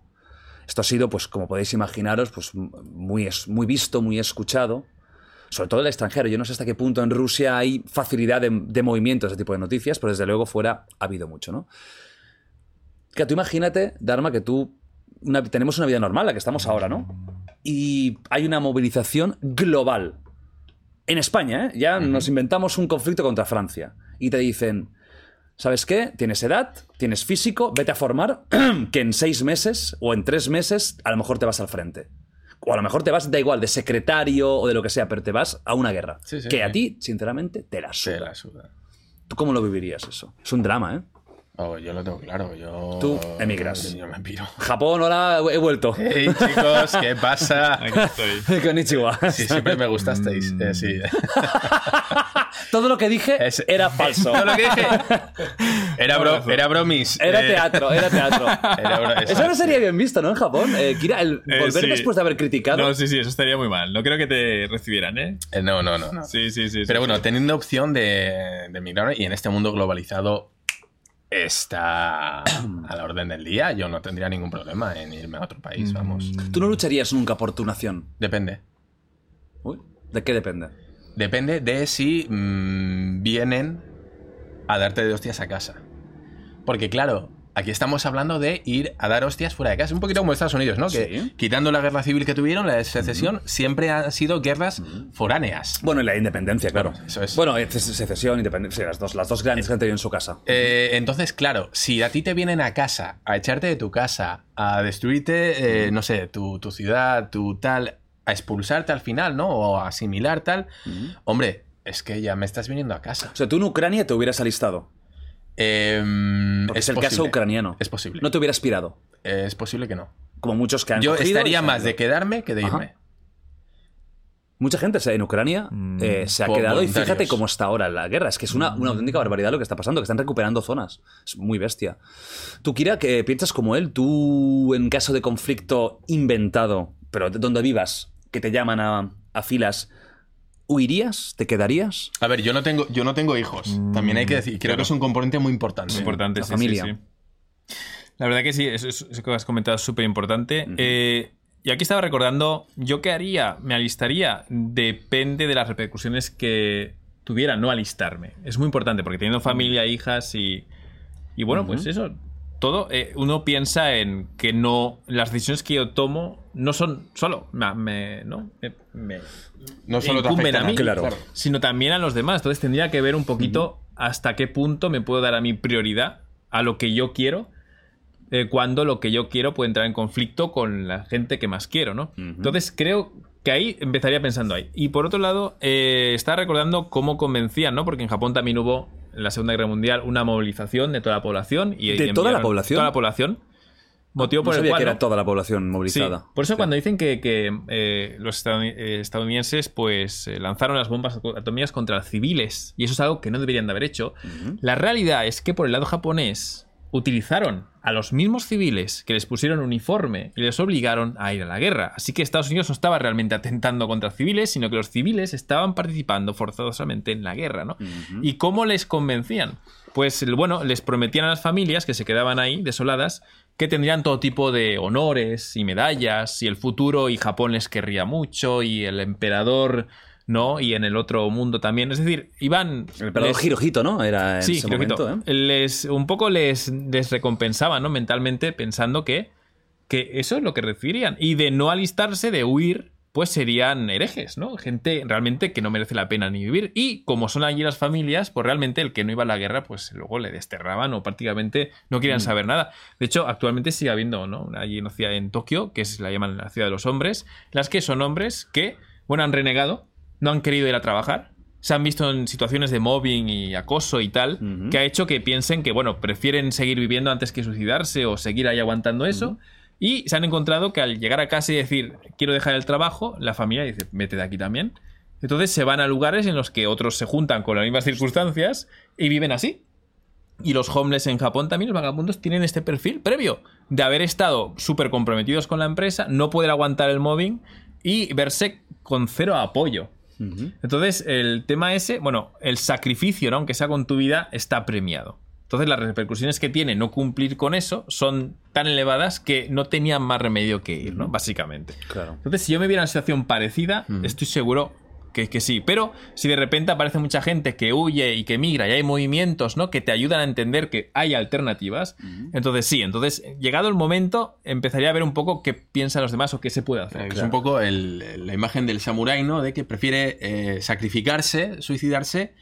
Esto ha sido, pues, como podéis imaginaros, pues muy, muy visto, muy escuchado, sobre todo en el extranjero. Yo no sé hasta qué punto en Rusia hay facilidad de, de movimiento, ese tipo de noticias, pero desde luego fuera ha habido mucho, ¿no? Que tú imagínate, Dharma, que tú una- tenemos una vida normal, la que estamos ahora, ¿no? Y hay una movilización global. En España, ¿eh? Ya nos inventamos un conflicto contra Francia. Y te dicen, ¿sabes qué? Tienes edad, tienes físico, vete a formar, que en seis meses o en tres meses a lo mejor te vas al frente. O a lo mejor te vas, da igual, de secretario o de lo que sea, pero te vas a una guerra. Sí, sí, que sí. a ti, sinceramente, te la suda. la suda. ¿Tú cómo lo vivirías eso? Es un drama, ¿eh? Oh, yo lo tengo claro. Yo, Tú emigras. Yo me piro. Japón, ahora he vuelto. Hey chicos, ¿qué pasa? Aquí estoy. Konnichiwa. Sí, siempre me gustasteis. eh, sí. Todo lo que dije Es- era falso. Todo lo que dije era, bro- era bromis. Era eh, teatro, era teatro. era bro- Eso no sería bien visto, ¿no? En Japón. Eh, Kira, el Eh, volver sí. después de haber criticado. No, sí, sí, eso estaría muy mal. No creo que te recibieran, ¿eh? Eh, No, no, no. no. Sí, sí, sí. Pero sí, bueno, sí. teniendo opción de, de emigrar y en este mundo globalizado está a la orden del día, yo no tendría ningún problema en irme a otro país, Mm. vamos. Tú no lucharías nunca por tu nación. Depende. Uy, ¿De qué depende? Depende de si mm, vienen a darte de hostias a casa. Porque claro, Aquí estamos hablando de ir a dar hostias fuera de casa. Un poquito como Estados Unidos, ¿no? Que Sí. quitando la guerra civil que tuvieron, la secesión, siempre han sido guerras foráneas. Bueno, y la independencia, claro. Bueno, eso es. Bueno, es secesión, independencia, las dos, las dos grandes que han tenido en su casa. Eh, entonces, claro, si a ti te vienen a casa, a echarte de tu casa, a destruirte, eh, no sé, tu, tu ciudad, tu tal, a expulsarte al final, ¿no? O a asimilar tal, hombre, es que ya me estás viniendo a casa. O sea, tú en Ucrania te hubieras alistado. Em, es, el caso ucraniano. Es posible. No te hubieras pirado. Es posible que no. Como muchos que han Yo cogido estaría más de quedarme que de Ajá. irme. Mucha gente en Ucrania Mm, eh, se ha quedado y fíjate cómo está ahora la guerra. Es que es una, Mm. una auténtica barbaridad lo que está pasando, que están recuperando zonas. Es muy bestia. Tú, Kira, que piensas como él, tú en caso de conflicto inventado, pero de donde vivas, que te llaman a, a filas, ¿huirías? ¿Te quedarías? A ver, yo no tengo, yo no tengo hijos. También hay que decir, creo que es un componente muy importante. Es importante, la sí, familia. sí, sí. La verdad que sí, eso, que has comentado es súper importante. Eh, y aquí estaba recordando, ¿yo qué haría? ¿Me alistaría? Depende de las repercusiones que tuviera no alistarme. Es muy importante porque teniendo familia, hijas y... Y bueno, pues eso, todo, eh, uno piensa en que no, las decisiones que yo tomo no son solo, me, me- ¿no? Me- me- No solo te afectan a mí, claro. sino también a los demás. Entonces tendría que ver un poquito hasta qué punto me puedo dar a mi prioridad, a lo que yo quiero, eh, cuando lo que yo quiero puede entrar en conflicto con la gente que más quiero, ¿no? Entonces creo que ahí empezaría pensando ahí. Y por otro lado, eh, estaba recordando cómo convencían, ¿no? Porque en Japón también hubo, en la Segunda Guerra Mundial, una movilización de toda la población. Y ¿De toda la población? Toda la población. Motivo No por el sabía cual... que ¿no? era toda la población Sí, movilizada. por eso cuando dicen que, que, eh, los eh, estadounidenses pues eh, lanzaron las bombas atómicas contra civiles y eso es algo que no deberían de haber hecho, la realidad es que por el lado japonés utilizaron a los mismos civiles que les pusieron uniforme y les obligaron a ir a la guerra. Así que Estados Unidos no estaba realmente atentando contra civiles, sino que los civiles estaban participando forzosamente en la guerra, ¿no? ¿Y cómo les convencían? Pues bueno, les prometían a las familias que se quedaban ahí desoladas que tendrían todo tipo de honores y medallas y el futuro y Japón les querría mucho y el emperador, ¿no? Y en el otro mundo también. Es decir, iban... El emperador les- Hirohito, ¿no? Era en Sí, ese momento, ¿eh? les, un poco les, les recompensaba, ¿no? Mentalmente pensando que, que eso es lo que recibirían. Y de no alistarse, de huir, pues serían herejes, ¿no? Gente realmente que no merece la pena ni vivir. Y como son allí las familias, pues realmente el que no iba a la guerra, pues luego le desterraban o prácticamente no querían saber nada. De hecho, actualmente sigue habiendo, ¿no? Allí en, ciudad- en Tokio, que es la llaman la ciudad de los hombres, las que son hombres que, bueno, han renegado, no han querido ir a trabajar, se han visto en situaciones de mobbing y acoso y tal, que ha hecho que piensen que, bueno, prefieren seguir viviendo antes que suicidarse o seguir ahí aguantando eso. Y se han encontrado que al llegar a casa y decir, quiero dejar el trabajo, la familia dice, vete de aquí también. Entonces se van a lugares en los que otros se juntan con las mismas circunstancias y viven así. Y los homeless en Japón también, los vagabundos, tienen este perfil previo de haber estado súper comprometidos con la empresa, no poder aguantar el mobbing y verse con cero apoyo. Entonces, el tema ese, bueno, el sacrificio, ¿no? aunque sea con tu vida, está premiado. Entonces, las repercusiones que tiene no cumplir con eso son tan elevadas que no tenían más remedio que ir, ¿no? Básicamente. Claro. Entonces, si yo me viera en una situación parecida, estoy seguro que, que sí. Pero si de repente aparece mucha gente que huye y que migra y hay movimientos, ¿no? Que te ayudan a entender que hay alternativas, entonces sí. Entonces, llegado el momento, empezaría a ver un poco qué piensan los demás o qué se puede hacer. Es un poco el- la imagen del samurái, ¿no? De que prefiere eh, sacrificarse, suicidarse,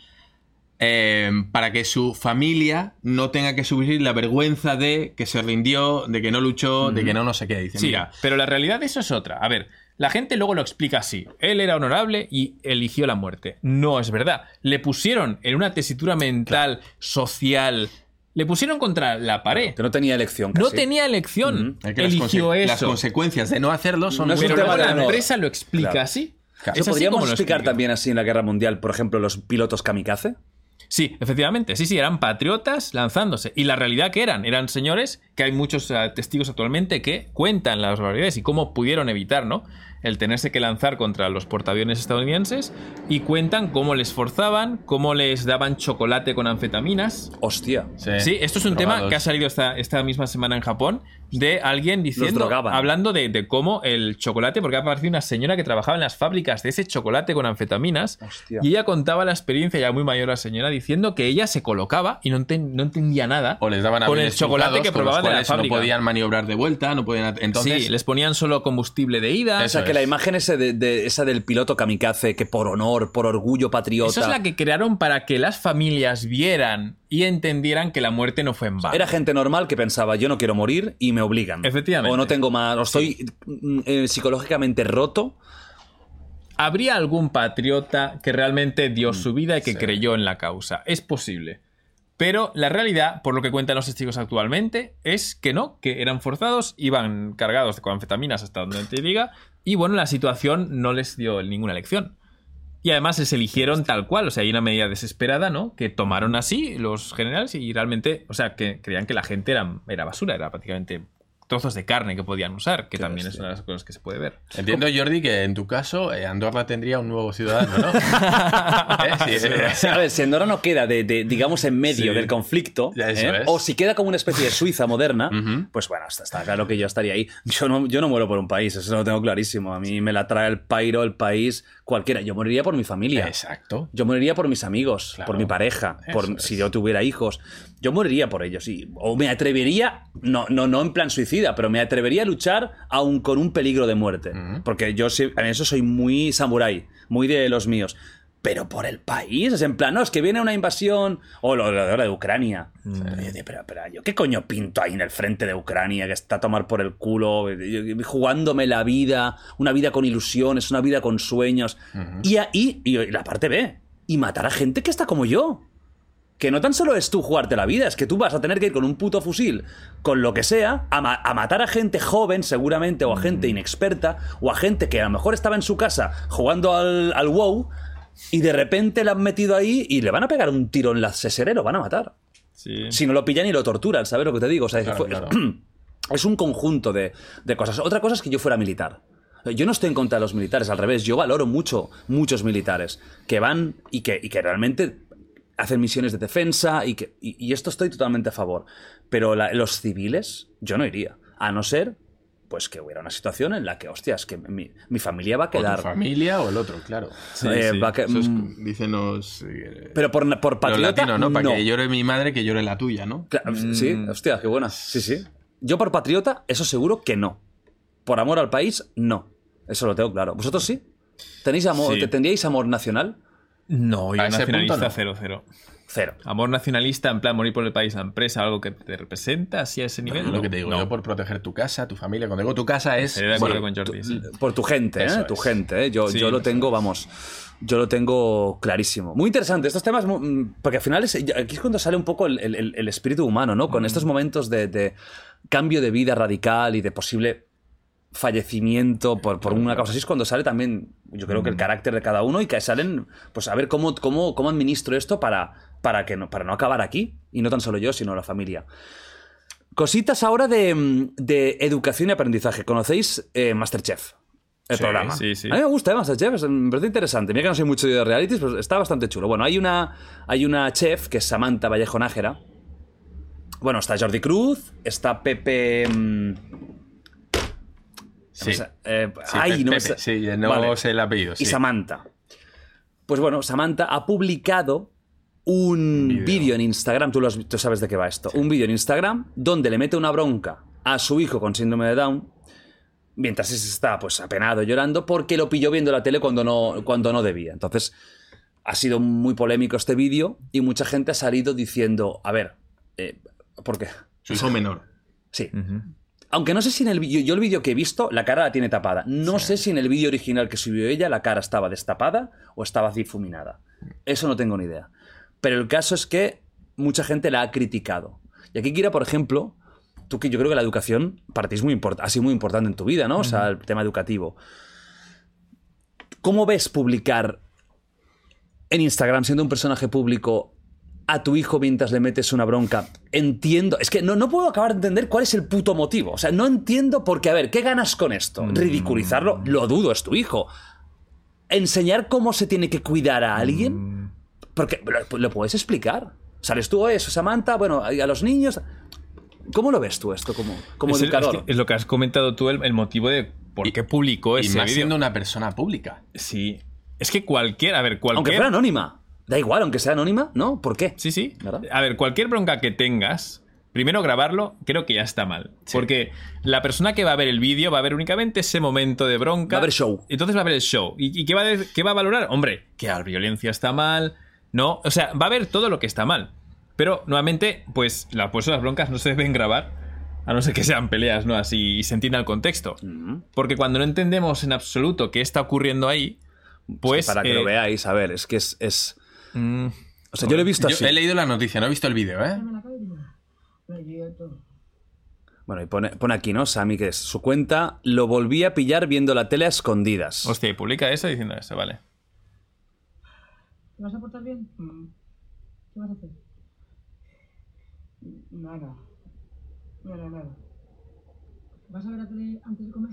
eh, para que su familia no tenga que sufrir la vergüenza de que se rindió, de que no luchó, de que no no sé qué. Dice, Sí, mira, pero la realidad de eso es otra. A ver, la gente luego lo explica así. Él era honorable y eligió la muerte. No es verdad. Le pusieron en una tesitura mental, social, le pusieron contra la pared. Que no tenía elección No tenía elección. que las Eligió conse- eso. las consecuencias de no hacerlo son No es muy un pero tema luego de la empresa lo explica Claro. así. Eso Es así podríamos explicar explica. también así en la guerra mundial, por ejemplo, los pilotos kamikaze. Sí, efectivamente. Sí, sí, eran patriotas lanzándose. Y la realidad que eran, eran señores que hay muchos eh, testigos actualmente que cuentan las barbaridades y cómo pudieron evitar, ¿no? El tenerse que lanzar contra los portaaviones estadounidenses y cuentan cómo les forzaban, cómo les daban chocolate con anfetaminas. Hostia. Sí, esto es un tema que ha salido esta, esta misma semana en Japón de alguien diciendo, hablando de, de cómo el chocolate, porque ha aparecido una señora que trabajaba en las fábricas de ese chocolate con anfetaminas Hostia. y ella contaba la experiencia, ya muy mayor la señora, diciendo que ella se colocaba y no, enten- no entendía nada O les daban con el chocolate que probaban de la fábrica. No podían maniobrar de vuelta, no podían. Entonces, sí, les ponían solo combustible de ida. O sea, Eso que la imagen ese de, de- esa del piloto kamikaze que por honor, por orgullo patriota. Esa es la que crearon para que las familias vieran y entendieran que la muerte no fue en vano. Era gente normal que pensaba, yo no quiero morir y me obligan. Efectivamente. O no tengo más, o estoy mm, eh, psicológicamente roto. ¿Habría algún patriota que realmente dio su vida y que creyó en la causa? Es posible. Pero la realidad, por lo que cuentan los testigos actualmente, es que no, que eran forzados, iban cargados con anfetaminas hasta donde te diga, y bueno, la situación no les dio ninguna lección. Y además les eligieron tal cual, o sea, hay una medida desesperada, ¿no? Que tomaron así los generales y realmente, o sea, que creían que la gente era, era basura, era prácticamente trozos de carne que podían usar, que también es una de las cosas que se puede ver. Entiendo, Jordi, que en tu caso eh, Andorra tendría un nuevo ciudadano, ¿no? ¿Eh? Sí, A ver, si Andorra no queda, de, de, digamos, en medio Sí. del conflicto, ¿eh? o si queda como una especie de Suiza moderna, pues bueno, está, está claro que yo estaría ahí. Yo no, yo no muero por un país, eso lo tengo clarísimo. A mí me la trae el pairo, el país, cualquiera. Yo moriría por mi familia. Exacto. Yo moriría por mis amigos, Claro. por mi pareja, por si yo tuviera hijos. Yo moriría por ellos. Y, o me atrevería, no, no, no en plan suicida, pero me atrevería a luchar aún con un peligro de muerte. Porque yo sí- en eso soy muy samurái, muy de los míos. Pero por el país, es en plan, no, es que viene una invasión, o lo, lo de Ucrania. Pero, yo pero, pero, ¿yo qué coño pinto ahí en el frente de Ucrania, que está a tomar por el culo, jugándome la vida, una vida con ilusiones, una vida con sueños? y, ahí y, y la parte B, y matar a gente que está como yo. Que no tan solo es tú jugarte la vida, es que tú vas a tener que ir con un puto fusil, con lo que sea, a, ma- a matar a gente joven, seguramente, o a gente inexperta, o a gente que a lo mejor estaba en su casa jugando al, al WoW, y de repente le han metido ahí y le van a pegar un tiro en la sesera y lo van a matar. Sí. Si no lo pillan y lo torturan, ¿sabes lo que te digo? O sea, Claro, fue- claro. es un conjunto de, de cosas. Otra cosa es que yo fuera militar. Yo no estoy en contra de los militares, al revés, yo valoro mucho muchos militares que van y que, y que realmente hacen misiones de defensa y, que, y, y esto estoy totalmente a favor. Pero la- los civiles, yo no iría. A no ser, pues que hubiera una situación en la que, hostias, que mi, mi familia va a O tu quedar... familia o el otro, claro. eh, sí. va a que- Eso es, mm, dicen los, eh, pero por, por patriota, latinos, ¿no? Para no. que llore mi madre, que llore la tuya, ¿no? Claro, Sí, hostia, qué buena. Sí, sí. Yo por patriota, eso seguro que no. Por amor al país, no. Eso lo tengo claro. ¿Vosotros sí? ¿Tenéis amor, Sí. te- ¿Tendríais amor nacional? No, yo nacionalista punto no. cero, cero. Cero. Amor nacionalista, en plan morir por el país, la empresa, algo que te representa, así a ese nivel. lo no. que te digo, No. yo por proteger tu casa, tu familia. Cuando digo tu casa es. De acuerdo bueno, con Jordi. sí. Por tu gente, ¿eh? Eso Tu gente, ¿eh? Yo, Sí, yo lo tengo, vamos. Yo lo tengo clarísimo. Muy interesante. Estos temas, mm, porque al final es, aquí es cuando sale un poco el, el- el- espíritu humano, ¿no? Con estos momentos de, de cambio de vida radical y de posible fallecimiento por, por una causa así es cuando sale también yo creo que el carácter de cada uno y que salen pues a ver cómo, cómo, cómo administro esto para, para, que no, para no acabar aquí y no tan solo yo sino la familia. Cositas ahora de, mm, de educación y aprendizaje. Conocéis eh, Masterchef el Sí, programa. sí, sí. a mí me gusta eh, Masterchef me parece interesante. Mira que no soy mucho de realities pero está bastante chulo. Bueno hay una hay una chef que es Samantha Vallejo Nájera. Bueno está Jordi Cruz está Pepe mm, Sí. eh, Sí, ay, no me Pepe, sa- sí, no Vale. sé el apellido. Y. Samantha. Pues bueno, Samantha ha publicado un Vídeo. en Instagram, tú, lo has- tú sabes de qué va esto, un vídeo en Instagram donde le mete una bronca a su hijo con síndrome de Down, mientras ese está pues apenado, llorando, porque lo pilló viendo la tele cuando no, cuando no debía. Entonces, ha sido muy polémico este vídeo y mucha gente ha salido diciendo, a ver, eh, ¿por qué? Su hijo menor. Sí. Aunque no sé si en el vídeo, yo el vídeo que he visto, la cara la tiene tapada. No sé si en el vídeo original que subió ella, la cara estaba destapada o estaba difuminada. Eso no tengo ni idea. Pero el caso es que mucha gente la ha criticado. Y aquí quiera, por ejemplo, tú que yo creo que la educación para ti es muy ha sido muy importante en tu vida, ¿no? O sea, el tema educativo. ¿Cómo ves publicar en Instagram, siendo un personaje público, a tu hijo mientras le metes una bronca. Entiendo. Es que no, no puedo acabar de entender cuál es el puto motivo. O sea, no entiendo porque, a ver, ¿qué ganas con esto? Mm. Ridiculizarlo, lo dudo, es tu hijo. Enseñar cómo se tiene que cuidar a alguien. Mm. Porque lo, lo puedes explicar. Sales tú eso, Samantha, bueno, a los niños. ¿Cómo lo ves tú esto como, como es, el- educador? es que- es lo que has comentado tú, el, el motivo de por qué publicó Y ese más siendo una persona pública. Sí. Es que cualquier, a ver, cualquier... Aunque fuera anónima. Da igual, aunque sea anónima, ¿no? ¿Por qué? Sí, sí. ¿Verdad? A ver, cualquier bronca que tengas, primero grabarlo, creo que ya está mal. Porque la persona que va a ver el vídeo va a ver únicamente ese momento de bronca. Va a ver show. Entonces va a ver el show. ¿Y, y qué, va a, qué va a valorar? Hombre, que la violencia está mal. No, o sea, va a ver todo lo que está mal. Pero, nuevamente, pues la, por eso las broncas no se deben grabar. A no ser que sean peleas, ¿no? Así y se entienda el contexto. Porque cuando no entendemos en absoluto qué está ocurriendo ahí, pues. Para que eh, lo veáis, a ver, es que es. es- mm, O sea, yo lo he visto Yo así. he leído la noticia, no he visto el vídeo, ¿eh? Bueno, y pone, pone aquí, ¿no? Sammy, que es su cuenta, lo volví a pillar viendo la tele a escondidas. Hostia, y publica eso diciendo eso, vale. ¿Te vas a portar bien? ¿Qué vas a hacer? Nada. Nada, nada. ¿Vas a ver la tele antes de comer?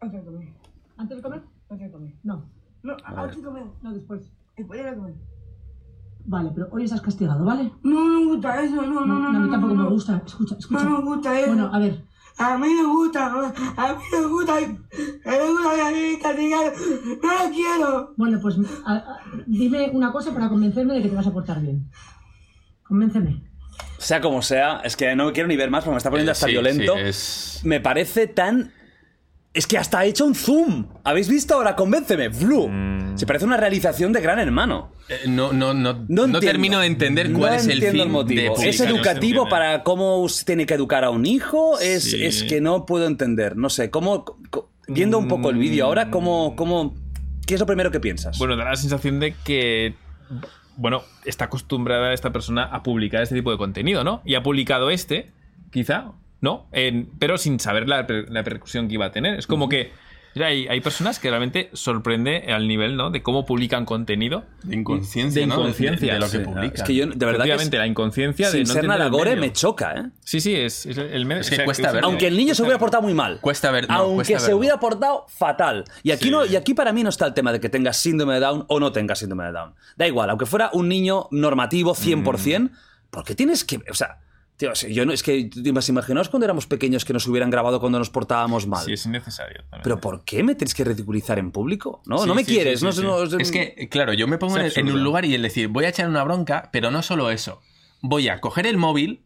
Antes de comer. ¿Antes de comer? Antes de comer. No. No, antes de comer. No, después. Después de comer. Vale, pero hoy estás castigado, ¿vale? No me gusta eso, no, no, no. a mí tampoco me gusta. Escucha, escucha. No me gusta eso. Bueno, a ver. A mí me gusta, a mí me gusta, me gusta que castigado. No lo quiero. Bueno, pues a- a- dime una cosa para convencerme de que te vas a portar bien. Convénceme. Sea como sea, es que no quiero ni ver más porque me está poniendo Eh, hasta sí, violento. sí, es- Me parece tan. Es que hasta ha hecho un zoom. ¿Habéis visto ahora? Convénceme. Flu. Mm. Se parece una realización de gran hermano. Eh, No, no, no, No, termino de entender No cuál es el fin motivo. de ¿Es se educativo para cómo se tiene que educar a un hijo? Es, Sí. es que no puedo entender. No sé, ¿cómo. viendo un poco el vídeo ahora, ¿cómo, cómo. ¿Qué es lo primero que piensas? Bueno, da la sensación de que. Bueno, está acostumbrada esta persona a publicar este tipo de contenido, ¿no? Y ha publicado este, quizá, ¿no? En- pero sin saber la, la repercusión que iba a tener. Es como que. Hay, hay personas que realmente sorprende al nivel, ¿no? De cómo publican contenido. De inconsciencia, De ¿no? inconsciencia, De, de lo que sí. publica. es que yo, de verdad. que es- la inconsciencia de sin no ser nada gore me choca, ¿eh? Sí, sí, es, es el medio. Es que cuesta verlo. Aunque el niño se hubiera portado muy mal. Cuesta ver- no, Aunque cuesta se verlo. hubiera portado fatal. Y aquí, Sí. no, y aquí para mí no está el tema de que tengas síndrome de Down o no tengas síndrome de Down. Da igual, aunque fuera un niño normativo 100%, ¿por qué tienes que...? O sea, tío, o sea, yo no, es que... ¿Os imaginaos cuando éramos pequeños que nos hubieran grabado cuando nos portábamos mal? Sí, es innecesario. también. Pero ¿por qué me tienes que ridiculizar en público? No, Sí, no me sí, quieres. sí, no, sí, no- sí. no- Es que, claro, yo me pongo en, un lugar y el decir, voy a echar una bronca, pero no solo eso. Voy a coger el móvil,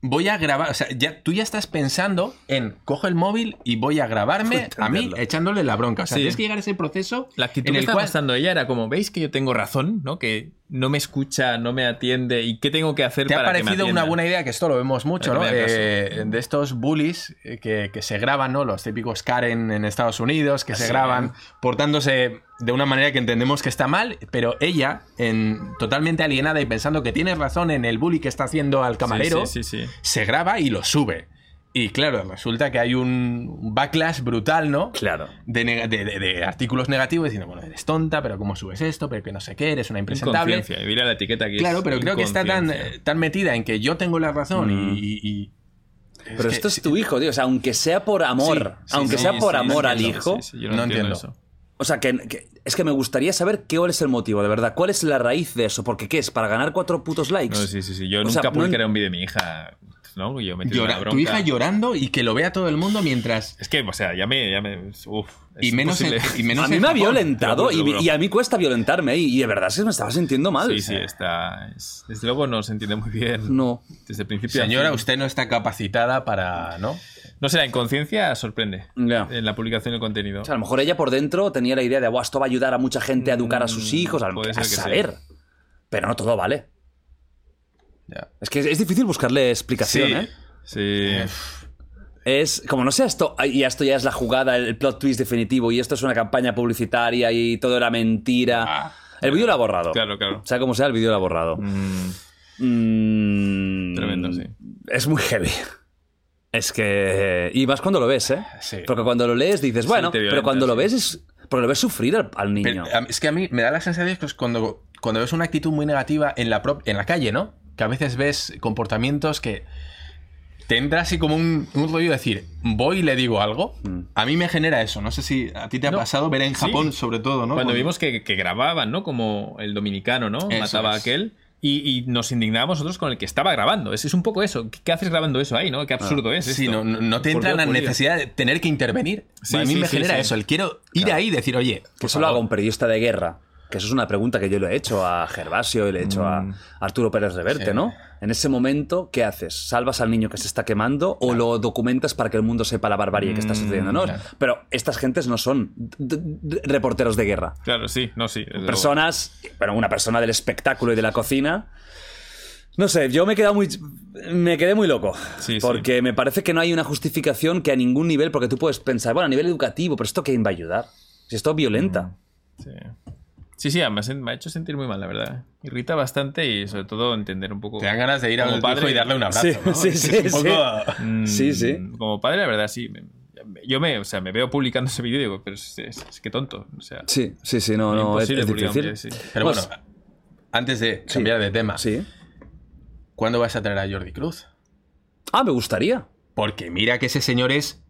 voy a grabar, o sea, ya, tú ya estás pensando en cojo el móvil y voy a grabarme a mí echándole la bronca. O sea, Sí. tienes que llegar a ese proceso La actitud en que el está cual pasando ella era como, ¿veis que yo tengo razón? ¿No? Que no me escucha, no me atiende. ¿Y qué tengo que hacer ¿Te ha para que me parecido una buena idea? Que esto lo vemos mucho, ¿no? Eh, de estos bullies eh, que, que se graban, ¿no? Los típicos Karen en Estados Unidos, que se graban portándose de una manera que entendemos que está mal, pero ella, en, totalmente alienada y pensando que tiene razón en el bully que está haciendo al camarero, Sí, sí, sí, sí. se graba y lo sube. Y claro, resulta que hay un backlash brutal, ¿no? Claro. De, nega- de- de- de artículos negativos diciendo, bueno, eres tonta, pero ¿cómo subes esto? Pero que no sé qué, eres una impresentable. Y mira la etiqueta que Claro, pero creo que está tan, eh, tan metida en que yo tengo la razón Mm. y, y- y- Pero que esto es sí- tu hijo, tío. O sea, aunque sea por amor, Sí, sí, aunque sí, sea por Sí, amor no al entiendo, hijo, sí, sí, yo no no entiendo, entiendo. eso. O sea, que, que- es que me gustaría saber qué cuál es el motivo, de verdad. ¿Cuál es la raíz de eso? Porque ¿qué es? ¿Para ganar cuatro putos likes? No, sí, sí, sí. Yo O nunca sea, publicaré un vídeo de mi hija. ¿No? Yo metido llora- tu hija llorando y que lo vea todo el mundo mientras... Es que, o sea, ya me. Ya me uf, Y menos, en, y menos a mí me ha violentado y, y a mí cuesta violentarme y, y de verdad es que me estaba sintiendo mal. Sí, sí, está. es- desde luego no se entiende muy bien. No. Desde el principio. Señora, usted no está capacitada para... ¿no? No sé, la inconsciencia sorprende. Ya. En la publicación del contenido. O sea, a lo mejor ella por dentro tenía la idea de, "Buah, esto va a ayudar a mucha gente a educar a sus hijos, a, a que sí. saber. Pero no todo vale. Es que es, es difícil buscarle explicación, sí. ¿eh? Sí. Es, como no sea esto, y esto ya es la jugada, el plot twist definitivo, y esto es una campaña publicitaria y todo era mentira. Ah, el vídeo lo ha borrado. Claro, claro. Sea como sea, el vídeo lo ha borrado. Mm, Mm, Tremendo, sí. Es muy heavy. Es que. Y más cuando lo ves, ¿eh? Sí. Porque cuando lo lees dices, bueno, pero cuando lo ves es. Porque lo ves sufrir al, al niño. Pero, es que a mí me da la sensación que es cuando, cuando ves una actitud muy negativa en la, prop- en la calle, ¿no? Que a veces ves comportamientos que te entra así como un, un rollo de decir, voy y le digo algo. Mm. A mí me genera eso. No sé si a ti te ha No. pasado ver en Sí. Japón, sobre todo, ¿no? Cuando vimos que, que grababan, ¿no? Como el dominicano, ¿no? Eso Mataba a aquel. Y, y nos indignábamos nosotros con el que estaba grabando. Es, es un poco eso. ¿Qué, qué haces grabando eso ahí, no? Qué absurdo es. Sí, esto. no, no- te ¿Por entra la necesidad de tener que intervenir. Sí, a mí sí, me sí, genera sí. eso. El quiero ir ahí y decir, oye, Que por eso lo haga un periodista de guerra. Que eso es una pregunta que yo le he hecho a Gervasio y le he hecho a Arturo Pérez Reverte, Mm. Sí. ¿no? En ese momento, ¿qué haces? ¿Salvas al niño que se está quemando o lo documentas para que el mundo sepa la barbarie que está sucediendo, no? Mm, claro. Pero estas gentes no son reporteros de guerra. Claro, sí, no, sí. Personas, bueno, una persona del espectáculo y de la cocina. No sé, yo me he quedado muy. Me quedé muy loco. Sí, sí. porque me parece que no hay una justificación que a ningún nivel, porque tú puedes pensar, bueno, a nivel educativo, pero ¿esto quién va a ayudar? Si esto es violenta. Sí. Sí, sí, me ha, sen- me ha hecho sentir muy mal, la verdad. Irrita bastante y sobre todo entender un poco. Te dan ganas de ir a un padre y darle un abrazo. Sí, ¿no? sí, Es sí, un poco- Mm, Sí, sí. Como padre, la verdad, sí. Yo me, o sea, me veo publicando ese vídeo y digo, pero es, es- es que tonto. O sea, Sí, sí, sí, no, no, es, imposible es difícil. sí. Pero Pues- bueno, antes de cambiar de tema, Sí. ¿cuándo vas a traer a Jordi Cruz? Ah, me gustaría. Porque mira que ese señor es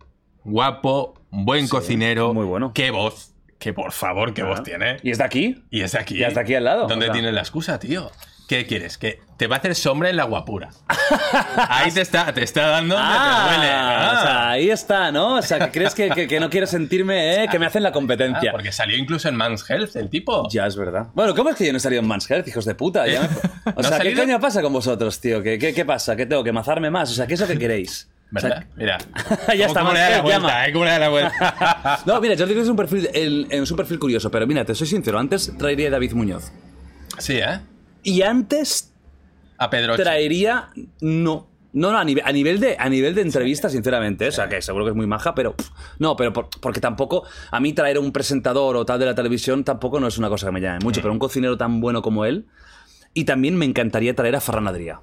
guapo, buen cocinero, muy bueno. qué voz, que por favor, qué voz tiene. ¿Y es de aquí? Y es de aquí. Y es de aquí al lado, ¿Dónde o sea. la excusa, tío? ¿Qué quieres? Que te va a hacer sombra en la guapura. Ahí te está, te está dando donde te duele. Ah, o sea, Ah. ahí está, ¿no? O sea, que crees que, que- que no quiero sentirme, ¿eh? Que me hacen la Ah, competencia. porque salió incluso en Man's Health el tipo. Ya es verdad. Bueno, ¿cómo es que yo no he salido en Man's Health, hijos de puta? Ya me- O ¿No has sea, ¿qué salido? coño pasa con vosotros, tío? ¿Qué, qué, qué pasa? ¿Qué tengo? ¿Que mazarme más? O sea, ¿qué es lo que queréis? O sea, ¿Verdad? Mira. Ya está, ¿Cómo le da la vuelta? eh? ¿Cómo le da la vuelta? No, mira, Jordi Cruz es un perfil, el- es un perfil curioso, pero mira, te soy sincero, antes traería a David Muñoz. sí, ¿eh? Y antes A Pedro. traería. No. No, no, a nivel, a nivel de, a nivel de entrevista, sinceramente. O sea, que seguro que es muy maja, pero. pff, No, pero por- porque tampoco. A mí traer un presentador o tal de la televisión tampoco no es una cosa que me llame mucho, pero un cocinero tan bueno como él. Y también me encantaría traer a Ferran Adrià.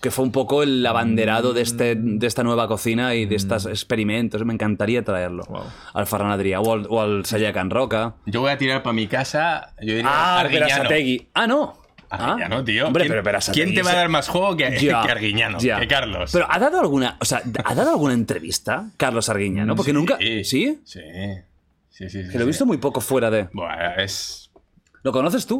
Que fue un poco el abanderado de, este, de esta nueva cocina y de estos experimentos. Me encantaría traerlo. Wow. Al Ferran Adrià o al, o al Sayakan Roca. Yo voy a tirar para mi casa. Yo diría Ah, Arguiñano. Ah, no. Ah. Arguiñano, tío. Hombre, ¿Quién, pero, ¿Quién te va a dar más juego que, Ya, que Arguiñano? ya. Que Carlos. Pero ¿ha dado alguna, o sea, ¿ha dado alguna entrevista Carlos Arguiñano? Porque nunca... ¿Sí? Sí. Sí, sí, sí. Que lo he visto muy poco fuera de... Es. ¿Lo conoces tú?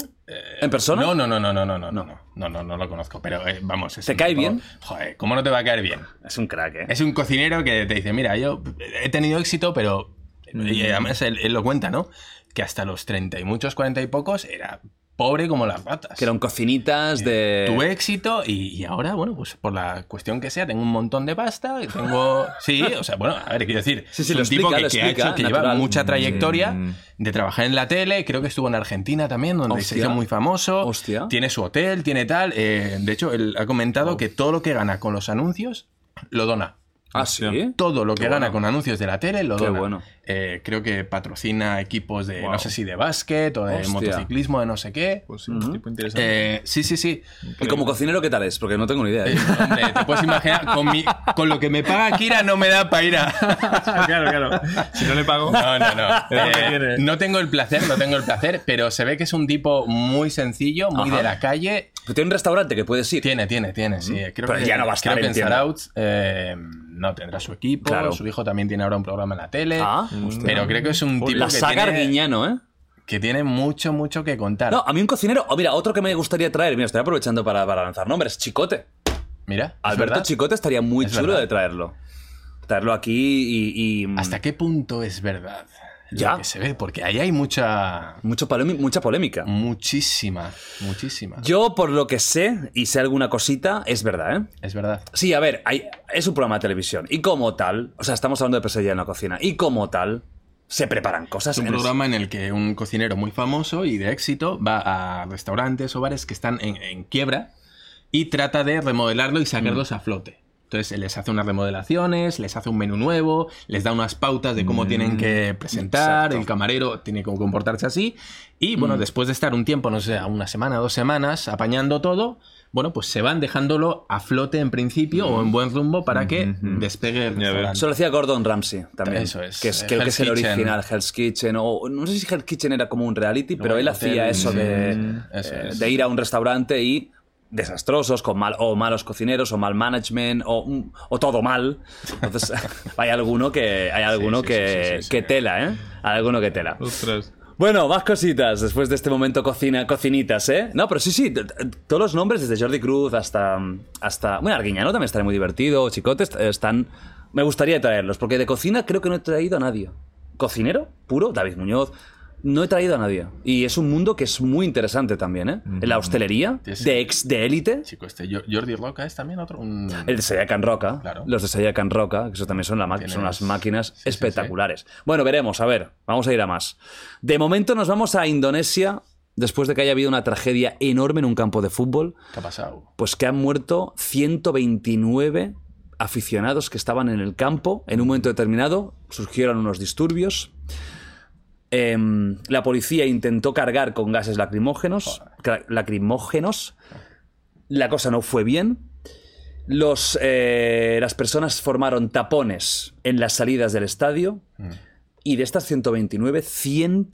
¿En persona? No, no, no, no, no, no, no, no, no, no, no, no lo conozco. Pero eh, vamos. ¿Te cae tipo- bien? Joder, ¿cómo no te va a caer bien? Es un crack, ¿eh? Es un cocinero que te dice, mira, yo he tenido éxito, pero... Mm. Y además él, él lo cuenta, ¿no? Que hasta los 30 y muchos, 40 y pocos, era pobre como las ratas. Que eran cocinitas de... Tuve éxito y, y ahora, bueno, pues por la cuestión que sea, tengo un montón de pasta y tengo... Sí, o sea, bueno, a ver, quiero decir, Sí, sí, es un tipo explica, que, que ha hecho, que lleva mucha trayectoria de trabajar en la tele, creo que estuvo en Argentina también, donde se hizo muy famoso. Hostia. Tiene su hotel, tiene tal. eh, de hecho, él ha comentado que todo lo que gana con los anuncios lo dona. Ah, ¿sí? Todo lo que Qué gana bueno. con anuncios de la tele lo Qué dona. bueno. Eh, creo que patrocina equipos de, Wow. no sé si de básquet o de Hostia. motociclismo, de no sé qué. Pues sí, un tipo interesante. Eh, sí, sí, sí. ¿Y como cocinero qué tal es? Porque no tengo ni idea. ¿eh? Eh, hombre, te puedes imaginar, con, mi- con lo que me paga Kira no me da para ir a... claro, claro. Si no le pago. No, no, no. Es lo que Eh, tiene. no tengo el placer, no tengo el placer, pero se ve que es un tipo muy sencillo, muy Ajá. de la calle. Pero tiene un restaurante que puedes ir. Tiene, tiene, tiene, sí. Creo Pero que, ya no va a estar, creo que en entiendo. Sarauts, eh, no tendrá su equipo. Claro. Su hijo también tiene ahora un programa en la tele. Ah, hostia. pero creo que es un tipo La que saga tiene, Arguiñano, ¿eh? que tiene mucho, mucho que contar. No, a mí un cocinero... Oh, mira, otro que me gustaría traer. Mira, estoy aprovechando para, para lanzar nombres. Chicote. Mira, ¿es Alberto verdad? Chicote estaría muy Es chulo verdad. de traerlo. Traerlo aquí y... y- ¿Hasta qué punto es verdad? Lo Ya. que se ve, porque ahí hay mucha... Mucho mucha polémica. Muchísima, muchísima. Yo, por lo que sé, y sé alguna cosita, es verdad, ¿eh? Es verdad. Sí, a ver, hay- es un programa de televisión. Y como tal, o sea, estamos hablando de pesadilla en la cocina. Y como tal, se preparan cosas. Es un en el- programa en el que un cocinero muy famoso y de éxito va a restaurantes o bares que están en, en quiebra y trata de remodelarlo y sacarlos a flote. Entonces les hace unas remodelaciones, les hace un menú nuevo, les da unas pautas de cómo tienen que presentar, exacto. el camarero tiene que comportarse así. Y bueno, después de estar un tiempo, no sé, una semana, dos semanas, apañando todo, bueno, pues se van dejándolo a flote en principio o en buen rumbo para que despegue el restaurante. Eso lo hacía Gordon Ramsay también. Eso es. Que es Eh, creo que Hell's es el Kitchen. original, Hell's Kitchen. O no sé si Hell's Kitchen era como un reality, pero el él hotel, hacía eso sí. de, Eso eh, es. de ir a un restaurante y desastrosos, con mal, o malos cocineros, o mal management, o, mm, o todo mal. Entonces, hay alguno que, hay alguno sí, que, sí, sí, sí, que tela, ¿eh? Hay alguno que tela. Ostras. Bueno, más cositas después de este momento cocina, cocinitas, ¿eh? No, pero sí, sí, todos los nombres, desde Jordi Cruz hasta. hasta bueno, Arguiñano también estará muy divertido, Chicote, est- están. Me gustaría traerlos, porque de cocina creo que no he traído a nadie. ¿Cocinero? Puro, David Muñoz. No he traído a nadie. Y es un mundo que es muy interesante también, ¿eh? En la hostelería, Sí, sí. de ex de élite. Chico, este Jo- Jordi Roca es también otro. un- El de Sayakan Roca, Claro. los de Sayakan Roca, que eso también son, la Tienes- son unas máquinas sí, espectaculares. Bueno, veremos, a ver, vamos a ir a más. De momento nos vamos a Indonesia, después de que haya habido una tragedia enorme en un campo de fútbol, ¿Qué ha pasado? pues que han muerto 129 aficionados que estaban en el campo. En un momento determinado surgieron unos disturbios. Em, la policía intentó cargar con gases lacrimógenos, lacrimógenos. La cosa no fue bien. Los, eh, las personas formaron tapones en las salidas del estadio. Y de estas 129, 100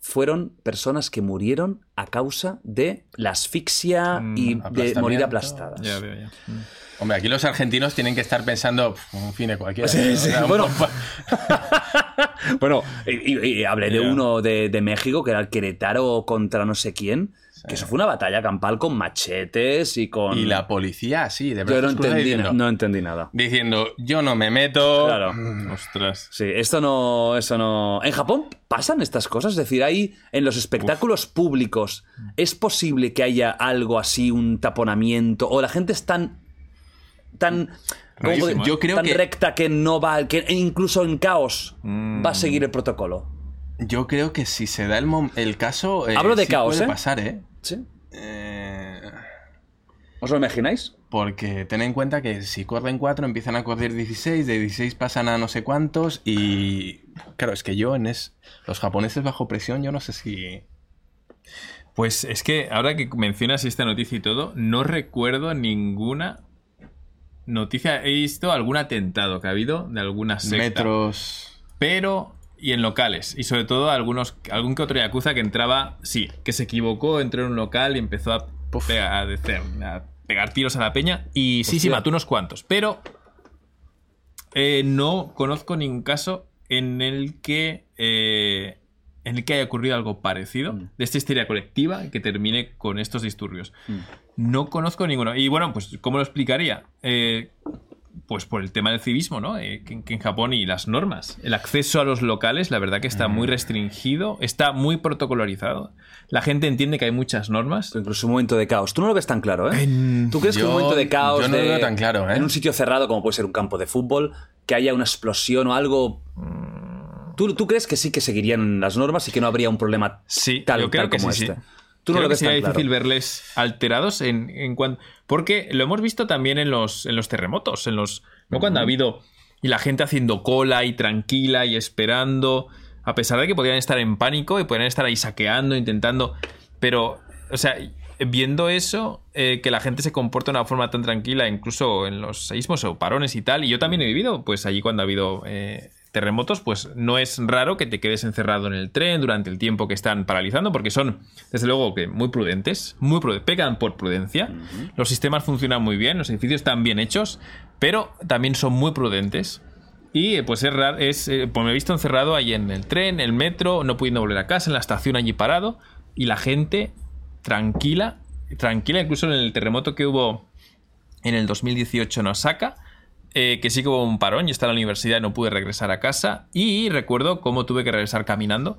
fueron personas que murieron a causa de la asfixia y de morir aplastadas. Ya veo, ya. Hombre, aquí los argentinos tienen que estar pensando, "Pf, un fin de cualquiera. Sí, ¿no? sí, O sea, bueno. y, y- y hablé de uno de, de México, que era el Querétaro contra no sé quién, que eso fue una batalla campal con machetes y con... Y la policía, sí, de Yo verdad. no entendí, no entendí nada. Diciendo, yo no me meto. Claro. Ostras. Sí, esto no, eso no. En Japón pasan estas cosas, es decir, hay en los espectáculos públicos es posible que haya algo así, un taponamiento o la gente es tan tan ¿cómo Rarísimo, puedo- ¿eh? Yo creo tan que- recta que no va, que incluso en caos Mm. va a seguir el protocolo. Yo creo que si se da el, el caso. eh, Hablo de sí caos, puede ¿eh? pasar, ¿eh? ¿Sí? Eh, ¿Os lo imagináis? Porque ten en cuenta que si corren 4 empiezan a correr 16, de 16 pasan a no sé cuántos y claro, es que yo en es los japoneses bajo presión yo no sé si Pues es que ahora que mencionas esta noticia y todo, no recuerdo ninguna noticia. He visto algún atentado que ha habido de alguna secta. metros Pero. Y en locales. Y sobre todo algunos, algún que otro yakuza que entraba. Sí, que se equivocó, entró en un local y empezó a, pegar, a, decir- a pegar tiros a la peña. Y sí, sí, Hostia. mató unos cuantos. Pero. eh, no conozco ningún caso en el que. eh, en el que haya ocurrido algo parecido de esta histeria colectiva que termine con estos disturbios. No conozco ninguno. Y bueno, pues, ¿cómo lo explicaría? Eh, pues por el tema del civismo, ¿no? Eh, que, que en Japón y las normas. El acceso a los locales, la verdad que está muy restringido, está muy protocolarizado. La gente entiende que hay muchas normas. Incluso un momento de caos. Tú no lo ves tan claro, ¿eh? En- ¿Tú crees que un momento de caos yo no lo veo tan claro, ¿eh? en un sitio cerrado como puede ser un campo de fútbol, que haya una explosión o algo... ¿Tú, tú crees que sí que seguirían las normas y que no habría un problema Sí, tal, yo creo tal que como sí, este? sí. Tú no Creo lo que sería claro. difícil verles alterados en, en cuan- Porque lo hemos visto también en los, en los terremotos, en los. ¿no? Cuando ha habido. Y la gente haciendo cola y tranquila y esperando. A pesar de que podían estar en pánico y podían estar ahí saqueando, intentando. Pero, o sea, viendo eso, eh, que la gente se comporta de una forma tan tranquila, incluso en los seísmos o parones y tal. Y yo también he vivido, pues allí cuando ha habido eh, terremotos, pues no es raro que te quedes encerrado en el tren durante el tiempo que están paralizando, porque son, desde luego, que muy prudentes, muy prudentes, pecan por prudencia. Los sistemas funcionan muy bien, los edificios están bien hechos, pero también son muy prudentes. Y eh, pues es raro, es, eh, pues me he visto encerrado ahí en el tren, el metro, no pudiendo volver a casa, en la estación allí parado, y la gente tranquila, tranquila, incluso en el terremoto que hubo en el 2018 en Osaka, eh, que sí que hubo un parón, yo estaba en la universidad y no pude regresar a casa, y recuerdo cómo tuve que regresar caminando,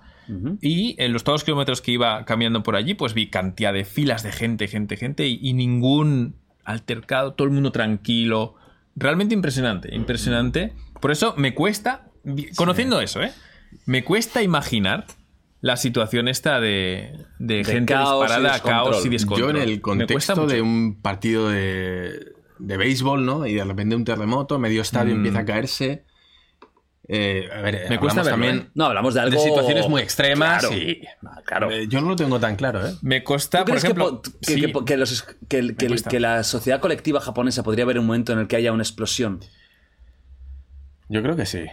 y en los todos los kilómetros que iba caminando por allí, pues vi cantidad de filas de gente, gente, gente, y, y ningún altercado, todo el mundo tranquilo, realmente impresionante, impresionante. Por eso me cuesta, conociendo eso, ¿eh? Me cuesta imaginar la situación esta de, de, gente caos y disparada, descontrol. caos y descontrol. Yo en el contexto de un partido de, de béisbol, ¿no? Y de repente un terremoto, medio estadio Mm. empieza a caerse. Eh, a ver, Me cuesta verlo, también ¿eh? No, hablamos de algo... de situaciones muy extremas Claro. y... Ah, claro. Eh, yo no lo tengo tan claro, ¿eh? Me ¿Tú por ejemplo. que, po- que, sí. que- que los- que- que- cuesta. que la sociedad colectiva japonesa podría haber un momento en el que haya una explosión? Yo creo que sí.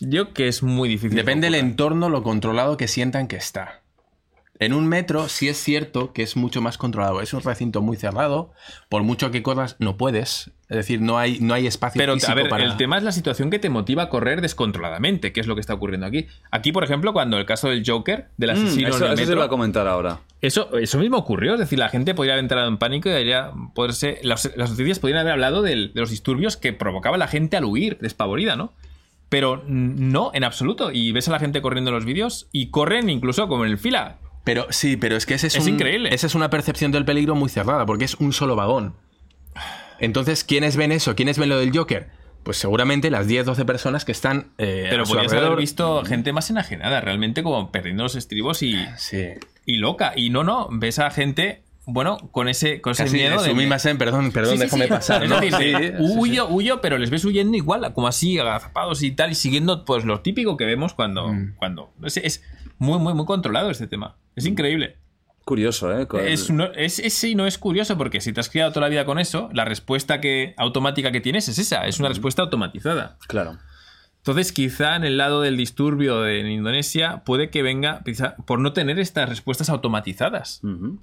Yo que es muy difícil. Depende del entorno, lo controlado que sientan que está. En un metro sí es cierto que es mucho más controlado. Es un recinto muy cerrado. Por mucho que corras, no puedes. Es decir, no hay, no hay espacio Pero, físico a ver, para... el tema es la situación que te motiva a correr descontroladamente, que es lo que está ocurriendo aquí. Aquí, por ejemplo, cuando el caso del Joker, del Mm, asesino eso en el eso se metro, va a comentar ahora. Eso, eso mismo ocurrió, es decir, la gente podría haber entrado en pánico y habría poderse, las, las noticias podrían haber hablado del- de los disturbios que provocaba la gente al huir, despavorida, ¿no? Pero no, en absoluto. Y ves a la gente corriendo en los vídeos y corren incluso como en el fila. Pero sí, pero es que ese es, Es un- increíble. Esa es una percepción del peligro muy cerrada, porque es un solo vagón. Entonces, ¿quiénes ven eso? ¿Quiénes ven lo del Joker? Pues seguramente las 10, 12 personas que están eh, Pero a su podrías haber alrededor. visto gente más enajenada, realmente como perdiendo los estribos y, Sí. y loca. Y no, no, ves a gente, bueno, con ese, con ese Casi miedo de... sumimasen, perdón, perdón, Sí, sí, déjame sí. pasar. Es ¿no? decir, sí. huyo, huyo, pero les ves huyendo igual, como así, agazapados y tal, y siguiendo pues lo típico que vemos cuando... Mm. cuando es, es muy, muy, muy controlado este tema. Es increíble. Curioso, ¿eh? Con- Es, no, es, es- sí, no es curioso, porque si te has criado toda la vida con eso, la respuesta que, automática que tienes es esa, es una respuesta automatizada. Claro. Entonces, quizá en el lado del disturbio de- en Indonesia puede que venga quizá, por no tener estas respuestas automatizadas,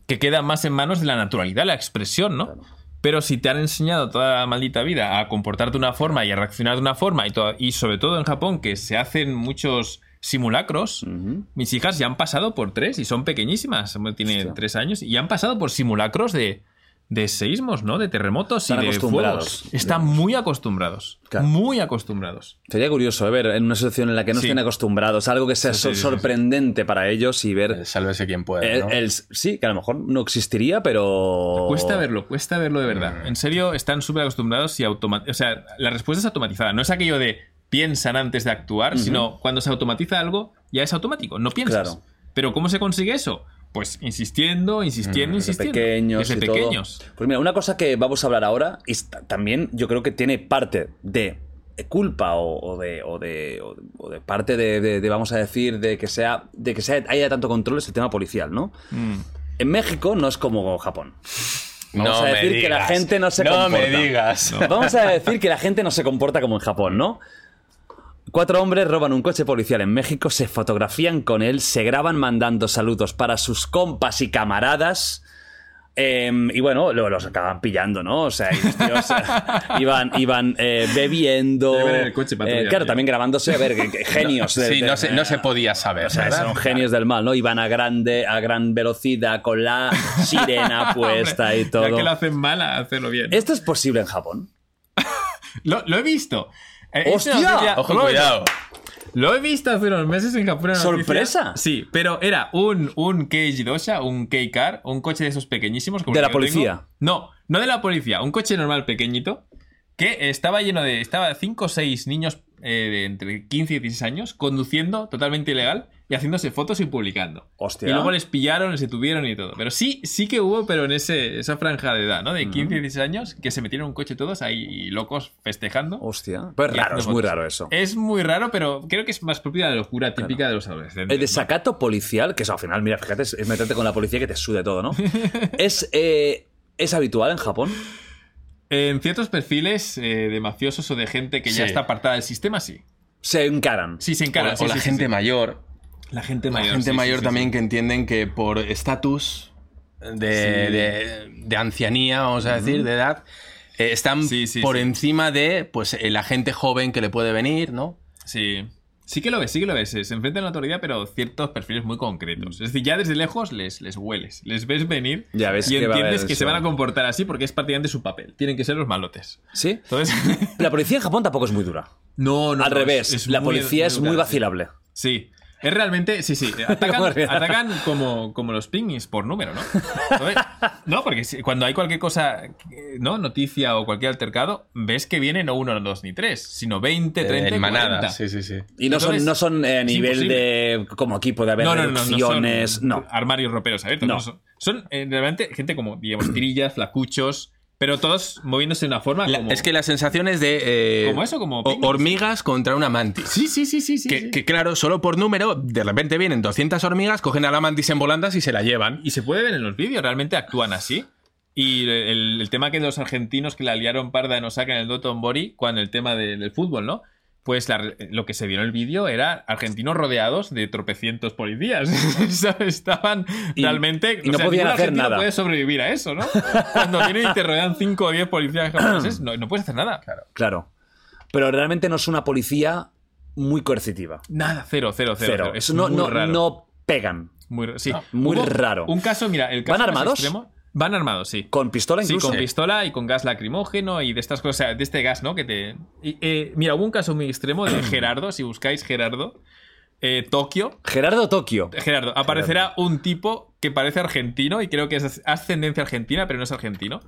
que quedan más en manos de la naturalidad, la expresión, ¿no? Pero si te han enseñado toda la maldita vida a comportarte de una forma y a reaccionar de una forma, y, y sobre todo en Japón, que se hacen muchos simulacros, mis hijas ya han pasado por tres y son pequeñísimas, tienen Hostia. tres años, y han pasado por simulacros de, de seísmos, ¿no? De terremotos Están y de acostumbrados. fuegos. Están muy acostumbrados. Claro. Muy acostumbrados. Sería curioso ¿eh? ver en una situación en la que no Sí. estén acostumbrados, algo que sea Sí, sí, sor- sí, sí. sorprendente para ellos y ver. Eh, Sálvese quien pueda. el- ¿no? el- sí, que a lo mejor no existiría, pero. Cuesta verlo, cuesta verlo de verdad. En serio, están súper acostumbrados y automatizados. O sea, la respuesta es automatizada. No es aquello de piensan antes de actuar, sino cuando se automatiza algo, ya es automático. No piensas. Claro. Pero ¿cómo se consigue eso? Pues insistiendo, insistiendo, Desde insistiendo. pequeños. Desde y todo. pequeños. Pues mira, una cosa que vamos a hablar ahora, y también yo creo que tiene parte de culpa o, o de, o, de, o de- o de parte de, vamos a decir, de que sea de que sea, haya tanto control es el tema policial, ¿no? Mm. En México no es como Japón. Vamos No a me decir que la digas. gente no se No comporta. me digas. Vamos a decir que la gente no se comporta como en Japón, ¿no? Cuatro hombres roban un coche policial en México, se fotografían con él, se graban mandando saludos para sus compas y camaradas. em, y bueno, luego los acaban pillando, ¿no? O sea, y los tíos eh, iban, iban eh, bebiendo. El coche patrulla, eh, claro, tío. también grabándose, a ver, genios. de- Sí, de- no se, no se podía saber. o sea, ¿verdad? son genios del mal, ¿no? Iban a grande, a gran velocidad, con la sirena puesta y todo. Ya que lo hacen mal, hacerlo bien. ¿Esto es posible en Japón? Lo, lo he visto. Eh, ¡Hostia! Ojo, cuidado. Lo he visto hace unos meses en Japón. ¿Sorpresa? Sí, pero era un, un Keiji Dosha, un K-Car, un coche de esos pequeñísimos. como ¿De la tengo. policía? No, no de la policía, un coche normal pequeñito que estaba lleno de. Estaba 5 o 6 niños eh, de entre 15 y 16 años conduciendo totalmente ilegal y haciéndose fotos y publicando. Hostia. Y luego les pillaron, les detuvieron y todo. Pero sí, sí que hubo, pero en ese, esa franja de edad, ¿no? De 15 y 16 años, que se metieron en un coche todos ahí locos festejando. Hostia. Pues es raro, es muy raro eso. Es muy raro, pero creo que es más propia de la locura típica de los adolescentes. El ¿no? desacato policial, que eso al final, mira, fíjate, es es meterte con la policía que te sude todo, ¿no? es, eh, ¿Es habitual en Japón? En ciertos perfiles eh, de mafiosos o de gente que ya Sí. está apartada del sistema, sí. Se encaran. Sí, se O, encaran. o sí, la sí, sí, gente sí. mayor. La gente La mayor. gente sí, mayor sí, sí, también sí. que entienden que por estatus de, de- de ancianía, vamos a decir, de edad, eh, están Sí, sí, por sí. encima de pues el agente joven que le puede venir, ¿no? Sí. Sí que lo ves, sí que lo ves. Se enfrentan a la autoridad, pero ciertos perfiles muy concretos. Es decir, ya desde lejos les, les hueles, les ves venir Ya ves y que va a entiendes que se van a comportar así porque es prácticamente su papel. Tienen que ser los malotes. ¿Sí? Entonces, La policía en Japón tampoco es muy dura. no, no. Al no, revés, es- es la muy- policía es muy sí. vacilable. Sí. Es realmente, sí, sí. ¿Cómo Atacan, como, como los pingis por número, ¿no? Entonces, no, porque cuando hay cualquier cosa, eh, ¿no? Noticia o cualquier altercado, ves que viene no uno, no dos ni tres, sino 20, 30, en y manada. 40. Sí, sí, sí. Y no son, no son eh, a nivel imposible. de. como aquí puede haber No, no, no, no, armarios roperos abiertos. No. No. son son eh, realmente gente como, digamos, tirillas, flacuchos, Pero todos moviéndose de una forma La- como... Es que la sensación es de. eh, Como eso, como hormigas contra una mantis. Sí, sí, sí, sí, sí. Que, sí. que, claro, solo por número, de repente vienen 200 hormigas, cogen a la mantis en volandas y se la llevan. Y se puede ver en los vídeos, realmente actúan así. Y el, el tema que los argentinos que la liaron parda en Osaka en el Doton Bori, cuando el tema de- del fútbol, ¿no? Pues la- lo que se vio en el vídeo era argentinos rodeados de tropecientos policías. Estaban Y- realmente. y no podían hacer nada. puede sobrevivir a eso, ¿no? Cuando vienen y te rodean 5 o 10 policías japoneses, no, no puedes hacer nada. Claro. Pero realmente no es una policía muy coercitiva. Nada, cero, cero, cero. Cero. cero. Es no, muy no, raro. no pegan. Muy, sí. muy Hubo raro. Un caso, mira, el caso ¿Van más armados? extremo- van armados, sí. Con pistola Sí, incluso. con pistola y con gas lacrimógeno y de estas cosas, o sea, de este gas, ¿no? Que te. y, eh, mira, hubo un caso muy extremo de Gerardo, si buscáis Gerardo, eh, Tokio. Gerardo Tokio. Gerardo, aparecerá un tipo que parece argentino y creo que es ascendencia argentina, pero no es argentino.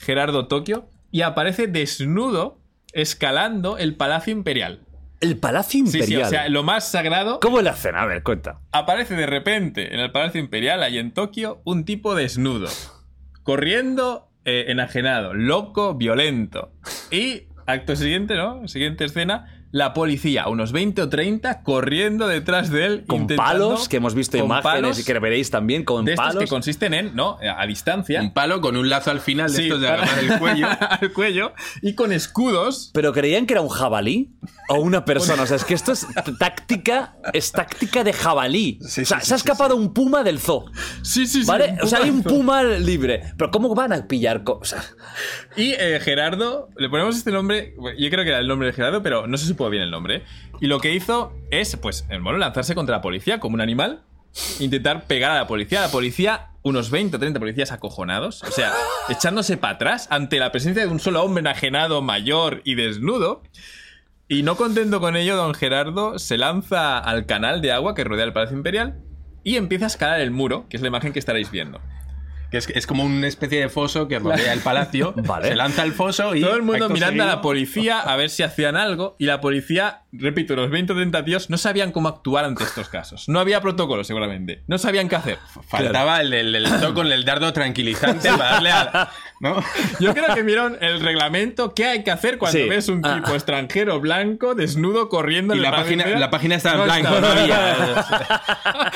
Gerardo Tokio. Y aparece desnudo escalando el Palacio Imperial. El Palacio Sí, Imperial. sí, o sea, lo más sagrado. ¿Cómo le hacen? A ver, cuenta. Aparece de repente en el Palacio Imperial, ahí en Tokio, un tipo desnudo. Corriendo, eh, enajenado, loco, violento. Y acto siguiente, ¿no? Siguiente escena. La policía, unos 20 o 30, corriendo detrás de él. Con palos, que hemos visto imágenes palos y que veréis también con de estos palos. que consisten en, ¿no? A distancia. Un palo con un lazo al final de Sí, estos de para- agarrar el cuello. al cuello. Y con escudos. Pero creían que era un jabalí o una persona. O sea, es que esto es táctica, es táctica de jabalí. Sí, o sea, sí, se ha sí, escapado un puma del zoo. Sí, sí, sí. ¿Vale? o sea, hay un puma libre. Pero ¿cómo van a pillar cosas? Y eh, Gerardo, le ponemos este nombre, yo creo que era el nombre de Gerardo, pero no se bien el nombre. ¿eh? Y lo que hizo es, pues, mono lanzarse contra la policía como un animal, intentar pegar a la policía. La policía, unos 20 o 30 policías acojonados, o sea, echándose para atrás ante la presencia de un solo hombre enajenado, mayor y desnudo. Y no contento con ello, don Gerardo se lanza al canal de agua que rodea el Palacio Imperial y empieza a escalar el muro, que es la imagen que estaréis viendo. Que es, es como una especie de foso que rodea el palacio. Vale. Se lanza al foso y. Todo el mundo mirando a la policía a ver si hacían algo. Y la policía, repito, los 20 o 30 tíos no sabían cómo actuar ante estos casos. No había protocolo, seguramente. No sabían qué hacer. Faltaba el, el, el toque con el dardo tranquilizante para darle a. ¿No? Yo creo que vieron el reglamento. ¿Qué hay que hacer cuando Sí. ves un Ah. tipo extranjero blanco, desnudo, corriendo en Y el la Palacio página, la página estaba en No blanco, estaba. no había.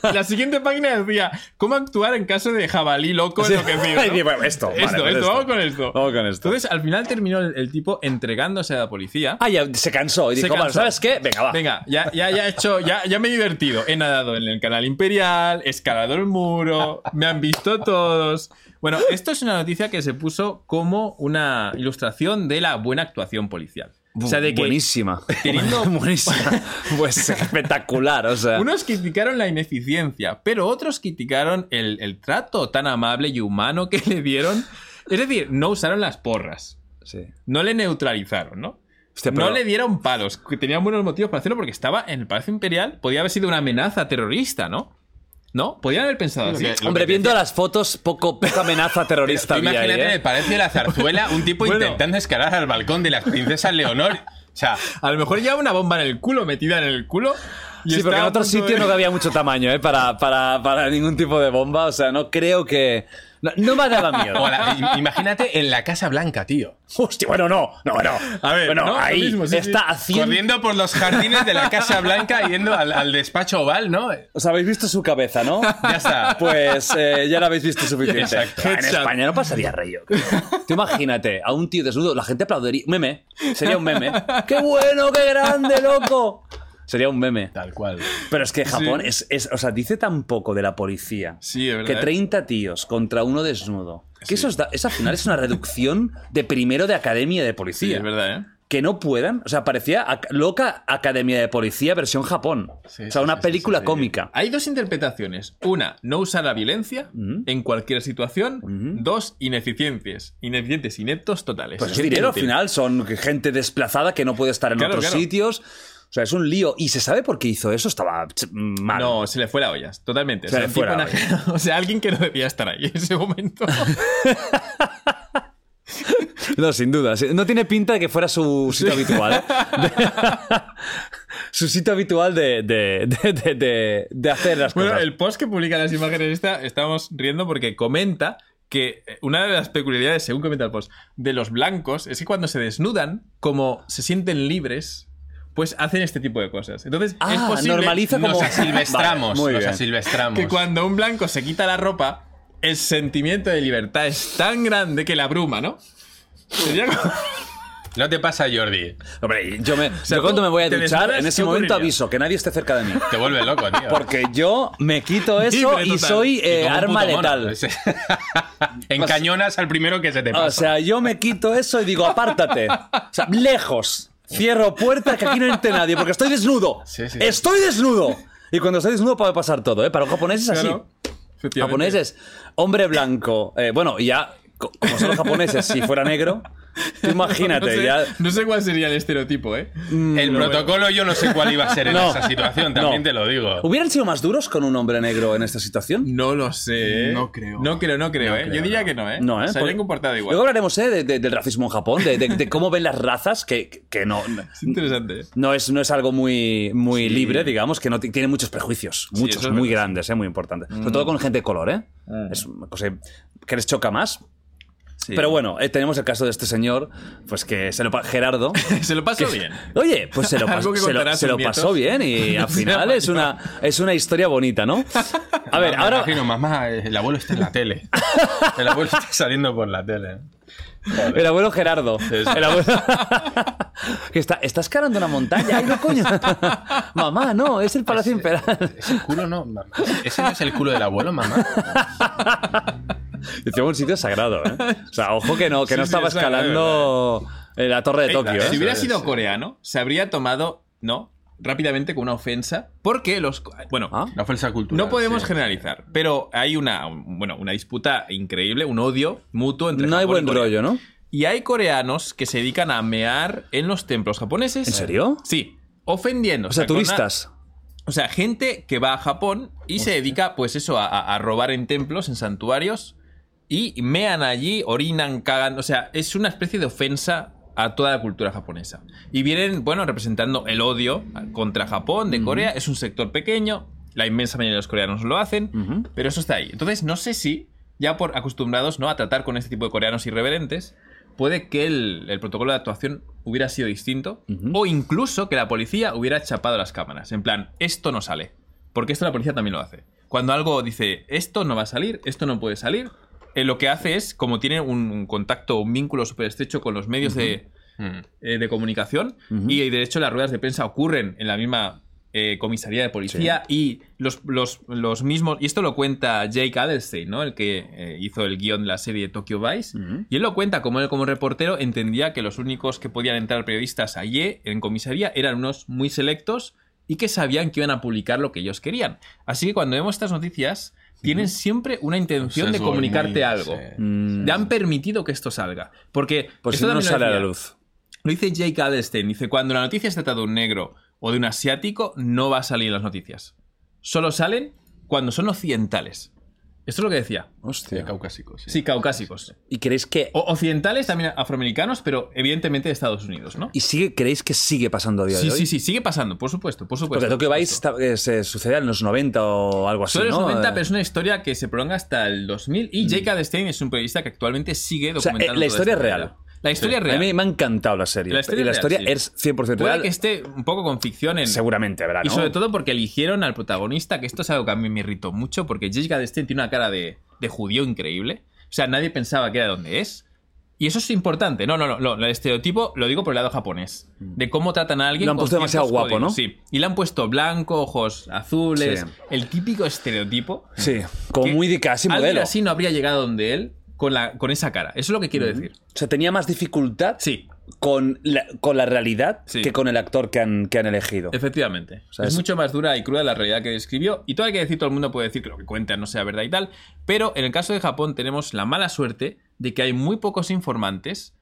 Y la siguiente página decía: ¿Cómo actuar en caso de jabalí loco enloquecido? Ay, ¿no? bueno, esto, vale, esto, pues esto, esto. vamos con esto. Vamos con esto. Entonces, al final terminó el, el tipo entregándose a la policía. Ah, ya se cansó y Se dijo, bueno, cansó. ¿sabes qué? Venga, va. Venga, ya, ya, ya he hecho, ya, ya me he divertido. He nadado en el canal imperial, he escalado el muro, me han visto todos. Bueno, esto es una noticia que se puso como una ilustración de la buena actuación policial. O sea, de que Buenísima. teniendo- Buenísima. Pues espectacular, o sea. unos criticaron la ineficiencia, pero otros criticaron el, el trato tan amable y humano que le dieron. Es decir, no usaron las porras. Sí. No le neutralizaron, ¿no? Hostia, pero- No le dieron palos, que tenían buenos motivos para hacerlo porque estaba en el Palacio Imperial, podía haber sido una amenaza terrorista, ¿no? ¿No? Podían haber pensado así. que- Hombre, viendo las fotos, poco, poca amenaza terrorista Tú había ahí, imagínate en ¿eh? el Palacio de la Zarzuela un tipo Bueno. intentando escalar al balcón de la princesa Leonor. O sea, A lo mejor llevaba una bomba en el culo, metida en el culo. Y Sí, porque en otro sitio de- no había mucho tamaño, ¿eh? Para, para, para ningún tipo de bomba. O sea, no creo que. No, no me daba miedo. imagínate en la Casa Blanca, tío. Hostia, bueno, no, no, no. A ver, bueno, no, ahí mismo, sí, está sí. haciendo. Corriendo por los jardines de la Casa Blanca yendo al, al despacho oval, ¿no? Os habéis visto su cabeza, ¿no? Ya está. Pues eh, ya la habéis visto suficiente. Exacto. En. España no pasaría rayo. Tú imagínate a un tío desnudo, la gente aplaudiría. Meme. Sería un meme. ¡Qué bueno, qué grande, loco! Sería un meme. Tal cual. Pero es que Japón es, es- O sea, dice tan poco de la policía. Sí, es verdad, Que ¿eh? 30 tíos contra uno desnudo. Que eso, es eso al final es una reducción de primero de academia de Sí, policía. es verdad, ¿eh? que no puedan. O sea, parecía ac- loca Academia de Policía versión Japón. Sí, o sea, sí, una sí, película sí, sí. cómica. Hay dos interpretaciones. Una, no usar la violencia en cualquier situación. Dos, ineficiencias. Ineficientes, ineptos totales. Pues es dinero al final, son gente desplazada que no puede estar en Claro, otros claro. sitios. O sea, es un lío. ¿Y se sabe por qué hizo eso? Estaba mal. No, se le fue la olla, totalmente. Se O sea, le fue la o sea, alguien que no debía estar ahí en ese momento. No, sin duda. No tiene pinta de que fuera su sitio habitual. ¿eh? su sitio habitual de, de, de, hacer las Bueno, cosas. el post que publica las imágenes esta, estamos riendo porque comenta que eh, una de las peculiaridades, según comenta el post, de los blancos es que cuando se desnudan, como se sienten libres, pues hacen este tipo de cosas. Entonces, es Ah, posible normaliza como... Nos asilvestramos, Vale, nos asilvestramos. que cuando un blanco se quita la ropa, el sentimiento de libertad es tan grande que la abruma, ¿no? Sería como- No te pasa, Jordi. Hombre, yo, me, sea, yo cuando me voy a te duchar, en ese ¿qué momento ocurriría? aviso que nadie esté cerca de mí. Te vuelve loco, tío. Porque yo me quito eso y soy eh, Y arma letal. Encañonas al primero que se te pasa. O sea, yo me quito eso y digo, apártate. O sea, lejos. Cierro puerta que aquí no entre nadie porque estoy desnudo. Sí, sí. Estoy desnudo. Y cuando estoy desnudo puede pasar todo, ¿eh? Para los japoneses así. Claro, efectivamente. Japoneses, hombre blanco. eh, bueno, y ya, como son los japoneses, si fuera negro, tú imagínate, no, sé, ya. no sé cuál sería el estereotipo, ¿eh? el protocolo yo no sé cuál iba a ser en No. esa situación, también No. te lo digo. ¿Hubieran sido más duros con un hombre negro en esta situación? No lo sé. ¿eh? No creo. No creo, no creo, ¿eh? Yo diría que no, ¿eh? No, ¿eh? Se habrían comportado igual. Luego hablaremos ¿eh? de- de- del racismo en Japón, de, de- de cómo ven las razas, que, que no, Es interesante. ¿eh? no, es, no es algo muy, muy libre, digamos, que no ti- tiene muchos prejuicios, muchos, eso es muy verdad, grandes, ¿eh? muy importantes. Sobre todo con gente de color, ¿eh? Es una cosa que les choca más. Pero bueno, eh, tenemos el caso de este señor, pues que se lo Gerardo. Se lo pasó bien. Oye, pues se lo, que se lo- se lo pasó bien y al final es una, es una historia bonita, ¿no? A ver, ahora... imagino, mamá, el abuelo está en la tele. El abuelo está saliendo por la tele. El abuelo Gerardo. Sí, sí. El abuelo... que está, está escalando una montaña. Ay, no, coño. Mamá, no, es el Palacio Imperial. Ese culo no, mamá. Ese no es el culo del abuelo, mamá. Decía un sitio sagrado, ¿eh? O sea, ojo que no, que Sí, no estaba escalando eh, la torre de Ey, Tokio, ¿eh? Si hubiera sido coreano, se habría tomado, ¿no? Rápidamente con una ofensa. Porque los. Bueno, Ah. La falsa cultura. no podemos sí. generalizar. Pero hay una. Bueno, una disputa increíble, un odio mutuo entre. No hay Japón buen rollo, ¿no? Y hay coreanos que se dedican a mear en los templos japoneses. ¿En serio? Sí. Ofendiendo. O sea, turistas. O sea, gente que va a Japón y se dedica, pues eso, a robar en templos, en santuarios, y mean allí, orinan, cagan. O sea, es una especie de ofensa a toda la cultura japonesa. Y vienen, bueno, representando el odio contra Japón, de Corea. Es un sector pequeño, la inmensa mayoría de los coreanos lo hacen, pero eso está ahí. Entonces, no sé si, ya por acostumbrados ¿no? a tratar con este tipo de coreanos irreverentes, puede que el, el protocolo de actuación hubiera sido distinto o incluso que la policía hubiera chapado las cámaras. En plan, esto no sale. Porque esto la policía también lo hace. Cuando algo dice, esto no va a salir, esto no puede salir, eh, lo que hace es, como tiene un, un contacto, un vínculo súper estrecho con los medios de, eh, de comunicación, y de hecho las ruedas de prensa ocurren en la misma eh, comisaría de policía y los, los, los mismos, y esto lo cuenta Jake Adelstein, ¿no? el que eh, hizo el guion de la serie Tokyo Vice, y él lo cuenta como él como reportero entendía que los únicos que podían entrar periodistas allí en comisaría eran unos muy selectos y que sabían que iban a publicar lo que ellos querían. Así que cuando vemos estas noticias, tienen siempre una intención de comunicarte muy- algo. sí. Mm. Le han permitido que esto salga. Porque Pues esto no, sale a la luz. Lo dice Jake Adelstein. Dice, cuando la noticia se trata de un negro o de un asiático, no va a salir en las noticias. Solo salen cuando son occidentales. Esto es lo que decía. De Hostia. caucásicos. Sí, caucásicos. ¿Y creéis que... O occidentales, también afroamericanos, pero evidentemente de Estados Unidos, ¿no? ¿Y sigue, creéis que sigue pasando a día Sí, de hoy? sí, sí, sigue pasando, por supuesto, por supuesto. Porque Tokyo Vice está- eh, se sucede en los 90 o algo así, Son los ¿no? 90, Eh, pero es una historia que se prolonga hasta el 2000. Y Jake Adelstein es un periodista que actualmente sigue O sea, documentando. eh, la historia es real. La historia es A real. mí me ha encantado la serie. La historia y la es historia real, sí. es 100% Puede real. que esté un poco con ficción en. Seguramente, ¿verdad? Y ¿no? sobre todo porque eligieron al protagonista, que esto es algo que a mí me irritó mucho, porque Jake Adelstein tiene una cara de, de judío increíble. O sea, nadie pensaba que era donde es. Y eso es importante. No, no, no, no, El estereotipo lo digo por el lado japonés. De cómo tratan a alguien. Lo han puesto demasiado guapo, ¿no? códigos. Sí. Y le han puesto blanco, ojos azules. Sí. El típico estereotipo. Sí, como muy de casi Alguien modelo. así no habría llegado donde él con, la, con esa cara. Eso es lo que quiero decir. O sea, tenía más dificultad Sí, con la, con la realidad Sí. que con el actor que han, que han elegido. efectivamente. sea, es, es- mucho más dura y cruda la realidad que describió. Y todo hay que decir, todo el mundo puede decir que lo que cuenta no sea verdad y tal. Pero en el caso de Japón tenemos la mala suerte de que hay muy pocos informantes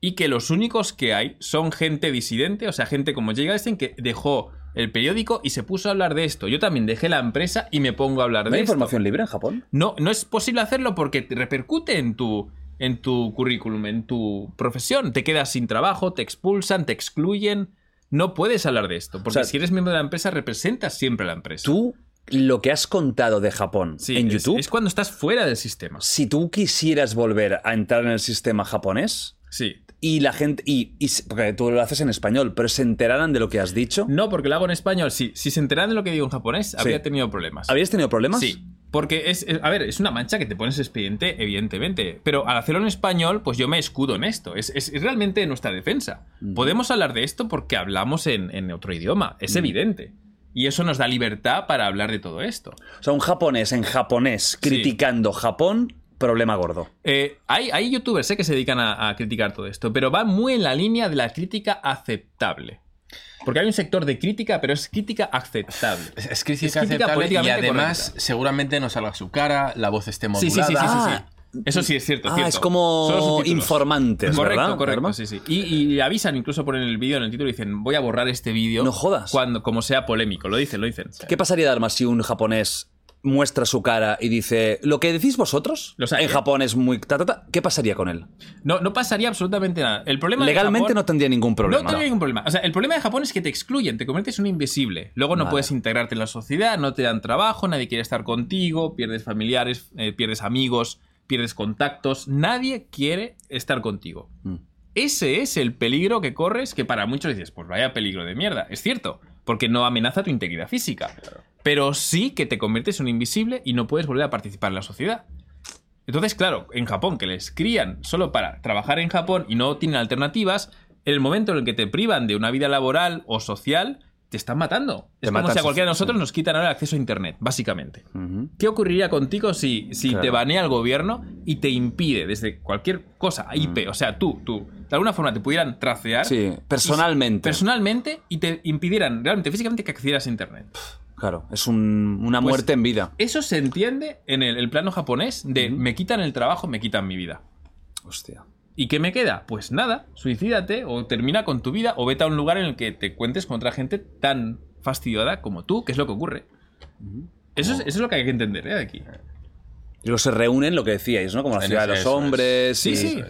y que los únicos que hay son gente disidente, o sea, gente como Jay Galstein que dejó el periódico y se puso a hablar de esto. Yo también dejé la empresa y me pongo a hablar ¿No de hay esto. información libre en Japón? No, no es posible hacerlo porque te repercute en tu, en tu currículum, en tu profesión. Te quedas sin trabajo, te expulsan, te excluyen. No puedes hablar de esto, porque O sea, si eres miembro de la empresa, representas siempre a la empresa. Tú lo que has contado de Japón Sí, en es- YouTube, Es, cuando estás fuera del sistema. si tú quisieras volver a entrar en el sistema japonés Sí. Y la gente, y, porque tú lo haces en español, pero se enteraran de lo que has dicho, No, porque lo hago en español. Sí, si se enteran de lo que digo en japonés, habría tenido problemas. ¿habrías tenido problemas? Sí. Porque es, es- a ver, es una mancha que te pones expediente, evidentemente. Pero al hacerlo en español, pues yo me escudo en esto. Es, es- es realmente nuestra defensa. Podemos hablar de esto porque hablamos en, en otro idioma. Es evidente. Y eso nos da libertad para hablar de todo esto. O sea, un japonés en japonés criticando Japón, problema gordo. Eh, hay, hay youtubers eh, que se dedican a, a criticar todo esto, pero va muy en la línea de la crítica aceptable. Porque hay un sector de crítica, pero es crítica aceptable. Es, crítica Es crítica aceptable y además correcta. seguramente no salga su cara, la voz esté modulada. sí, sí, sí, sí, Ah. sí. Eso sí es cierto. Ah, cierto. es como informantes, Correcto, ¿verdad? correcto, Germán? sí, sí. Y, y avisan incluso ponen el vídeo en el título y dicen, voy a borrar este vídeo. No jodas. Cuando, como sea polémico. Lo dicen, lo dicen. ¿Qué pasaría, Dharma, si un japonés muestra su cara y dice lo que decís vosotros Los en. Japón es muy ta, ta, ta", ¿qué pasaría con él? No, no pasaría absolutamente nada. El problema Legalmente Japón- no tendría ningún problema. No tendría ningún problema. O sea, el problema de Japón es que te excluyen, te conviertes en un invisible. Luego no Vale. puedes integrarte en la sociedad, no te dan trabajo, nadie quiere estar contigo, pierdes familiares, eh, pierdes amigos, pierdes contactos. Nadie quiere estar contigo. Mm. Ese es el peligro que corres, que para muchos dices, pues vaya peligro de mierda. Es cierto, porque no amenaza tu integridad física. Pero sí que te conviertes en un invisible y no puedes volver a participar en la sociedad. Entonces, claro, en Japón, que les crían solo para trabajar en Japón y no tienen alternativas, en el momento en el que te privan de una vida laboral o social, te están matando. Te es como si a cualquiera de nosotros nos quitan ahora el acceso a Internet, básicamente. ¿Qué ocurriría contigo si, si Claro. te banea el gobierno y te impide desde cualquier cosa, IP, o sea, tú, tú, de alguna forma te pudieran tracear? Sí, personalmente. y- personalmente y te impidieran realmente físicamente que accedieras a Internet. Claro, es un- una Pues- muerte en vida. Eso se entiende en el, el plano japonés de me quitan el trabajo, me quitan mi vida. Hostia. ¿Y qué me queda? Pues nada, suicídate o termina con tu vida o vete a un lugar en el que te cuentes con otra gente tan fastidiada como tú, que es lo que ocurre. Eso es, eso es lo que hay que entender ¿eh? de aquí. Y luego se reúnen, lo que decíais, ¿no? Como la ciudad de los eso es. hombres. Sí, y... sí.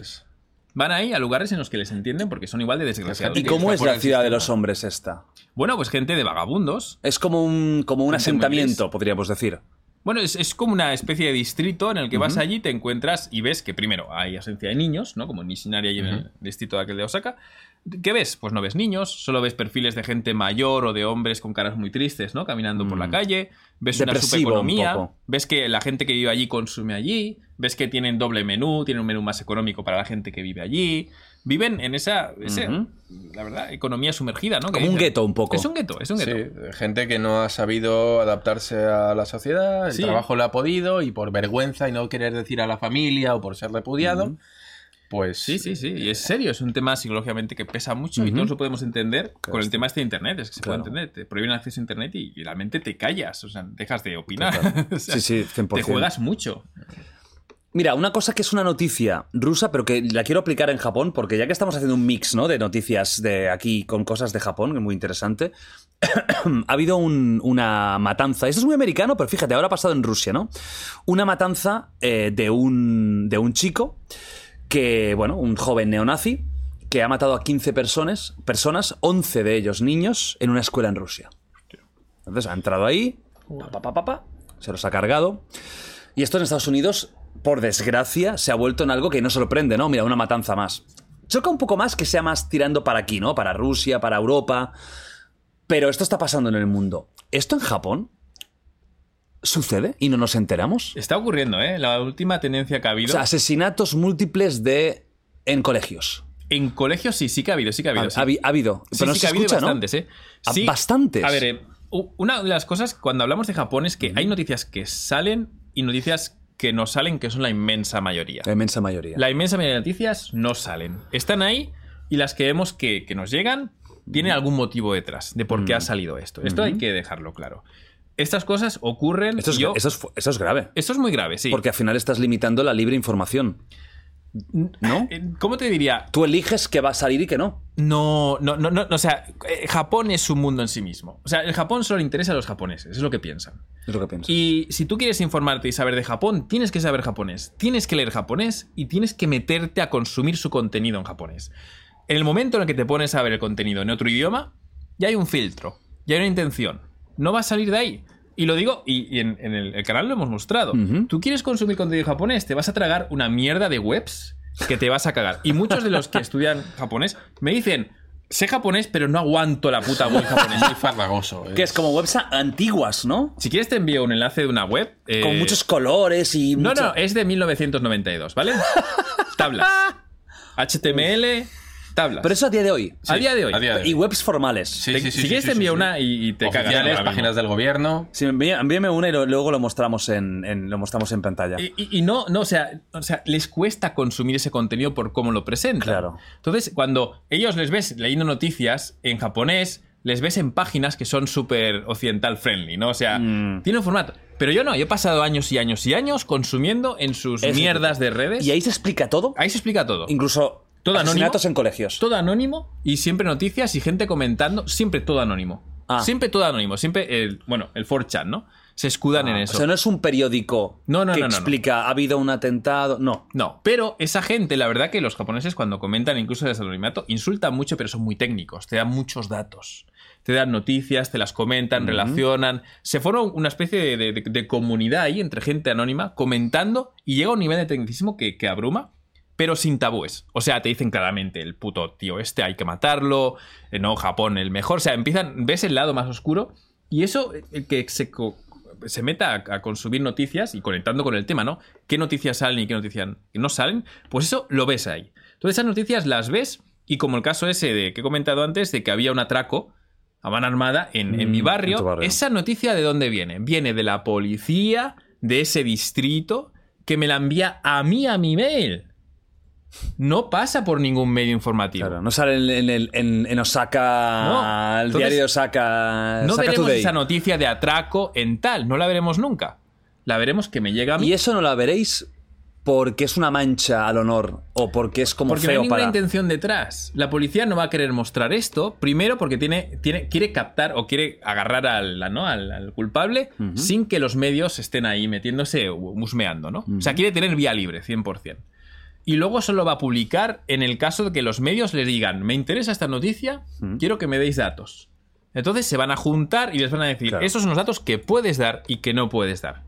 Van ahí a lugares en los que les entienden porque son igual de desgraciados. ¿Y cómo es la ciudad de los hombres esta? Bueno, pues gente de vagabundos. Es como un, como un asentamiento, podríamos decir. Bueno, es, es como una especie de distrito en el que vas allí, te encuentras y ves que primero hay ausencia de niños, ¿no? Como en Nishinari y en el distrito de aquel de Osaka. ¿Qué ves? Pues no ves niños, solo ves perfiles de gente mayor o de hombres con caras muy tristes, ¿no? Caminando por la calle. Ves una Depresivo un. Ves que la gente que vive allí consume allí. Ves que tienen doble menú, tienen un menú más económico para la gente que vive allí. Viven en esa, ese- Ujú. la verdad, economía sumergida, ¿no? Como un gueto un poco. Es un gueto, es un Sí, gueto. gente que no ha sabido adaptarse a la sociedad, el Sí. trabajo le ha podido y por vergüenza y no querer decir a la familia o por ser repudiado, pues Sí, sí, sí. Y es serio, es un tema psicológicamente que pesa mucho y todos lo podemos entender con el tema este de Internet. Es que se Claro. puede entender. Te prohíben acceso a Internet y, y realmente te callas. O sea, dejas de opinar. O sea, Sí, sí, 100%. Te juegas mucho. Mira, una cosa que es una noticia rusa, pero que la quiero aplicar en Japón, porque ya que estamos haciendo un mix ¿no? de noticias de aquí con cosas de Japón, que es muy interesante, ha habido un- una matanza. Esto es muy americano, pero fíjate, ahora ha pasado en Rusia, ¿no? Una matanza eh, de, un, de un chico que, bueno, un joven neonazi, que ha matado a 15 personas, personas, 11 de ellos niños, en una escuela en Rusia. Entonces ha entrado ahí, pa, pa, pa, pa, pa, se los ha cargado. Y esto en Estados Unidos, por desgracia, se ha vuelto en algo que no sorprende, ¿no? Mira, una matanza más. Choca un poco más que sea más tirando para aquí, ¿no? Para Rusia, para Europa. Pero esto está pasando en el mundo. ¿Esto en Japón sucede y no nos enteramos? Está ocurriendo, ¿eh? La última tendencia que ha O habido. sea, asesinatos múltiples de en colegios. en colegios sí, sí que ha habido, sí que ha habido. Ha, sí. ha habi- ha habido. Sí, Pero no sí se que ha habido escucha, ¿no? bastantes, ¿eh? Ah, Sí. bastantes. A ver, eh, una de las cosas cuando hablamos de Japón es que hay noticias que salen y noticias que no salen, que son la inmensa mayoría. La inmensa mayoría. La inmensa mayoría de noticias no salen. Están ahí y las que vemos que, que nos llegan tienen algún motivo detrás de por qué ha salido esto. Esto hay que dejarlo claro. Estas cosas ocurren. Esto es, yo- eso es eso es grave. esto es muy grave, sí. Porque al final estás limitando la libre información. ¿No? Eh, ¿Cómo te diría? Tú eliges qué va a salir y qué no. No, no, no, no. O sea, eh, Japón es un mundo en sí mismo. O sea, el Japón solo le interesa a los japoneses, es lo que piensan. Es lo que pienso. Y si tú quieres informarte y saber de Japón, tienes que saber japonés, tienes que leer japonés y tienes que meterte a consumir su contenido en japonés. En el momento en el que te pones a ver el contenido en otro idioma, ya hay un filtro, ya hay una intención. No va a salir de ahí. Y lo digo, y, y en, en el, el canal lo hemos mostrado. Tú quieres consumir contenido japonés, te vas a tragar una mierda de webs que te vas a cagar. Y muchos de los que estudian japonés me dicen, sé japonés, pero no aguanto la puta web japonesa. Muy farragoso. eh. Que es como webs antiguas, ¿no? Si quieres te envío un enlace de una web. eh, Con muchos colores y. No, no, es de 1992, ¿vale? Tablas. HTML, tablas. Pero eso a día de hoy. a día de hoy. a día de hoy. Y webs formales. Sí, Te- sí, sí, si quieres sí, te envío sí. una y, y te cagas. Oficiales, páginas del gobierno. Sí, envía- envíame una y lo- luego lo mostramos en, en- lo mostramos en pantalla. Y, y- y no, no, o sea, o sea, les cuesta consumir ese contenido por cómo lo presentan. Claro. Entonces, cuando ellos les ves leyendo noticias en japonés, les ves en páginas que son súper occidental friendly, ¿no? O sea, Mm. tiene un formato. Pero yo no, yo he pasado años y años y años consumiendo en sus mierdas de redes. Y ahí se explica todo. Ahí se explica todo. Incluso Todo asesinatos anónimo. en colegios. Todo anónimo y siempre noticias y gente comentando, siempre todo anónimo. Ah. Siempre todo anónimo, siempre el, bueno, el 4chan, ¿no? Se escudan en Ah, eso. O sea, no es un periódico No, no, que no, explica ha habido un atentado. No. No, pero esa gente, la verdad que los japoneses cuando comentan incluso desde el anonimato, insultan mucho, pero son muy técnicos, te dan muchos datos. Te dan noticias, te las comentan, relacionan. Se forma una especie de, de- de- de comunidad ahí entre gente anónima comentando y llega a un nivel de tecnicismo que, que abruma, pero sin tabúes. O sea, te dicen claramente, el puto tío este hay que matarlo, eh, no, Japón el mejor. O sea, empiezan, ves el lado más oscuro y eso, el que se, se meta a, a consumir noticias y conectando con el tema, ¿no? ¿Qué noticias salen y qué noticias no salen? Pues eso lo ves ahí. Entonces esas noticias las ves y como el caso ese de que he comentado antes de que había un atraco a mano armada en, en mi Mm, barrio, en barrio. esa noticia de dónde viene? Viene de la policía de ese distrito que me la envía a mí a mi mail. No pasa por ningún medio informativo. Claro, no sale en, en el- en- en Osaka, No. el Entonces, diario de Osaka. No Osaka veremos Today. esa noticia de atraco en tal, no la veremos nunca. La veremos que me llega a mí. Y eso no la veréis porque es una mancha al honor o porque es como Porque no hay feo ninguna para. intención detrás. La policía no va a querer mostrar esto, primero porque tiene, tiene, quiere captar o quiere agarrar al, ¿no? al, al culpable sin que los medios estén ahí metiéndose o husmeando, ¿no? O sea, quiere tener vía libre, 100%. Y luego solo va a publicar en el caso de que los medios le digan, me interesa esta noticia, quiero que me deis datos. Entonces se van a juntar y les van a decir, Claro. estos son los datos que puedes dar y que no puedes dar.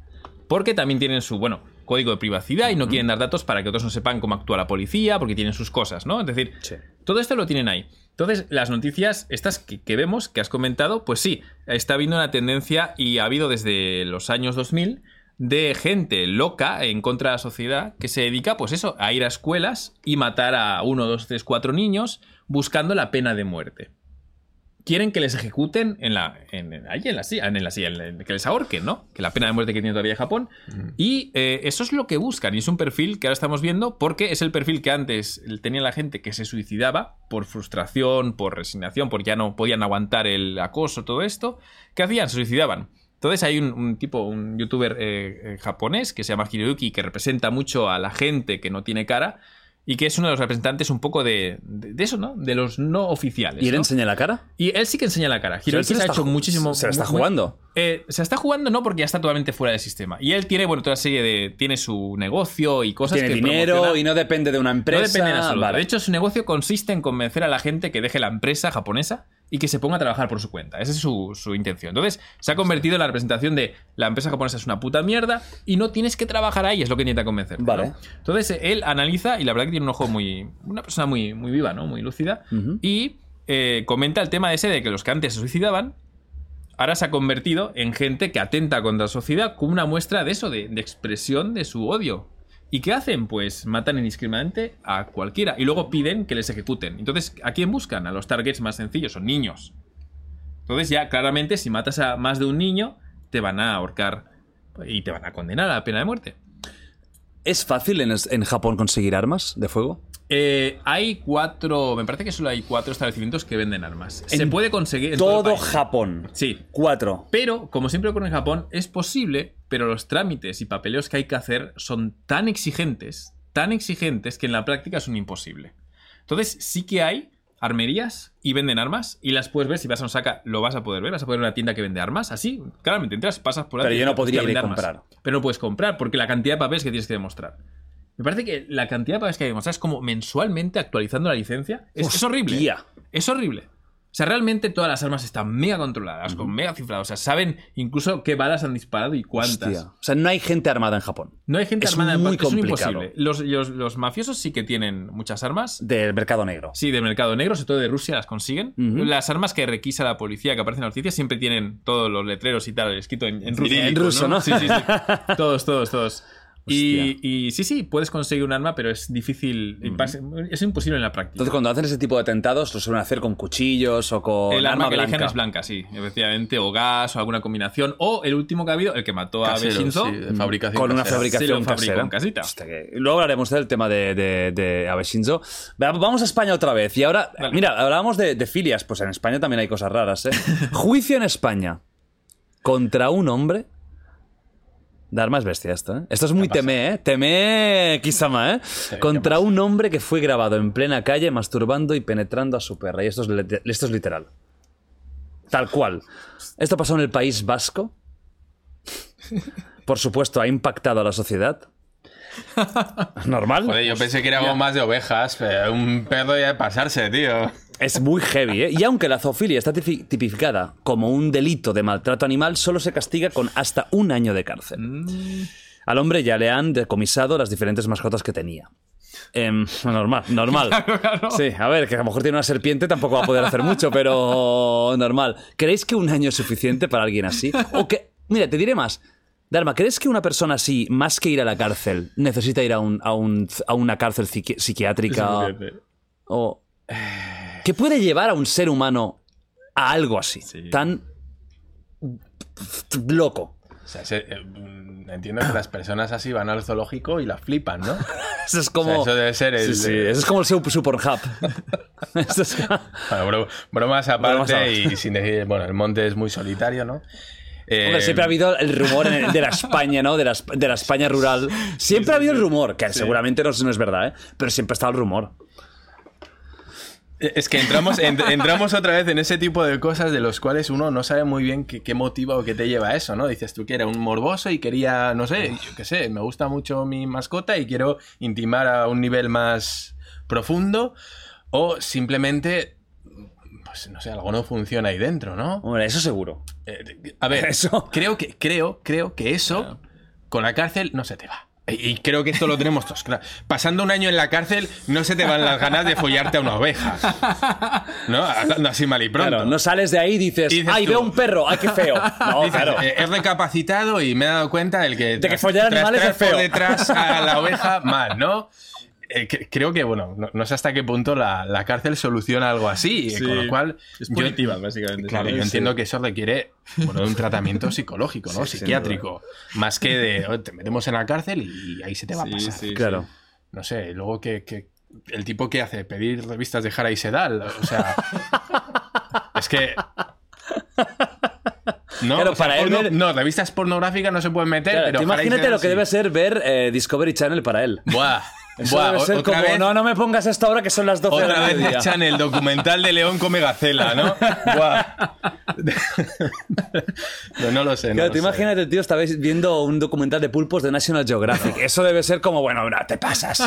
Porque también tienen su, bueno, código de privacidad y no quieren dar datos para que otros no sepan cómo actúa la policía, porque tienen sus cosas, ¿no? Es decir, Sí. todo esto lo tienen ahí. Entonces, las noticias, estas que, que vemos, que has comentado, pues sí, está habiendo una tendencia y ha habido desde los años 2000 de gente loca en contra de la sociedad que se dedica, pues eso, a ir a escuelas y matar a uno, dos, tres, cuatro niños buscando la pena de muerte. Quieren que les ejecuten en la, en, en- ahí en la silla, en la silla, en que les ahorquen, ¿no? Que la pena de muerte que tiene todavía Japón. Y eh, eso es lo que buscan. Y es un perfil que ahora estamos viendo porque es el perfil que antes tenía la gente que se suicidaba por frustración, por resignación, porque ya no podían aguantar el acoso, todo esto. ¿Qué hacían? Se suicidaban. Entonces hay un, un tipo, un youtuber eh, eh, japonés que se llama Hiroyuki, que representa mucho a la gente que no tiene cara y que es uno de los representantes un poco de, de- de eso, ¿no? De los no oficiales. ¿Y él ¿no? enseña la cara? Y él sí que enseña la cara. O sea, él Hiroyuki se se ha la hecho muchísimo. se la está muy- jugando. eh, se está jugando no porque ya está totalmente fuera del sistema. Y él tiene, bueno, toda serie de. Tiene su negocio y cosas Tiene que dinero promociona. y no depende de una empresa. No depende en absoluto. Vale. De hecho, su negocio consiste en convencer a la gente que deje la empresa japonesa y que se ponga a trabajar por su cuenta. Esa es su, su intención. Entonces, se ha convertido en la representación de la empresa japonesa es una puta mierda y no tienes que trabajar ahí, es lo que intenta convencer. Vale. Entonces, él analiza y la verdad que tiene un ojo muy. Una persona muy, muy viva, ¿no? Muy lúcida. Y eh, comenta el tema ese de que los que antes se suicidaban ahora se ha convertido en gente que atenta contra la sociedad como una muestra de eso, de, de expresión de su odio. ¿Y qué hacen? Pues matan indiscriminadamente a cualquiera y luego piden que les ejecuten. Entonces, ¿a quién buscan? A los targets más sencillos, son niños. Entonces ya claramente si matas a más de un niño, te van a ahorcar y te van a condenar a la pena de muerte. ¿Es fácil en, en Japón conseguir armas de fuego? Eh, hay cuatro, me parece que solo hay cuatro establecimientos que venden armas. Se puede conseguir en todo, Todo el país. Japón. Sí, Cuatro. Pero, como siempre ocurre en Japón, es posible, pero los trámites y papeleos que hay que hacer son tan exigentes, tan exigentes, que en la práctica es un imposible. Entonces, sí que hay armerías y venden armas, y las puedes ver, si vas a Osaka lo vas a poder ver, vas a poder ver una tienda que vende armas, así, claramente, entras, pasas por la Pero yo tienda, no podría ir a armas. comprar. Pero no puedes comprar, porque la cantidad de papeles que tienes que demostrar. Me parece que la cantidad de papeles que hay es como mensualmente actualizando la licencia. Es, es horrible. Hostia. Es horrible. O sea, realmente todas las armas están mega controladas, con mega cifrados. O sea, saben incluso qué balas han disparado y cuántas. Hostia. O sea, no hay gente armada en Japón. No hay gente Es armada en Japón, es complicado. imposible. Los, los- los mafiosos sí que tienen muchas armas. Del mercado negro. Sí, del mercado negro, sobre todo de Rusia, las consiguen. Las armas que requisa la policía que aparecen en las noticias siempre tienen todos los letreros y tal escrito en, en ruso. En ruso, ¿no? Sí, sí, sí. todos, todos, todos. Y, y sí, sí, puedes conseguir un arma, pero es difícil. Es imposible en la práctica. Entonces, cuando hacen ese tipo de atentados, lo suelen hacer con cuchillos o con el arma, que eligen blanca. es blanca, sí, efectivamente, o gas o alguna combinación. O el último que ha habido, el que mató a Beshinzo. sí, fabricación Con una fabricación fabricó casera. en casita. Hostia, que- Luego hablaremos del tema de, de, Vamos a España otra vez. Y ahora, Vale. mira, hablábamos de, de filias. Pues en España también hay cosas raras, ¿eh? Juicio en España contra un hombre. Dharma es bestia esto, ¿eh? Esto es muy temé, ¿eh? Temé Kisama, ¿eh? Contra un hombre que fue grabado en plena calle masturbando y penetrando a su perra. Y esto es, esto es literal. Tal cual. Esto pasó en el País Vasco. Por supuesto, ha impactado a la sociedad. Normal. Joder, yo pensé que era algo más de ovejas, pero un perro ya de pasarse, tío. Es muy heavy, ¿eh? Y aunque la zoofilia está tipi- tipificada como un delito de maltrato animal, solo se castiga con hasta un año de cárcel. Al hombre ya le han decomisado las diferentes mascotas que tenía. Em, normal, normal. Sí, a ver, que a lo mejor tiene una serpiente, tampoco va a poder hacer mucho, pero normal. ¿Creéis que un año es suficiente para alguien así? O que, mira, te diré más. Dharma, ¿crees que una persona así, más que ir a la cárcel, necesita ir a, un, a, un- a una cárcel psiqui- psiquiátrica? O. ¿Qué puede llevar a un ser humano a algo así? Sí. Tan. loco. O sea, se- eh, mm, entiendo que las personas así van al zoológico y la flipan, ¿no? Eso es O como. sea, eso debe ser el. Sí, sí, eso es como el Super, Super Hub. Es- Bueno, bro- bromas aparte Bromas y sin decir, bueno, el monte es muy solitario, ¿no? Eh, Hombre, siempre ha habido el rumor el- de la España, ¿no? De la, de la España rural. Siempre ha habido el rumor, que seguramente no, es- no es verdad, ¿eh? Pero siempre ha estado el rumor. Es que entramos, en- entramos otra vez en ese tipo de cosas de los cuales uno no sabe muy bien qué, qué motiva o qué te lleva a eso, ¿no? Dices tú que era un morboso y quería, no sé, yo qué sé, me gusta mucho mi mascota y quiero intimar a un nivel más profundo o simplemente, pues no sé, algo no funciona ahí dentro, ¿no? Hombre, eso seguro. Eh, a ver, Eso. creo que creo, creo que eso con la cárcel no se te va. Y creo que esto lo tenemos todos. Pasando un año en la cárcel, no se te van las ganas de follarte a una oveja. ¿No? Hablando así mal y pronto. Claro, no sales de ahí y dices, Y dices ¡ay, tú- veo un perro! ¡Ay, qué feo! No, Dices, claro. eh, he recapacitado y me he dado cuenta del que, De que follar tras animales es feo. por detrás a la oveja, mal, ¿no? Eh, cre- creo que, bueno, no, no sé hasta qué punto la, la cárcel soluciona algo así, eh, Sí. con lo cual... Es punitiva, básicamente. Claro, sí. yo entiendo que eso requiere bueno, un tratamiento psicológico, ¿no? Sí, Psiquiátrico. Más que de "Oh, te metemos en la cárcel y ahí se te va a pasar. sí, Claro. No sé, luego que, que el tipo que hace pedir revistas de Jara y Sedal, o sea. es que. No, Claro, o sea, para él porno- ver- no, revistas pornográficas no se pueden meter, Claro, pero tú Jara y imagínate Sedal lo que sí. debe ser ver eh, Discovery Channel para él. Buah, Eso buah, debe ser como, vez, no, no me pongas esto ahora que son las 12 de la vez mediodía. echan el documental de León come gacela, ¿no? No, no lo sé. no Claro, te sé. imagínate, tío, estabais viendo un documental de pulpos de National Geographic. Eso debe ser como, bueno, no, te pasas.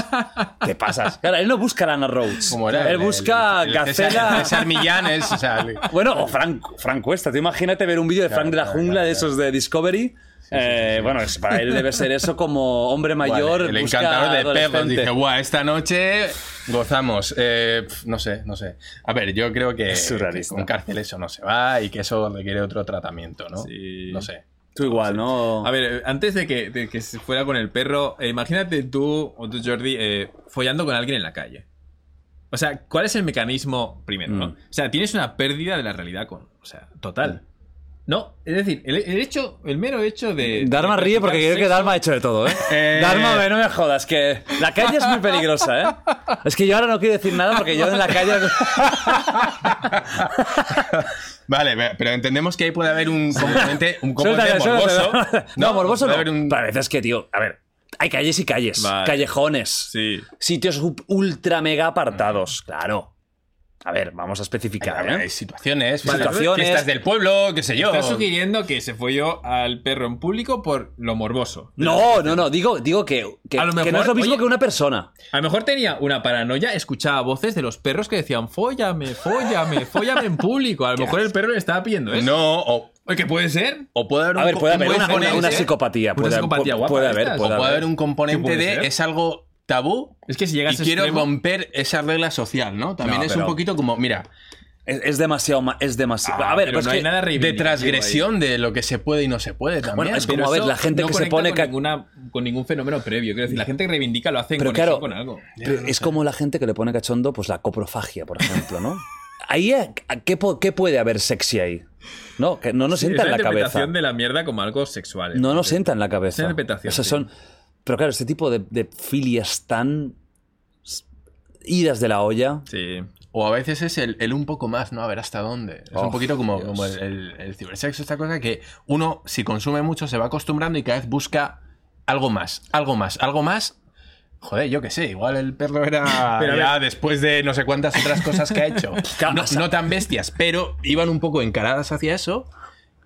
Te pasas. Claro, él no busca Lana Rhodes. ¿Cómo era? Él El- busca el- el Gacela. César Millán es, o sea, Bueno, o Frank, Frank Cuesta. Tú imagínate ver un vídeo de Frank de la jungla claro, de esos de Discovery. Eh, Bueno, para él debe ser eso como hombre mayor. Vale, el busca encantador de perros dice, guau, esta noche gozamos. Eh, pf, no sé, no sé. A ver, yo creo que, que con cárcel eso no se va y que eso requiere otro tratamiento, ¿no? Sí. No sé. Tú igual, ¿no? A ver, antes de que, de que se fuera con el perro, eh, imagínate tú o tú, Jordi, eh, follando con alguien en la calle. O sea, ¿cuál es el mecanismo primero? ¿no? Mm. O sea, tienes una pérdida de la realidad con. O sea, total. No, es decir, el, el hecho, el mero hecho de. Dharma de ríe porque creo que Dharma ha hecho de todo, ¿eh? Eh. Dharma, no me jodas, que la calle es muy peligrosa, ¿eh? Es que yo ahora no quiero decir nada porque yo en la calle... Vale, pero entendemos que ahí puede haber un componente, un componente Suéltale, morboso. suéltale. No, morboso no. haber un- Pero a veces que, tío, a ver, hay calles y calles, Vale. callejones, Sí. sitios ultra mega apartados, claro. A ver, vamos a especificar, Hay ¿eh? situaciones, Vale, situaciones, fiestas del pueblo, qué sé yo. Estás sugiriendo que se folló al perro en público por lo morboso. No, no, no, digo, digo que, que, A lo que no mejor, es lo mismo oye- que una persona. A lo mejor tenía una paranoia, escuchaba voces de los perros que decían fóllame, fóllame, fóllame en público. A lo mejor el perro le estaba pidiendo eso. No, o, Oye, ¿Qué puede ser? o puede haber un, A ver, puede haber una, una- una psicopatía. Una Puede, psicopatía pu- guapa puede de haber, puede o puede haber un componente ¿Qué puede de ser? es algo tabú Es que si llega a y ese quiero extremo- romper esa regla social, ¿no? También No, es pero- un poquito como, mira, Es, es demasiado. ma- Es demasiado. Ah, a ver, pero pues no que- hay nada de transgresión de lo que se puede y no se puede también. Bueno, es como, a ver, la gente no que se pone con, ca- ninguna- con ningún fenómeno previo. Quiero decir, la gente que reivindica lo hace Pero claro, con algo. pero es como la gente que le pone cachondo, pues la coprofagia, por ejemplo, ¿no? Ahí, ¿a- ¿qué, qué puede haber sexy ahí? No, que no nos Sí, sienta es en la cabeza. interpretación de la mierda como algo sexual. No nos entonces. sienta en la cabeza. Esa interpretación, O sea, sí. Pero claro, este tipo de, de filias tan. idas de la olla. Sí. O a veces es el, el un poco más, ¿no? A ver hasta dónde. Es Oh, un poquito como, el, el- el cibersexo, esta cosa que uno, si consume mucho, se va acostumbrando y cada vez busca algo más, algo más, algo más. Joder, yo qué sé, igual el perro era Pero ya después de no sé cuántas otras cosas que ha hecho. No, no tan bestias, pero iban un poco encaradas hacia eso.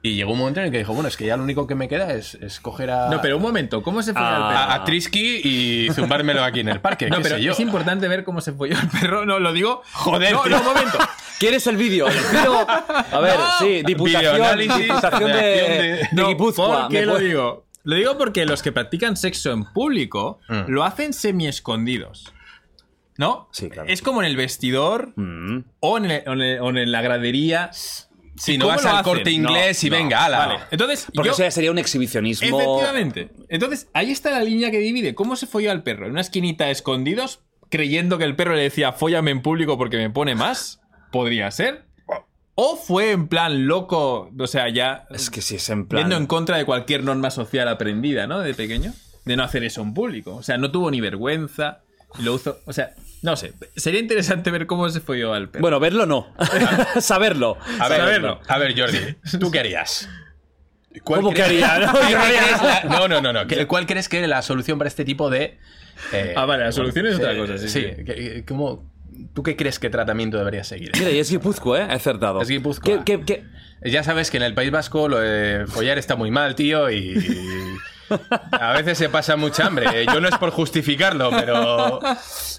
Y llegó un momento en el que dijo, bueno, es que ya lo único que me queda es, es coger a, No, pero un momento, ¿cómo se fue al perro? a, a Trisky y zumbármelo aquí en el parque. No, qué pero sé yo. es importante ver cómo se folló el perro. No, lo digo. Joder, No, tío. no, un momento. ¿Quieres el vídeo? El A ver, No. sí, diputación, Videoanálisis, diputación de, de- de Guipúzcoa. ¿Por qué ¿Me lo digo? Lo digo porque los que practican sexo en público Mm. lo hacen semi escondidos. ¿No? Sí, claro. Es como en el vestidor Mm. o en, el- o en el- o en la gradería. Si ¿Y no vas al hacen? corte inglés y No, venga, ala. Vale. Entonces, Porque yo- eso ya sería un exhibicionismo. Efectivamente. Entonces, ahí está la línea que divide. ¿Cómo se folló al perro? ¿En una esquinita escondidos? Creyendo que el perro le decía, fóllame en público porque me pone más. Podría ser. O fue en plan loco, o sea, ya Es que si es en plan. yendo en contra de cualquier norma social aprendida, ¿no? De pequeño. De no hacer eso en público. O sea, no tuvo ni vergüenza. Lo hizo. O sea, no sé. Sería interesante ver cómo se folló al perro. Bueno, verlo no. Saberlo. A ver, Saberlo. a ver, Jordi, ¿tú qué harías? ¿Cuál ¿Cómo crees- que haría? No, ¿Cuál yo no crees la- No, no, no, no. ¿Qué- ¿Cuál crees que es la solución para este tipo de. eh, Ah, vale, la solución es otra eh, cosa, sí, Sí, ¿cómo- ¿Tú qué crees que tratamiento debería seguir? Mira, y es Guipúzcoa, ¿eh? He acertado. Es Guipúzcoa. ¿Qué, qué, qué? Ya sabes que en el País Vasco lo de follar está muy mal, tío, y. A veces se pasa mucha hambre. Yo no es por justificarlo, pero.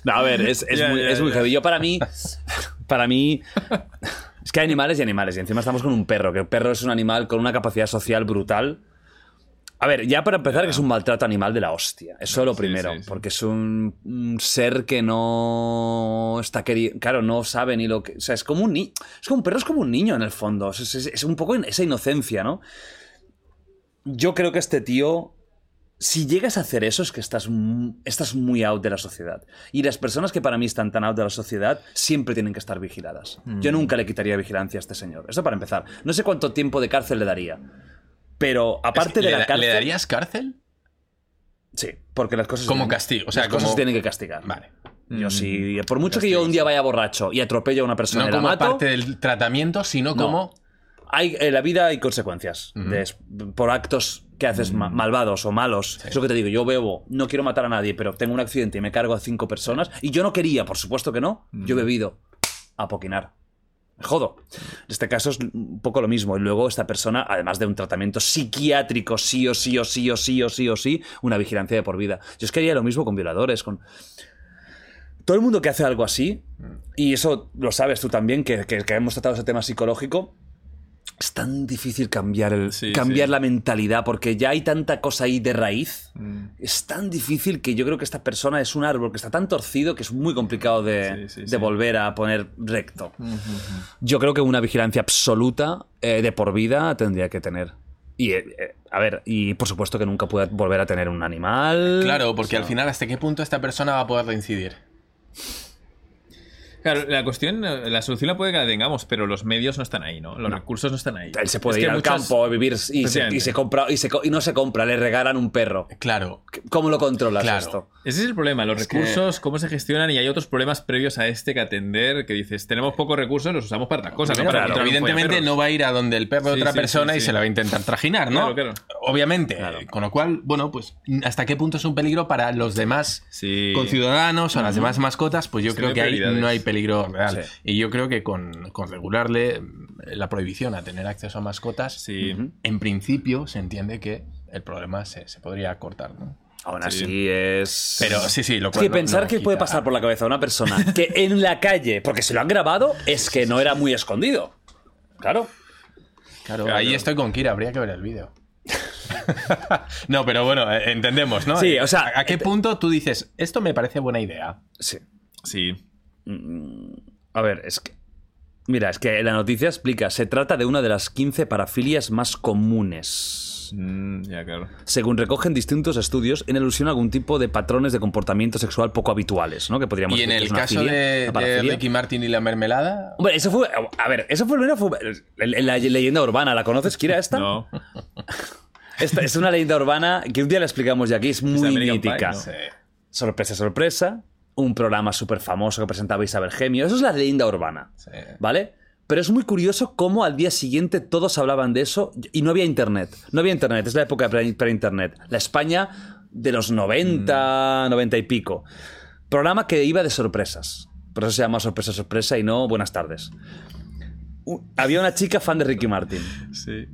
No, a ver, es, es muy, es muy heavy. Yo para mí, para mí, es que hay animales y animales. Y encima estamos con un perro, que el perro es un animal con una capacidad social brutal. A ver, ya para empezar, que es un maltrato animal de la hostia. Eso es lo primero. sí, sí. Porque es un, un ser que no está querido. Claro, no sabe ni lo que. O sea, es como un niño. Es como un perro, es como un niño en el fondo. Es, es- es un poco esa inocencia, ¿no? Yo creo que este tío si llegas a hacer eso es que estás, estás muy out de la sociedad. Y las personas que para mí están tan out de la sociedad siempre tienen que estar vigiladas. Yo Mm. nunca le quitaría vigilancia a este señor. Eso para empezar. No sé cuánto tiempo de cárcel le daría. Pero aparte Es- de ¿le, la da- cárcel... ¿Le darías cárcel? Sí, porque las cosas... Como tienen- castigo, o sea, las cosas como- tienen que castigar. Vale. Yo sí... Por mucho que yo un día vaya borracho y atropello a una persona No como mato... parte del tratamiento, sino No. como. Hay, en la vida hay consecuencias de- por actos que haces ma- malvados o malos. Es lo que te digo, yo bebo, no quiero matar a nadie, pero tengo un accidente y me cargo a cinco personas. Y yo no quería, por supuesto que no. Yo he bebido a poquinar. Me jodo. En este caso es un poco lo mismo. Y luego esta persona, además de un tratamiento psiquiátrico, sí o sí o sí o sí o sí o sí, una vigilancia de por vida. Yo es que haría lo mismo con violadores, con... Todo el mundo que hace algo así, y eso lo sabes tú también, que, que- que hemos tratado ese tema psicológico, es tan difícil cambiar, el, Sí, cambiar sí. la mentalidad, porque ya hay tanta cosa ahí de raíz. Mm. Es tan difícil que yo creo que esta persona es un árbol que está tan torcido que es muy complicado de, Sí, de volver a poner recto. Yo creo que una vigilancia absoluta eh, de por vida tendría que tener. Y, eh, eh, a ver, y por supuesto que nunca pueda volver a tener un animal. Claro, porque al final, ¿hasta qué punto esta persona va a poder reincidir? Claro, la cuestión, la solución la puede que la tengamos, pero los medios no están ahí, ¿no? Los recursos no están ahí. Él se puede Es ir al muchas- campo a vivir y se, y se compra y, se co- y no se compra, le regalan un perro. Claro. ¿Cómo lo controlas Claro. esto? Ese es el problema, los Es que- recursos, cómo se gestionan y hay otros problemas previos a este que atender, que dices, tenemos pocos recursos, los usamos para otras cosas, no para Claro, Evidentemente no va a ir a donde el perro de Sí, otra sí, persona sí, y sí. se la va a intentar trajinar, ¿no? Claro, claro. obviamente. Con lo cual, bueno, pues hasta qué punto es un peligro para los demás Sí. conciudadanos o las demás mascotas, pues yo Sí, creo que ahí no hay peligro real. Sí. Y yo creo que con, con regularle eh, la prohibición a tener acceso a mascotas, Sí. en principio se entiende que el problema se, se podría cortar, ¿no? Aún Sí. así es. Pero sí, sí, lo cual que no- pensar no que quita- puede pasar por la cabeza de una persona que en la calle, porque se lo han grabado, es que no era muy escondido. Claro. Claro, ahí estoy con Kira, habría que ver el vídeo. no, pero bueno, eh, entendemos, ¿no? Sí, o sea, ¿A, a qué punto tú dices, esto me parece buena idea? Sí. Sí. A ver, es que. Mira, es que la noticia explica, se trata de una de las 15 parafilias más comunes. Mm, ya, claro. Según recogen distintos estudios, en alusión a algún tipo de patrones de comportamiento sexual poco habituales, ¿no? Que podríamos Y en decir que el es una caso filia, de, una. Ricky Martin y la mermelada, Hombre, eso fue. A ver, eso fue primero. Fue, en la leyenda urbana, ¿la conoces, Kira, esta? No. Esta es una leyenda urbana que un día la explicamos ya aquí, es muy Pie, mítica. ¿no? Sorpresa, sorpresa. Un programa súper famoso que presentaba Isabel Gemio. Eso es la leyenda urbana. Sí. ¿Vale? Pero es muy curioso cómo al día siguiente todos hablaban de eso y no había internet. No había internet, es la época pre- pre-internet. La España de los 90, 90 y pico. Programa que iba de sorpresas. Por eso se llama sorpresa, sorpresa y no buenas tardes. Había una chica fan de Ricky Martin. Sí.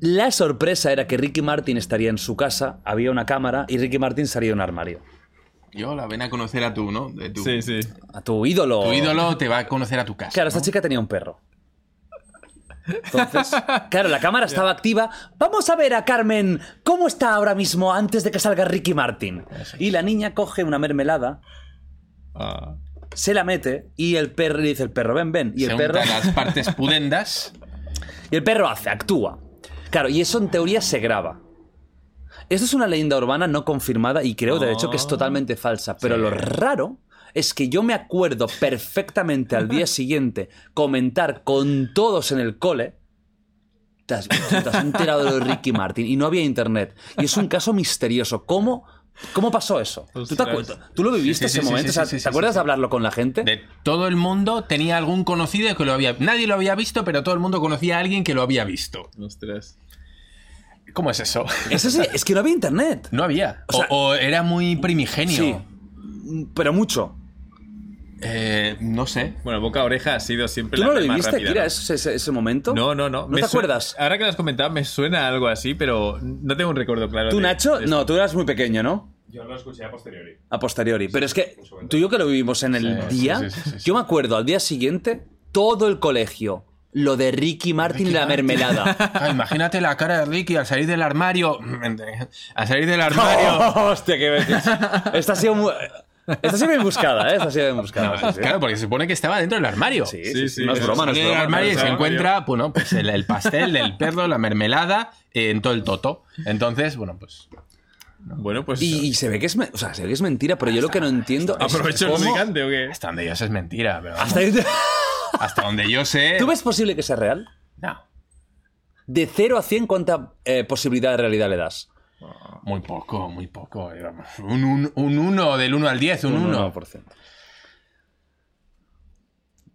La sorpresa era que Ricky Martin estaría en su casa, había una cámara y Ricky Martin salía de un armario. Yo la ven a conocer a tú, ¿no? De tu, Sí, sí. A tu ídolo. tu ídolo te va a conocer a tu casa. Claro, ¿no? esta chica tenía un perro. Entonces, claro, la cámara estaba activa. Vamos a ver a Carmen cómo está ahora mismo antes de que salga Ricky Martin. Y la niña coge una mermelada, Ah. se la mete y el perro le dice el perro, ven, ven. Y Se el perro unta las partes pudendas. y el perro hace, actúa. Claro, y eso en teoría se graba. Esto es una leyenda urbana no confirmada y creo de hecho que es totalmente falsa. Pero lo raro es que yo me acuerdo perfectamente al día siguiente comentar con todos en el cole. Te has, te has enterado de Ricky Martin y no había internet. Y es un caso misterioso. ¿Cómo, cómo pasó eso? ¿Tú, te Ostras. acuerdas? ¿Tú lo viviste Sí, sí, ese sí, momento? sí, O sea, sí, sí, ¿Te acuerdas sí, de hablarlo con la gente? De todo el mundo tenía algún conocido que lo había. Nadie lo había visto, pero todo el mundo conocía a alguien que lo había visto. Ostras. ¿Cómo es eso? Es, así, es que no había internet. No había. O sea- o, o era muy primigenio. Sí. Pero mucho. Eh, no sé. Bueno, boca a oreja ha sido siempre ¿Tú la no lo más viviste, rápida, Kira, ¿no? ese, ese- ese momento? No, no, no. ¿No Me te acuerdas? Ahora que lo has comentado, me suena algo así, pero no tengo un recuerdo claro. ¿Tú, de- Nacho? de No, tú eras muy pequeño, ¿no? Yo lo escuché a posteriori. A posteriori. Pero es que tú y yo que lo vivimos en el Sí, día, sí, sí, sí, sí. yo me acuerdo al día siguiente, todo el colegio, lo de Ricky Martin y la mermelada. Ah, imagínate la cara de Ricky al salir del armario. Al salir del armario. Hostia, qué. Esta ha sido muy... Esta ha sido bien buscada, ¿eh? Esta ha sido bien buscada. sí, sí. Claro, porque se supone que estaba dentro del armario. Sí, Sí, sí, sí. No es broma, no es Sale del broma. armario y no se broma. encuentra, bueno, pues el, el pastel, el perro, la mermelada, eh, en todo el toto. Entonces, bueno, pues. Bueno, pues. Y, y se ve que es, o sea, se ve que es mentira, pero yo lo que no entiendo es ¿Aprovecho el gigante o qué? Hasta donde yo sé es mentira, pero Hasta ahí- hasta donde yo sé. ¿Tú ves posible que sea real? No, De 0 a 100, ¿cuánta eh, posibilidad de realidad le das? muy poco, muy poco. eh, vamos. Un 1 un, uno, del 1 al 10, un 1. 1%.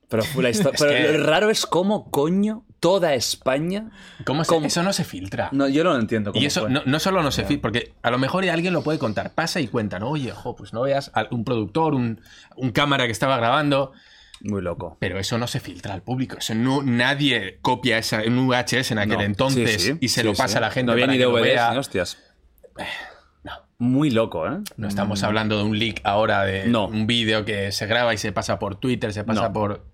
Pero, la histo- pero que- lo raro es cómo, coño, toda España. ¿Cómo se- ¿Cómo? Eso no se filtra. No, yo no lo entiendo. Cómo Y eso no, no solo no se filtra, porque a lo mejor alguien lo puede contar. Pasa y cuentan, oye, jo, pues no veas a un productor, un, un cámara que estaba grabando. Muy loco. Pero eso no se filtra al público. Eso no, nadie copia esa, un VHS en aquel No. entonces Sí, sí, y se sí, lo pasa sí. a la gente. No había para ni DVDs hostias. no. Muy loco, ¿eh? No estamos hablando de un leak ahora de No. un vídeo que se graba y se pasa por Twitter, se pasa No. por.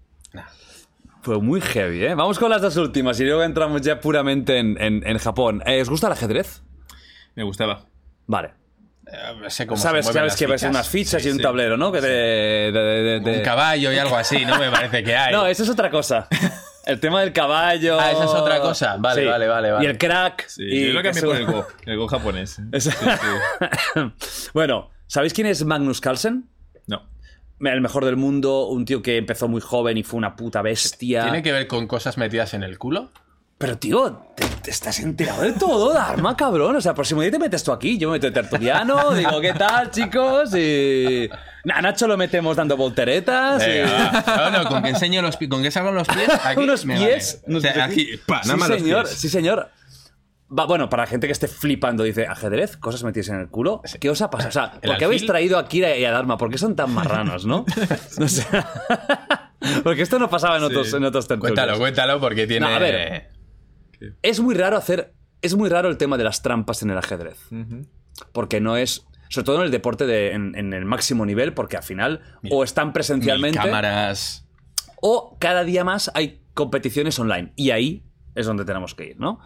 Fue muy heavy, ¿eh? Vamos con las dos últimas y luego entramos ya puramente en, en- en Japón. Eh, ¿Os gusta el ajedrez? Me gustaba. Vale. Eh, sé cómo Sabes, se sabes que ves unas fichas Sí, y un sí. tablero, ¿no? Que de, de- de- de- Un caballo y algo así, ¿no? Me parece que hay. No, eso es otra cosa. El tema del caballo. Ah, esa es otra cosa. Vale, vale, vale, vale. Y el crack. Sí, y yo lo cambié eso- por el Go. El Go japonés. Sí. bueno, ¿sabéis quién es Magnus Carlsen? No. El mejor del mundo, un tío que empezó muy joven y fue una puta bestia. ¿Tiene que ver con cosas metidas en el culo? Pero, tío, te, te estás enterado de todo, Dharma, cabrón. O sea, próximo día te metes tú aquí, yo me meto de tertuliano, digo, ¿qué tal, chicos? Y... A Nacho lo metemos dando volteretas. Venga. No, no, con que enseño los pies, con que salgan los pies. Aquí unos me pies. vale. unos O sea, pies. aquí, pa, nada sí, los señor, pies. sí, señor. Va, bueno, para la gente que esté flipando, dice, ajedrez, cosas metidas en el culo. ¿Qué os ha pasado? O sea, ¿por qué habéis traído a Kira y a Dharma? ¿Por qué son tan marranos, no? No sé. Porque esto no pasaba en otros, en otros tertulios. Cuéntalo, cuéntalo, porque tiene. No, a ver. Es muy raro hacer. Es muy raro el tema de las trampas en el ajedrez. Porque no es. Sobre todo en el deporte de- en, en el máximo nivel, porque al final o están presencialmente cámaras. o cada día más hay competiciones online. Y ahí es donde tenemos que ir, ¿no?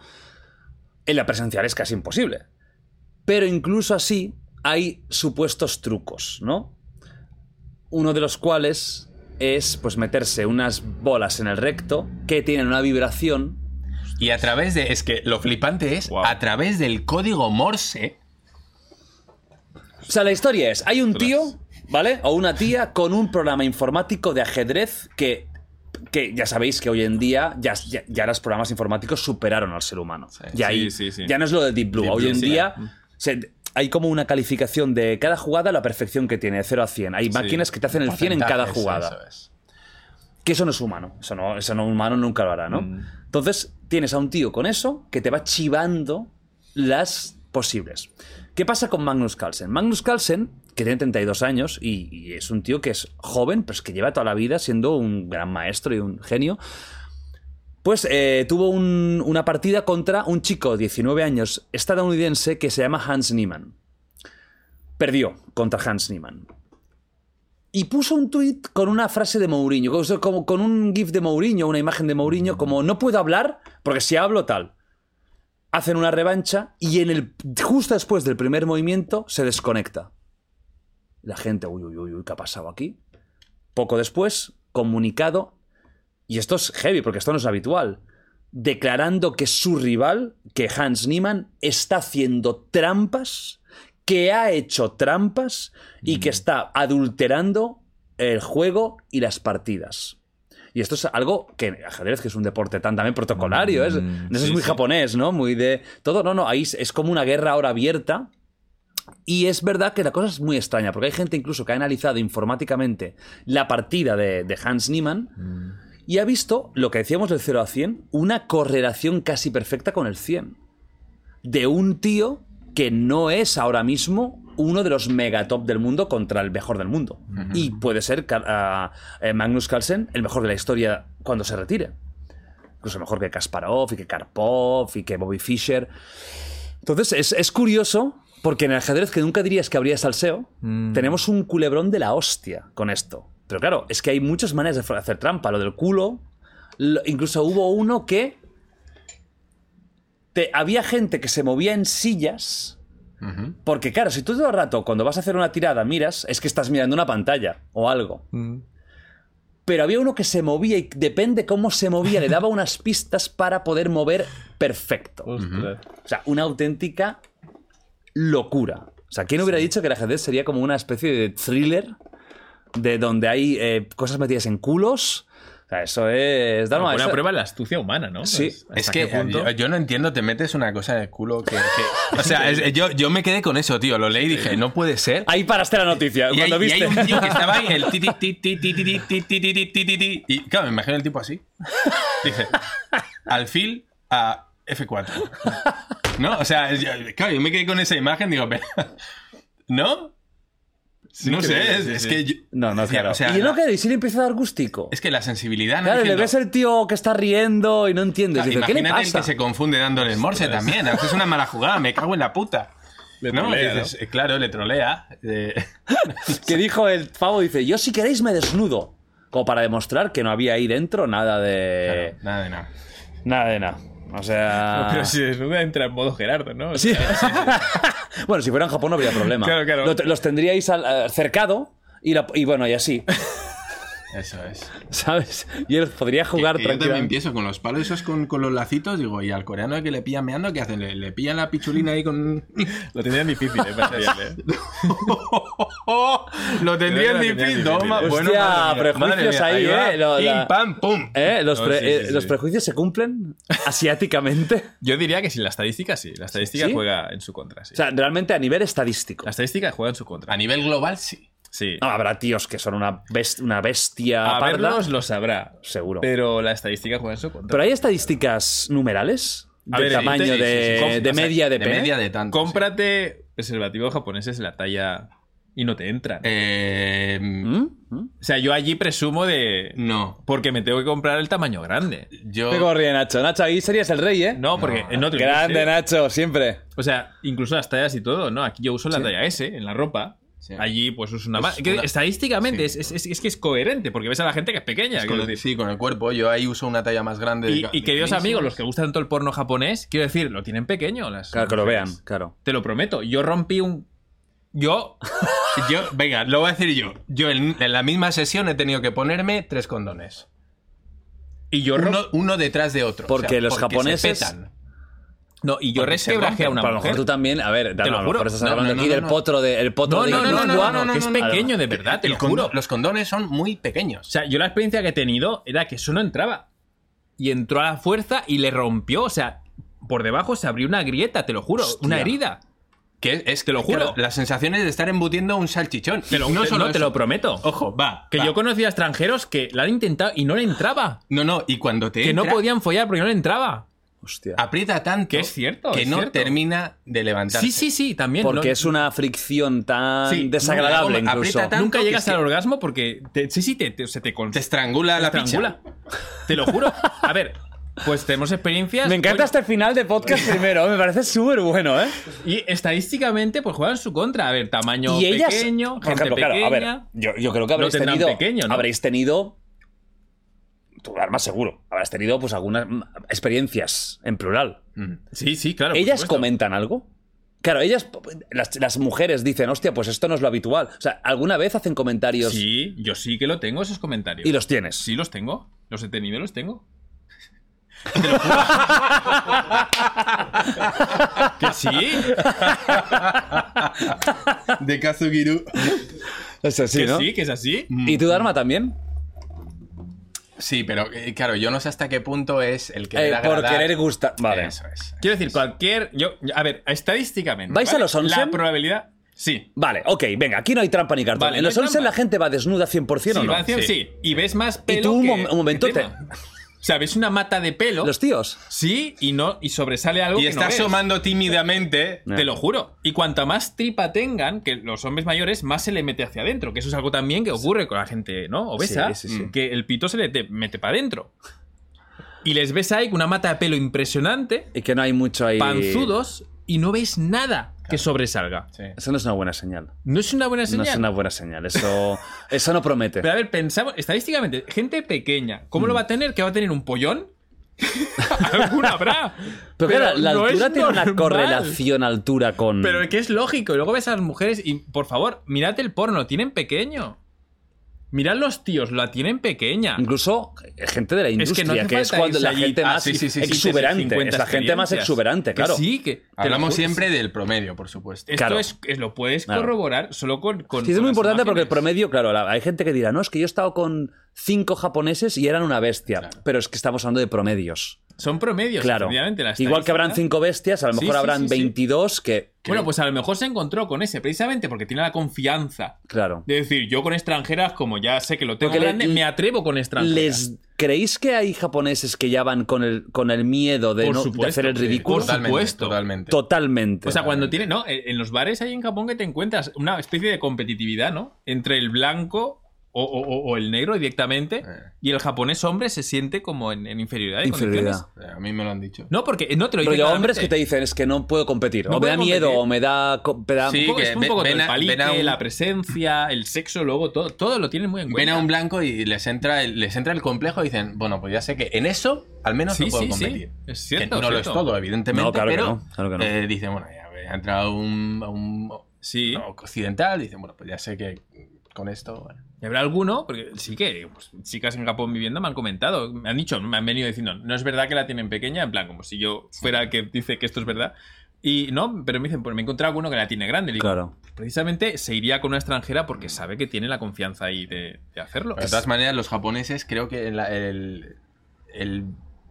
En la presencial es casi imposible. Pero incluso así hay supuestos trucos, ¿no? Uno de los cuales es pues meterse unas bolas en el recto que tienen una vibración Y a través de. Es que lo flipante es Wow. a través del código Morse. O sea, la historia es, hay un tío, ¿vale? O una tía con un programa informático de ajedrez que, que ya sabéis que hoy en día ya, ya, ya los programas informáticos superaron al ser humano. ya, Sí, ahí- sí, sí. ya no es lo de Deep Blue. Deep hoy Blue, en sí. día se- hay como una calificación de cada jugada, la perfección que tiene, de 0 a 100. Hay máquinas que te hacen el 100 en cada jugada. eso es. Que eso no es humano. Eso no, eso no humano nunca lo hará, ¿no? Mm. Entonces, tienes a un tío con eso que te va chivando las posibles. ¿Qué pasa con Magnus Carlsen? Magnus Carlsen, que tiene 32 años y, es un tío que es joven, pero es que lleva toda la vida siendo un gran maestro y un genio. Pues eh, tuvo un- una partida contra un chico de 19 años estadounidense que se llama Hans Niemann. Perdió contra Hans Niemann y puso un tuit con una frase de Mourinho, con un gif de Mourinho, una imagen de Mourinho, como no puedo hablar porque si hablo tal. Hacen una revancha y en el justo después del primer movimiento se desconecta. La gente, uy, uy, uy, uy, ¿qué ha pasado aquí? Poco después, comunicado, y esto es heavy porque esto no es habitual, declarando que su rival, que Hans Niemann, está haciendo trampas, que ha hecho trampas y que está adulterando el juego y las partidas. Y esto es algo que ajedrez, que es un deporte tan también protocolario, es, Mm, es sí, muy sí. japonés, ¿no? Muy de todo, no, no, ahí es- es como una guerra ahora abierta. Y es verdad que la cosa es muy extraña, porque hay gente incluso que ha analizado informáticamente la partida de, de Hans Niemann y ha visto lo que decíamos del 0 a 100, una correlación casi perfecta con el 100. De un tío que no es ahora mismo uno de los megatop del mundo contra el mejor del mundo. Y puede ser eh, Magnus Carlsen el mejor de la historia cuando se retire. Incluso mejor que Kasparov y que Karpov y que Bobby Fischer. Entonces es, es curioso porque en el ajedrez que nunca dirías que habría salseo, tenemos un culebrón de la hostia con esto. Pero claro, es que hay muchas maneras de hacer trampa. Lo del culo. lo- incluso hubo uno que. Te- había gente que se movía en sillas. Porque, claro, si tú todo el rato, cuando vas a hacer una tirada, miras, es que estás mirando una pantalla o algo. Pero había uno que se movía y depende cómo se movía, le daba unas pistas para poder mover perfecto. O sea, una auténtica locura. O sea, ¿quién hubiera dicho que el ajedrez sería como una especie de thriller de donde hay eh, cosas metidas en culos? sea, eso es. Dar una prueba de la astucia humana, ¿no? Sí, es que punto... yo, no entiendo, te metes una cosa de culo que. o sea, yo, yo, me quedé con eso, tío. Lo leí y dije, no puede ser. Ahí paraste la noticia. Y cuando viste. Y hay un tío que estaba ahí, el ti, ti, ti, ti, Y claro, me imagino el tipo así. Dice, alfil a F4. ¿No? O sea, yo, claro, yo me quedé con esa imagen, digo, pero. ¿No? No sé, es, es que. yo- No, no, claro. O sea, y no la- que y si le empieza a dar gustico. es que la sensibilidad. ¿no? Claro, le Diciendo, ves el tío que está riendo y no entiendes. Claro, Dices, ¿qué le el que se confunde dándole el morse también. A veces es una mala jugada, me cago en la puta. Le ¿No? trolea, Dices, eh, Claro, le trolea. eh, que dijo el pavo, dice, yo si queréis me desnudo. Como para demostrar que no había ahí dentro nada de... claro, nada de nada. Nada de nada. O sea... Pero si desnuda entra en modo Gerardo, ¿no? O Sí. bueno, si fuera en Japón no habría problema. Claro, claro. Lo- los tendríais al- eh, cercado y, la- y bueno, y así. Eso es. ¿Sabes? Y él podría jugar Que- que yo también empiezo con los palos esos con, con los lacitos, digo, y al coreano que le pillan meando, ¿qué hacen? Le, le pillan la pichulina ahí con... lo tendrían difícil, ¿eh? pillarle. Lo tendrían difícil, toma. Bueno, prejuicios ahí. ¿eh? Pim, pam, pum. ¿Eh? ¿Los, No, pre- sí, eh. ¿Los prejuicios se cumplen asiáticamente? Yo diría que sí, la estadística sí. La estadística ¿Sí? juega en su contra, sí. O sea, realmente a nivel estadístico. la estadística juega en su contra. A nivel global, sí. Sí. No, habrá tíos que son una, best- una bestia a parda. verlos lo sabrá. Seguro. Pero la estadística juega contra. Pero hay estadísticas numerales A de ver, tamaño de, sí, sí. de media de, de pene. media de tanto. sí. Cómprate preservativos japoneses en la talla y no te entran. Eh, ¿Mm? ¿Mm? O sea, yo allí presumo de. No. Porque me tengo que comprar el tamaño grande. Yo. Te corría, Nacho. Nacho, ahí serías el rey, ¿eh? No, porque en otro Grande, sí. Nacho, siempre. O sea, incluso las tallas y todo, ¿no? Aquí yo uso la Sí. talla S en la ropa. Sí. Allí, pues uso una Es una- estadísticamente sí. es, es- es que es coherente, porque ves a la gente que es pequeña. con el- sí, con el cuerpo. Yo ahí uso una talla más grande. Y, de- y queridos amigos, los que gustan tanto el porno japonés, quiero decir, lo tienen pequeño. Las Claro, que lo vean, claro. Te lo prometo. Yo rompí un. Yo. Yo, venga, lo voy a decir yo. Yo en, en la misma sesión he tenido que ponerme tres condones. Y yo Uno, detrás de otro. Porque los se japoneses- petan. No, y yo resquebrajé a una Pero a lo mujer. mejor tú también, a ver, a lo juro. estás No, hablando no, aquí no, del no. potro de el potro No, de no, no, no, no, no, que es pequeño de verdad, te El lo juro. Los condones son muy pequeños. O sea, yo la experiencia que he tenido era que eso no entraba. Y entró a la fuerza y le rompió. O sea, por debajo se abrió una grieta, te lo juro. Una herida. Que es, Te lo juro. claro, la sensación es de estar embutiendo un salchichón. Te lo, no, solo te lo prometo. Ojo, va. Que va. yo conocía extranjeros que la han intentado y no le entraba. No, no, y cuando te Que no podían follar porque no le entraba. Hostia. aprieta tanto Que es cierto, que es no cierto. termina de levantarse. Sí, sí, sí, también. Porque no- es una fricción tan Sí, desagradable no, incluso. aprieta tanto Nunca llegas que- al orgasmo porque. te- sí, sí, te, te- se te, con- Te estrangula te la estrangula. picha. Te lo juro. A ver, pues tenemos experiencias. Me encanta este final de podcast primero, me parece súper bueno, ¿eh? Y estadísticamente, pues juegan en su contra. A ver, tamaño Y ellas, pequeño, por gente ejemplo, claro, pequeña. a ver, yo, yo creo que habréis tenido, pequeño, ¿no? habréis tenido, tú más seguro, habrás tenido pues algunas experiencias en plural. Sí, sí, claro. ¿Ellas comentan algo? Claro, ellas, las, las mujeres dicen, hostia, pues esto no es lo habitual. O sea, ¿alguna vez hacen comentarios Sí, yo sí que lo tengo, esos comentarios. y los tienes? Sí, los tengo. Los he tenido los tengo. ¿Que sí? De Kazugiru. Es así, que ¿no? sí, que es así. ¿Y tú, Dharma, también? Sí, pero eh, claro, yo no sé hasta qué punto es el que Eh, por querer gustar. Vale. Eso es. Quiero decir, cualquier. Yo, a ver, estadísticamente. ¿Vais a los onsen? La probabilidad. Sí. Vale, ok, venga, aquí no hay trampa ni cartón. Vale, en no los hay 11 trampa. la gente va desnuda 100% Sí, o no. va sí. Y ves más pelo. tú, un que- un momento, tema. O sea, ves una mata de pelo. Los tíos. Sí, y no. Y sobresale algo Y que está no ves. asomando tímidamente. Te lo juro. Y cuanta más tripa tengan, que los hombres mayores, más se le mete hacia adentro. Que eso es algo también que ocurre con la gente, ¿no? Obesa. Sí, sí, sí. Que el pito se le te- mete para adentro. Y les ves ahí con una mata de pelo impresionante, Y que no hay mucho ahí. panzudos, y no ves nada que sobresalga. Sí. Eso no es una buena señal. No es una buena No señal. es una buena señal. Eso, eso no promete. Pero a ver, pensamos, estadísticamente, gente pequeña, ¿cómo lo va a tener? ¿Que va a tener un pollón? Alguna habrá. Pero, claro, la no altura tiene una correlación altura con. Pero que es lógico. Y luego ves a las mujeres y, por favor, mirad el porno, lo tienen pequeño. Mirad los tíos, la tienen pequeña. Incluso gente de la industria, no hace que, es cuando la allí- gente ah, más sí, sí, sí, sí, exuberante. 50 es la gente más exuberante, Que claro. sí, que. Hablamos siempre del promedio, por supuesto. Esto Claro. es, es- lo puedes Claro. corroborar solo con. con Sí, es con muy importante porque el promedio, claro, la- hay gente que dirá, no, es que yo he estado con cinco japoneses y eran una bestia. Pero es que estamos hablando de promedios. Son promedios, Claro. la Igual que habrán cinco bestias, a lo mejor sí, habrán sí, sí. 22 que. Bueno, pues a lo mejor se encontró con ese, precisamente porque tiene la confianza Claro. de decir, yo con extranjeras, como ya sé que lo tengo Porque le- me atrevo con extranjeras. ¿Les creéis que hay japoneses que ya van con el, con el miedo de, no, de hacer el ridículo? Por Totalmente, supuesto. Totalmente. Totalmente. O sea, cuando tiene, ¿no? En en los bares hay en Japón que te encuentras una especie de competitividad, ¿no? Entre el blanco o, o- o- o el negro directamente y el japonés hombre se siente como en, en inferioridad de Inferioridad. condiciones. Eh, A mí me lo han dicho. No, porque no te lo Pero hombres que te dicen es que no puedo competir. No o me da miedo, competir. o me da. me da- Sí, Un poco- que es un ven- poco todo ven el a- palique, ven a un- la presencia, el sexo, luego todo, todo lo tienen muy en cuenta. Ven a un blanco y les entra, el, les entra el complejo y dicen, bueno, pues ya sé que en eso al menos Sí, no puedo sí, sí. competir. Es cierto, Que no lo es todo, evidentemente, No, claro que pero no, claro que no. eh, dicen, bueno, ya ha entrado un, un Sí. no, occidental, dicen, bueno, pues ya sé que con esto... bueno. Y habrá alguno, porque sí que pues, chicas en Japón viviendo me han comentado, me han dicho, me han venido diciendo, no es verdad que la tienen pequeña, en plan, como si yo fuera el que dice que esto es verdad. Y no, pero me dicen, pues me he encontrado alguno que la tiene grande. Claro. Precisamente se iría con una extranjera porque sabe que tiene la confianza ahí de, de hacerlo. De todas maneras, los japoneses creo que la- el, el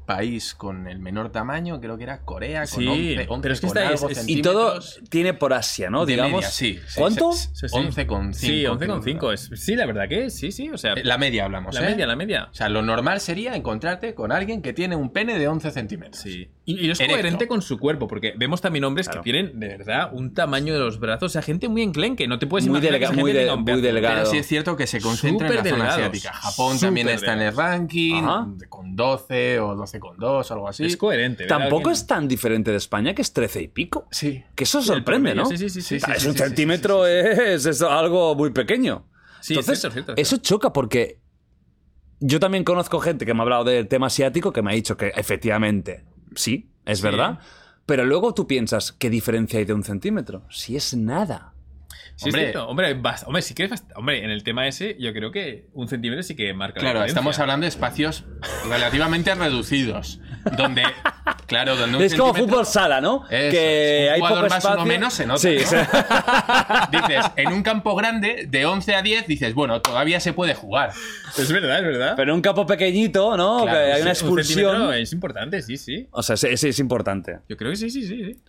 país con el menor tamaño, creo que era Corea, con Sí, 11, 11 pero es que con esta es- algo es- Y todo tiene por Asia, ¿no? De Digamos. media, sí, sí, ¿Cuánto? sí, Sí, sí. 11,5. Sí, 11,5. creo. es- Sí, la verdad que sí, sí. O sea, Eh, La media hablamos, la ¿eh? media, la media. O sea, lo normal sería encontrarte con alguien que tiene un pene de 11 centímetros. Sí. Y, y es Erecto. coherente con su cuerpo, porque vemos también hombres Claro. que tienen, de verdad, un tamaño de los brazos. O sea, gente muy enclenque. No te puedes Muy imaginar que muy de- delgado. Pero sí es cierto que se concentra en la Súper zona delgados. asiática. Japón también Súper está en el ranking, Ajá. con 12 o 12,2 o algo así. Es coherente. Tampoco es tan diferente de España, que es 13 y pico. Sí. Que eso sorprende, ¿no? sí, sí, sí, sí, sí, es sí, un sí, sí, centímetro, Es, es algo muy pequeño. Sí, Entonces, es cierto, es cierto, es eso choca porque yo también conozco gente que me ha hablado del tema asiático que me ha dicho que efectivamente sí, es Sí. verdad. Pero luego tú piensas, ¿qué diferencia hay de un centímetro? Si es nada. Sí, Hombre. cierto. Hombre, bast- hombre, sí que es bast- Hombre, en el tema ese, yo creo que un centímetro sí que marca la Claro, estamos hablando de espacios relativamente reducidos. Donde, claro, donde un es como fútbol sala, ¿no? Eso, que un hay jugador poco más, uno espacio. menos se nota, Sí, ¿no? sí. Dices, en un campo grande, de 11 a 10, dices, bueno, todavía se puede jugar. Es verdad, es verdad. Pero en un campo pequeñito, ¿no? Claro, que hay sí, una Un expulsión. es importante, sí, sí. O sea, sí, sí, es importante. Yo creo que sí, sí, sí.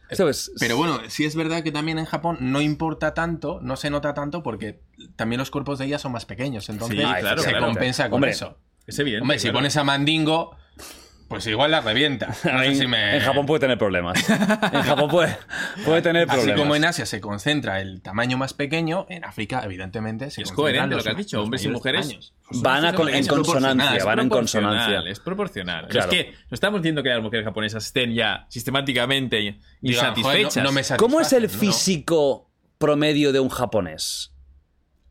Pero bueno, sí es verdad que también en Japón no importa tanto, no se nota tanto porque también los cuerpos de ellas son más pequeños. Entonces Sí, claro, se claro. compensa con Hombre, eso. Es evidente. Hombre, si claro. pones a Mandingo, pues igual la revienta. No sé en, si me- en Japón puede tener problemas. en Japón puede, puede tener Así problemas. como en Asia se concentra el tamaño más pequeño, en África, evidentemente, se Es coherente lo que has dicho, hombres y mujeres. Van a con- en consonancia, es van en proporcional, consonancia. Es proporcional. Claro. Es que no estamos diciendo que las mujeres japonesas estén ya sistemáticamente insatisfechas. "Joder, no- no me ¿Cómo es el satisfacen", ¿no? físico promedio de un japonés?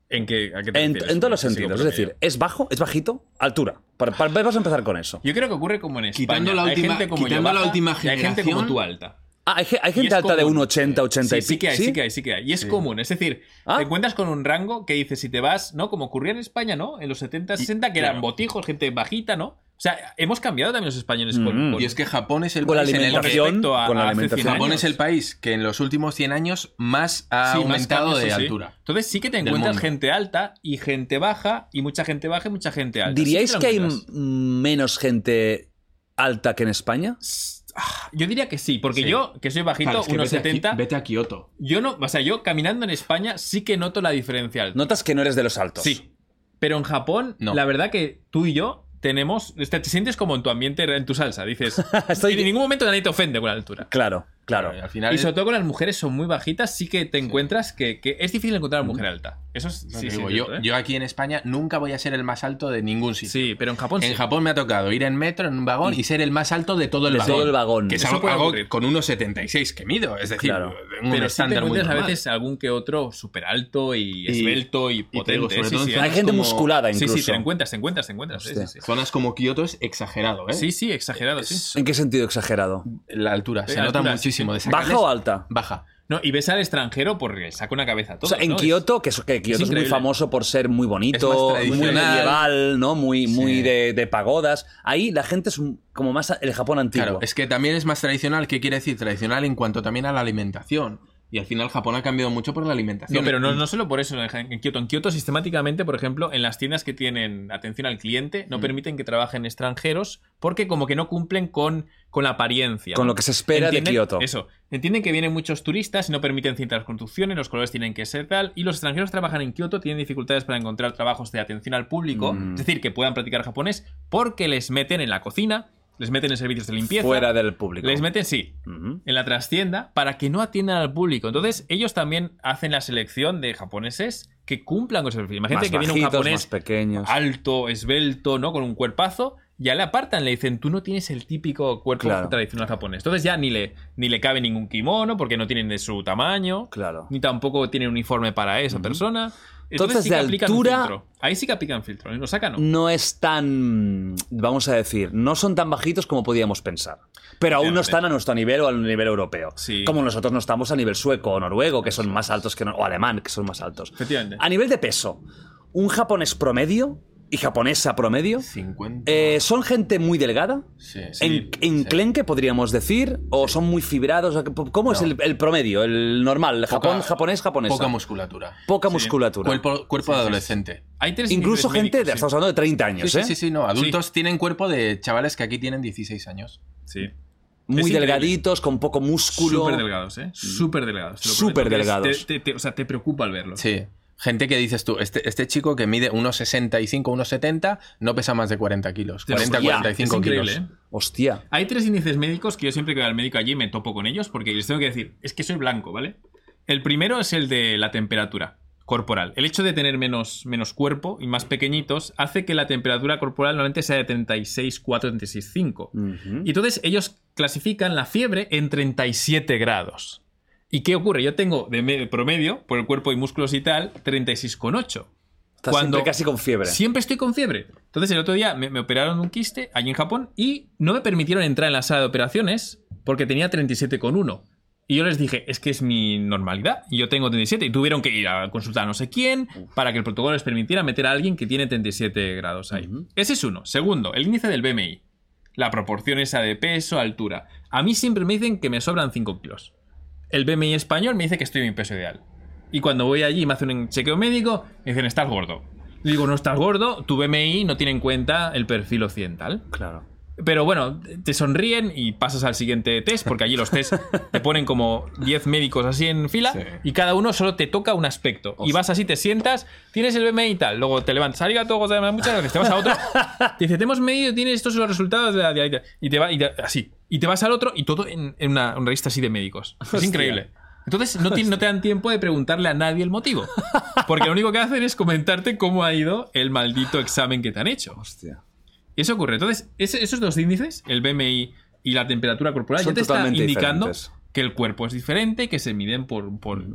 ¿En, qué, a qué te En, refieres en todos los sentidos. Es decir, ¿es bajo? ¿Es bajito? Altura. Para, para- vamos a empezar con eso. Yo creo que ocurre como en España. Quitando la hay última- gente como quitando la baja última y hay gente como generación- tú alta. Ah, hay, hay gente alta de común. 1,80, 80 y sí, sí que hay, pico, sí que hay, sí que hay. Y es común. Es decir, Ah. te encuentras con un rango que dices, si te vas, ¿no? Como ocurría en España, ¿no? En los 70, 60, que eran claro. botijos, gente bajita, ¿no? O sea, hemos cambiado también los españoles con, Mm. con- Y es que Japón es el Con la país en el alimentación. a- con la alimentación. 100 Japón es el país que en los últimos 100 años más ha Sí, más aumentado cambios, de sí, altura. Entonces sí que te encuentras mundo. gente alta y gente baja, y mucha gente baja y mucha gente alta. ¿Diríais Sí que hay menos gente alta que en España? Yo diría que sí, porque Sí. yo, que soy bajito, Claro, es que unos vete, a Ki- 70, vete a Kioto. yo no, o sea, yo caminando en España sí que noto la diferencia. Notas que no eres de los altos. Sí. Pero en Japón, No. la verdad que tú y yo tenemos. Te, te sientes como en tu ambiente, en tu salsa. Dices. Estoy- En ningún momento nadie te ofende con la altura. Claro, claro. Y al final Y es- sobre todo con las mujeres son muy bajitas, sí que te encuentras que, que es difícil encontrar a una mujer alta. Eso es. no Sí, sí, digo, yo, cierto, ¿eh? yo aquí en España nunca voy a ser el más alto de ningún sitio. Sí, pero en Japón En sí. Japón me ha tocado ir en metro, en un vagón, y, ser el más alto de todo el De vagón. todo el vagón. Que es Eso algo, con unos 76 que mido. Es decir, Claro. un Pero sí te estándar muy encuentras a normal. veces algún que otro súper alto y Y- esbelto y, y te potente. digo, sí, sí, zonas Hay gente como- musculada sí, incluso. sí, te encuentras, te encuentras, te encuentras. Sí, sí, sí. Zonas como Kioto es exagerado, ¿eh? Sí, sí, exagerado, sí. ¿En qué sentido exagerado? La altura. Se La nota muchísimo. De. ¿Baja o alta? Baja. No, y ves al extranjero porque saca una cabeza a O todos. sea, en Kioto, que, es, que Kioto es, muy famoso por ser muy bonito, muy medieval, ¿no? Muy, muy de, de pagodas. Ahí la gente es como más el Japón antiguo. Claro, es que también es más tradicional. ¿Qué quiere decir? Tradicional en cuanto también a la alimentación. Y al final Japón ha cambiado mucho por la alimentación. No, pero no, no solo por eso en Kioto. En Kioto, sistemáticamente, por ejemplo, en las tiendas que tienen atención al cliente, Mm. no permiten que trabajen extranjeros porque como que no cumplen con, con la apariencia. Con lo que se espera de Kioto. Eso. Entienden que vienen muchos turistas y no permiten ciertas construcciones, los colores tienen que ser tal, y los extranjeros trabajan en Kioto, tienen dificultades para encontrar trabajos de atención al público, Mm. es decir, que puedan practicar japonés, porque les meten en la cocina, les meten en servicios de limpieza. Fuera del público. Les meten, sí, en la trastienda para que no atiendan al público. Entonces, ellos también hacen la selección de japoneses que cumplan con ese perfil. Imagínate Más que viene un japonés alto, esbelto, ¿no? Con un cuerpazo. Ya le apartan, le dicen, tú no tienes el típico cuerpo Claro. tradicional japonés. Entonces ya ni le, ni le cabe ningún kimono porque no tienen de su tamaño. Claro. Ni tampoco tienen uniforme para esa persona. Entonces, Entonces, sí que de altura- filtro. Ahí sí que aplican filtro. ¿eh? Lo sacan, ¿no? No es tan, vamos a decir, no son tan bajitos como podíamos pensar. Pero aún no están a nuestro nivel o al nivel europeo. Sí. Como nosotros no estamos a nivel sueco o noruego, que son más altos que... no- o alemán, que son más altos. Efectivamente. A nivel de peso, un japonés promedio, y japonesa promedio. 50. Eh, ¿Son gente muy delgada? Sí. ¿En, enclenque, podríamos decir? ¿O son muy fibrados? ¿Cómo es el, el promedio, el normal? el Japón, Poca- japonés, japonesa. Poca musculatura. Poca musculatura. Cuerpo, cuerpo de adolescente. Hay tres Incluso gente, de, estamos hablando de 30 años, Sí, ¿eh? sí, sí, sí, no. Adultos tienen cuerpo de chavales que aquí tienen 16 años. Sí. sí. Muy Es increíble. delgaditos, con poco músculo. Súper delgados, ¿eh? Súper delgados. Súper delgados. Te- te- te- o sea, te preocupa al verlo. Sí. Gente que dices tú, este, este chico que mide unos 65, unos 70, no pesa más de 40 kilos. Te lo 40, juro. 45 es increíble, kilos. ¿eh? Hostia. Hay tres índices médicos que yo siempre que voy al médico allí me topo con ellos porque les tengo que decir, es que soy blanco, ¿vale? El primero es el de la temperatura corporal. El hecho de tener menos, menos cuerpo y más pequeñitos hace que la temperatura corporal normalmente sea de 36,4, 36,5. Y entonces ellos clasifican la fiebre en 37 grados. ¿Y qué ocurre? Yo tengo de me- promedio, por el cuerpo y músculos y tal, 36,8. Estás siempre casi con fiebre. Siempre estoy con fiebre. Entonces, el otro día me, me operaron un quiste allí en Japón y no me permitieron entrar en la sala de operaciones porque tenía 37,1. Y yo les dije, es que es mi normalidad. Y yo tengo 37. Y tuvieron que ir a consultar a no sé quién para que el protocolo les permitiera meter a alguien que tiene 37 grados ahí. Ese es uno. Segundo, el índice del BMI. La proporción esa de peso, altura. A mí siempre me dicen que me sobran 5 kilos. El BMI español me dice que estoy en mi peso ideal. Y cuando voy allí y me hacen un chequeo médico, me dicen, estás gordo. Le digo, no estás gordo, tu BMI no tiene en cuenta el perfil occidental. Claro. Pero bueno, te sonríen y pasas al siguiente test, porque allí los test te ponen como 10 médicos así en fila Sí. y cada uno solo te toca un aspecto. Y vas así, te sientas, tienes el BMI y tal, luego te levantas, arigato, gozaimasu, muchas gracias, te vas a otro, te dice, te hemos medido, tienes estos los resultados de la diabetes. Y te va, y te- así. Y te vas al otro y todo en, en una, una revista así de médicos. Es Hostia. increíble. Entonces no, tiene- no te dan tiempo de preguntarle a nadie el motivo. Porque lo único que hacen es comentarte cómo ha ido el maldito examen que te han hecho. Hostia. Y eso ocurre. Entonces, ese- esos dos índices, el BMI y la temperatura corporal, Son ya te está totalmente indicando diferentes. que el cuerpo es diferente y que se miden por, por-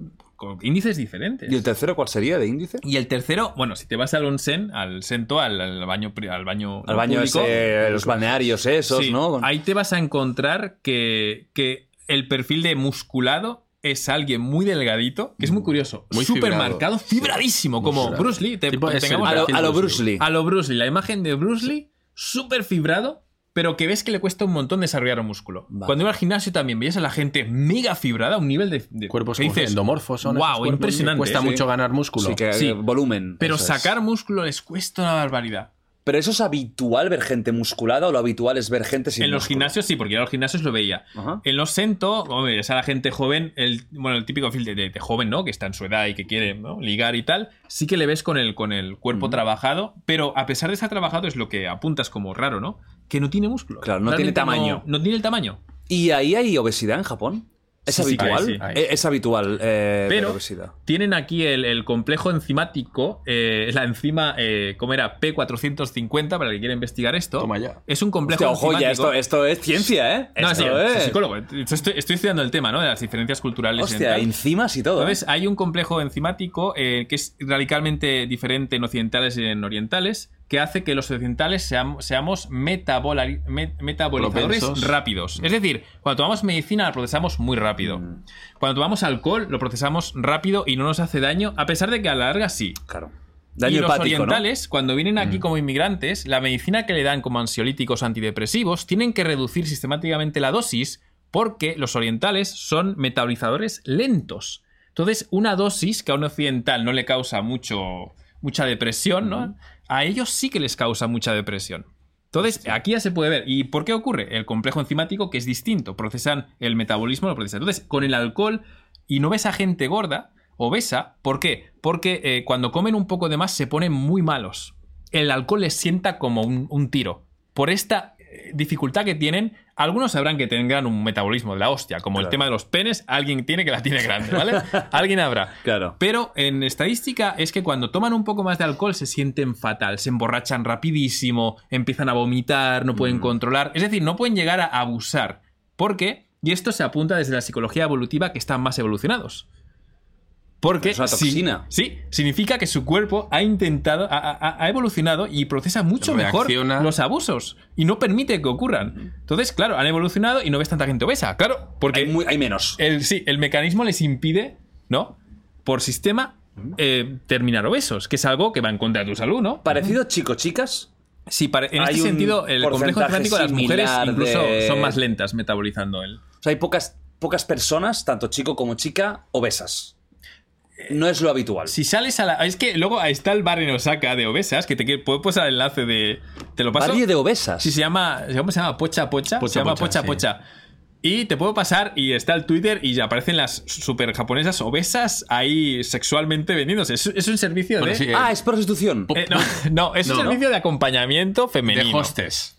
índices diferentes. ¿Y el tercero cuál sería de índice? Y el tercero, bueno, si te vas al onsen, al sento, al, al baño, al baño, Al baño público, ese, los balnearios esos, sí, ¿no? Ahí te vas a encontrar que, que el perfil de musculado es alguien muy delgadito, que es muy curioso, Muy súper fibrado. marcado, fibradísimo, como fibrado. Bruce Lee. Te, A lo, perfil a lo Bruce Bruce Lee. a lo Bruce Lee. La imagen de Bruce Lee, súper fibrado, pero que ves que le cuesta un montón desarrollar un músculo. Vale. Cuando iba al gimnasio también veías a la gente mega fibrada, a un nivel de. de Cuerpos que dices, endomorfos son Wow, cuerpos, impresionante. Cuesta Sí. mucho ganar músculo. Sí, que Sí. volumen. Pero eso es. sacar músculo les cuesta una barbaridad. Pero eso es habitual ver gente musculada o lo habitual es ver gente sin en los músculo? gimnasios sí, porque yo en los gimnasios lo veía. Ajá. En los sento, hombre, es a la gente joven, el, bueno, el típico fil de, de- de joven, ¿no? Que está en su edad y que quiere ¿no? ligar y tal, sí que le ves con el, con el cuerpo trabajado, pero a pesar de estar trabajado es lo que apuntas como raro, ¿no? Que no tiene músculo. Claro, no tiene tamaño. No, tiene el tamaño. ¿Y ahí hay obesidad en Japón? ¿Es Sí, sí habitual? sí. Eh, Es habitual eh, Pero obesidad. tienen aquí el, el complejo enzimático, eh, la enzima, eh, ¿cómo era? P450, para el que quiera investigar esto. Toma ya. Es un complejo Hostia, ojo, ya enzimático. esto, esto es ciencia, ¿eh? No, esto sí, es... soy psicólogo. Estoy, estoy estudiando el tema, ¿no? De las diferencias culturales. Hostia, enzimas y todo. ¿eh? Entonces, hay un complejo enzimático eh, que es radicalmente diferente en occidentales y en orientales, que hace que los occidentales seam- seamos met- metabolizadores Propensos. rápidos. Es decir, cuando tomamos medicina la procesamos muy rápido. Mm. Cuando tomamos alcohol lo procesamos rápido y no nos hace daño, a pesar de que a la larga sí. Claro. Daño y los hepático, orientales, cuando vienen aquí como inmigrantes, la medicina que le dan como ansiolíticos antidepresivos, tienen que reducir sistemáticamente la dosis porque los orientales son metabolizadores lentos. Entonces, una dosis que a un occidental no le causa mucho, mucha depresión, ¿no? A ellos sí que les causa mucha depresión. Entonces, aquí ya se puede ver. ¿Y por qué ocurre? El complejo enzimático que es distinto. Procesan el metabolismo, lo procesan. Entonces, con el alcohol, y no ves a gente gorda, obesa, ¿por qué? Porque eh, cuando comen un poco de más se ponen muy malos. El alcohol les sienta como un, un tiro. Por esta dificultad que tienen, algunos sabrán que tendrán un metabolismo de la hostia, como el tema de los penes, alguien tiene que la tiene grande, ¿vale? alguien habrá. Claro. Pero en estadística es que cuando toman un poco más de alcohol se sienten fatal, se emborrachan rapidísimo, empiezan a vomitar, no Mm. pueden controlar, es decir, no pueden llegar a abusar. ¿Por qué? Y esto se apunta desde la psicología evolutiva que están más evolucionados. Porque Es una si- toxina. sí, significa que su cuerpo ha intentado, ha, ha- evolucionado y procesa mucho Reacciona. mejor los abusos y no permite que ocurran. Entonces, claro, han evolucionado y no ves tanta gente obesa, claro, porque Hay, muy- hay menos. el, sí, el mecanismo les impide, ¿no? Por sistema, eh, terminar obesos, que es algo que va en contra de tu salud, ¿no? Parecido chico-chicas. Sí, pare- en Hay este sentido, el complejo genético de las mujeres incluso de- son más lentas metabolizando el. O sea, hay pocas, pocas personas, tanto chico como chica, obesas. No es lo habitual. Si sales a la. Es que luego ahí está el bar en Osaka de obesas, que te quiero- puedo pasar el enlace de. ¿Te lo paso? Valle de obesas. Sí, se llama. ¿Cómo se llama? Pocha Pocha. Pocha se llama Pocha, Pocha sí. Pocha. Y te puedo pasar y está el Twitter y aparecen las super japonesas obesas ahí sexualmente vendiéndose. Es, es un servicio Bueno, de. sí, eh, Ah, es prostitución. Eh, no, no, es un servicio de acompañamiento femenino. de hostes.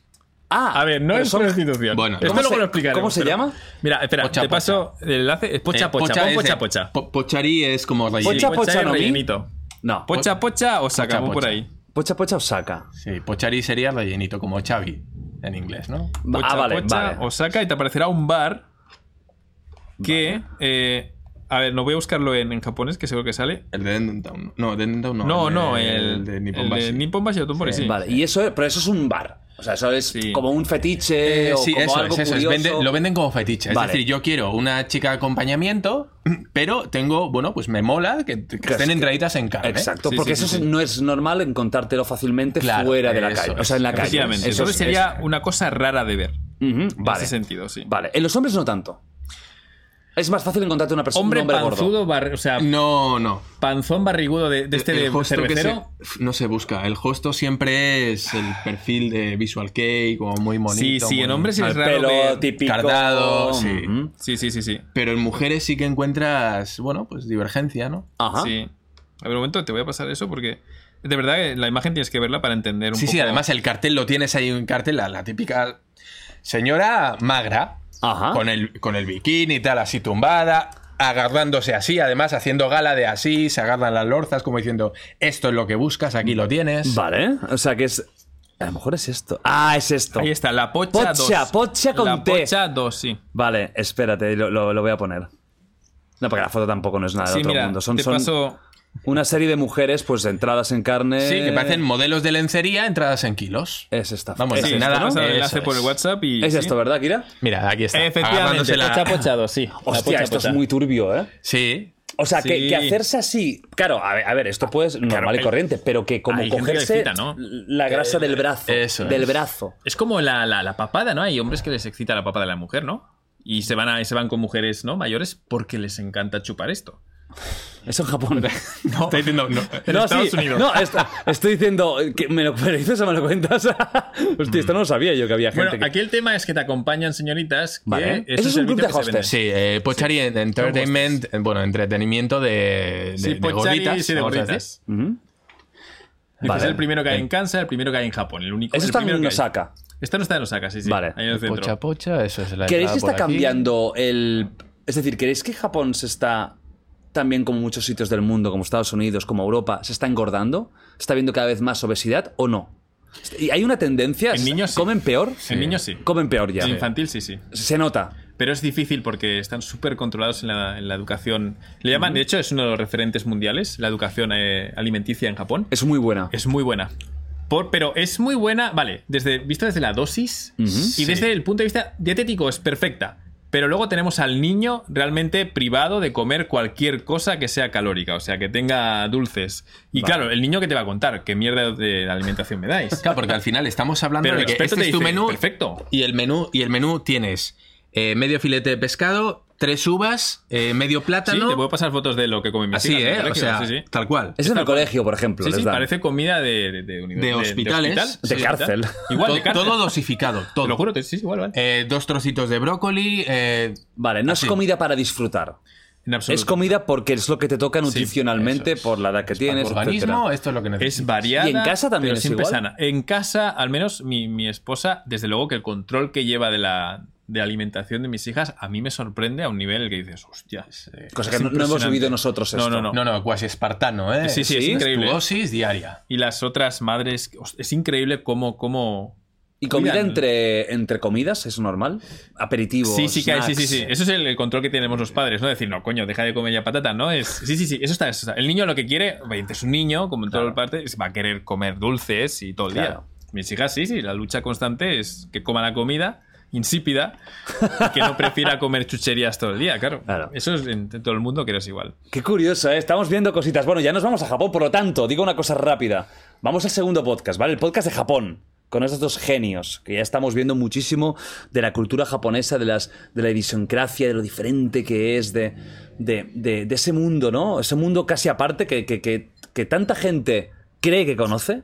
Ah, A ver, no es son- prostitución. Bueno, Esto ¿cómo luego se- lo explicaremos. cómo se pero- llama? Mira, espera, Pocha, te paso el enlace. Es pocha Eh, pocha. Pon es pocha de- pocha. po- pochari es como relleno. Pocha, pocha, no rellenito. No. Pocha pocha o saca Pocha, por pocha. ahí. Pocha Pocha Osaka. Sí, pochari sería rellenito, como Chavi en inglés, ¿no? Pocha, ah, vale, pocha, vale. Osaka y te aparecerá un bar que. eh, a ver, no voy a buscarlo en, en japonés, que seguro que sale. El de Dendentown. No, Dendentown no. No, el no, de- el, de Nippon el Bashi. de Nippon Bashi o Tombori, sí. Vale, y eso, pero eso es un bar. O sea, eso es Sí. como un fetiche Eh, o sí, como eso algo es, eso es. curioso. Vende- lo venden como fetiche. Es decir, yo quiero una chica de acompañamiento, pero tengo, bueno, pues me mola que, que estén es- entraditas en carne. Exacto, Sí, porque sí, eso sí, sí. no es normal encontrártelo fácilmente Claro, fuera de la eso calle. O sea, en la calle. Efectivamente. Eso sería una cosa rara de ver. Ujú, En vale. ese sentido, sí. Vale, en los hombres no tanto. Es más fácil encontrarte una persona Hombre un hombre gordo. panzudo, bar- o sea, No, no. panzón barrigudo de, de este el de hosto que cervecero. se- no se busca. El hosto siempre es el perfil de Visual Kei, como muy Sí, bonito. sí, en muy- hombres El es raro pelo ver- típico. Cardado, sí. Sí, sí, sí, sí. Pero en mujeres sí que encuentras, bueno, pues divergencia, ¿no? Ajá. Sí. A ver, un momento, te voy a pasar eso porque de verdad que la imagen tienes que verla para entender un Sí, poco. sí, además el cartel lo tienes ahí, un cartel, la, la típica señora magra, Ajá. con el, con el bikini y tal, así tumbada, agarrándose así, además haciendo gala de así, se agarran las lorzas como diciendo, esto es lo que buscas, aquí lo tienes. Vale, o sea que es. A lo mejor es esto. Ah, es esto. Ahí está, la pocha Pocha, 2. pocha con La T. pocha 2, sí. Vale, espérate, lo, lo- lo voy a poner. No, porque la foto tampoco no es nada de otro mira, mundo. Son, te son paso... una serie de mujeres, pues entradas en carne. Sí, que parecen modelos de lencería entradas en kilos. Es esta. Vamos, es Sí, nada, ¿no? el enlace por el. WhatsApp y... Es esto, ¿verdad, Kira? Mira, aquí está. Efectivamente, la- pocha pocha 2, sí. Hostia, pocha, esto pocha. es muy turbio, ¿eh? Sí. O sea, que, Sí. que hacerse así. Claro, a ver, a ver, esto puede ser normal y corriente, pero que como cogerse excita, ¿no? la grasa del brazo. eso del es. brazo. Es como la, la, la papada, ¿no? Hay hombres que les excita la papada de la mujer, ¿no? Y se van, a, se van con mujeres ¿no? mayores porque les encanta chupar esto. Eso en Japón. No, está diciendo no. En No, Estados sí, Unidos. no, esto- estoy diciendo que me lo, dices o me lo cuentas. Hostia, esto no lo sabía yo que había gente Bueno, que... aquí el tema es que te acompañan señoritas. Que Vale. es Eso es un club de que se vende. hostes. Sí, eh, Pochari en- Entertainment, bueno, entretenimiento de, de, Sí, de gorditas. sí, de gorditas. Ujú. Este Vale. Es el primero que hay en Kansas, el primero que hay en Japón. El único. Eso el está primero en. Osaka. Esto no está en Osaka, sí, sí. Vale. Ahí en el centro. Pocha pocha, eso es la ¿Queréis que está cambiando el... Es decir, ¿queréis que Japón se está también como muchos sitios del mundo, como Estados Unidos, como Europa, se está engordando? ¿Se ¿Está viendo cada vez más obesidad o no? ¿Y hay una tendencia? En niños sí. ¿Comen peor? En niños sí. Comen peor ya. En infantil sí, sí. Se nota. Pero es difícil porque están súper controlados en la, en la educación. Le llaman, de hecho, es uno de los referentes mundiales, la educación eh, alimenticia en Japón. Es muy buena. Es muy buena. Por- pero es muy buena, vale, desde, vista desde la dosis y desde el punto de vista dietético es perfecta. Pero luego tenemos al niño realmente privado de comer cualquier cosa que sea calórica, o sea, que tenga dulces. Y claro, el niño que te va a contar, ¿qué mierda de alimentación me dais? Claro, porque al final estamos hablando Pero de que este te es tu dice, menú perfecto. y el menú y el menú tienes eh, medio filete de pescado, tres uvas, eh, medio Sí, plátano. te puedo pasar fotos de lo que comen mis así, hijas ¿eh? O sea, sí, sí. tal cual. Es en el colegio, por ejemplo. Sí, les sí, dan. parece comida de, de, de, hospitales. hospital. De Sí, cárcel. hospital. Igual, de cárcel. Todo dosificado, todo. Te lo juro, te- sí, sí, igual, vale. Eh, dos trocitos de brócoli. eh, Vale, no así. es comida para disfrutar. En absoluto. Es comida porque es lo que te toca nutricionalmente es. por la edad que Para tienes. organismo, etcétera. esto es lo que necesitas. Es variada. ¿Y en casa también pero es siempre igual? sana. En casa, al menos mi, mi esposa, desde luego que el control que lleva de la, de alimentación de mis hijas, a mí me sorprende a un nivel que dices, hostia. es, eh, Cosa es que no, no hemos vivido nosotros esto. No, no, no. No, no, cuasi espartano, ¿eh? Sí, sí, es Sí, es increíble. Dosis diaria. Y las otras madres, es increíble cómo. cómo ¿Y comida cuidan. entre, entre comidas es normal? Aperitivos. Sí, sí, que hay, sí, sí, sí. Eso es el, control que tenemos los padres, ¿no? Decir, no, coño, deja de comer ya patata, ¿no? Es, sí, sí, sí, eso está, eso está. El niño lo que quiere, es un niño, como en todas Claro. partes, va a querer comer dulces y todo el Claro. día. Mis hijas, sí, sí, la lucha constante es que coma la comida insípida que no prefiera comer chucherías todo el día, claro. Claro. Eso es en, en todo el mundo que eres igual. Qué curioso, ¿eh? Estamos viendo cositas. Bueno, ya nos vamos a Japón, por lo tanto, digo una cosa rápida. Vamos al segundo podcast, ¿vale? El podcast de Japón. Con estos dos genios, que ya estamos viendo muchísimo de la cultura japonesa, de, las, de la idiosincrasia, de lo diferente que es, de, de, de- de ese mundo, ¿no? Ese mundo casi aparte que, que- que- que tanta gente cree que conoce,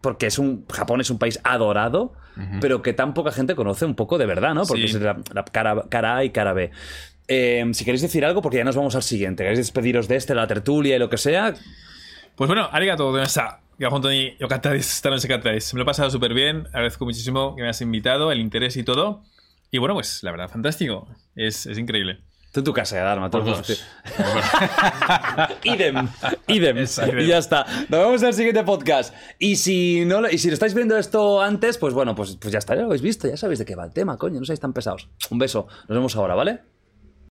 porque es un, Japón es un país adorado, pero que tan poca gente conoce un poco de verdad, ¿no? Porque Sí. es la, la cara, cara A y cara B. Eh, si queréis decir algo, porque ya nos vamos al siguiente. ¿Queréis despediros de este, la tertulia y lo que sea? Pues bueno, arigato yokata desu. Me lo he pasado súper bien. Agradezco muchísimo que me has invitado, el interés y todo. Y bueno, pues la verdad, fantástico. Es, es increíble. Tú en tu casa, Dharma. Por todos dos. idem, idem. Y ya está. Nos vemos en el siguiente podcast. Y si no lo, y si lo estáis viendo esto antes, pues bueno, pues, pues ya está, ya lo habéis visto, ya sabéis de qué va el tema, coño, no seáis tan pesados. Un beso, nos vemos ahora, ¿vale?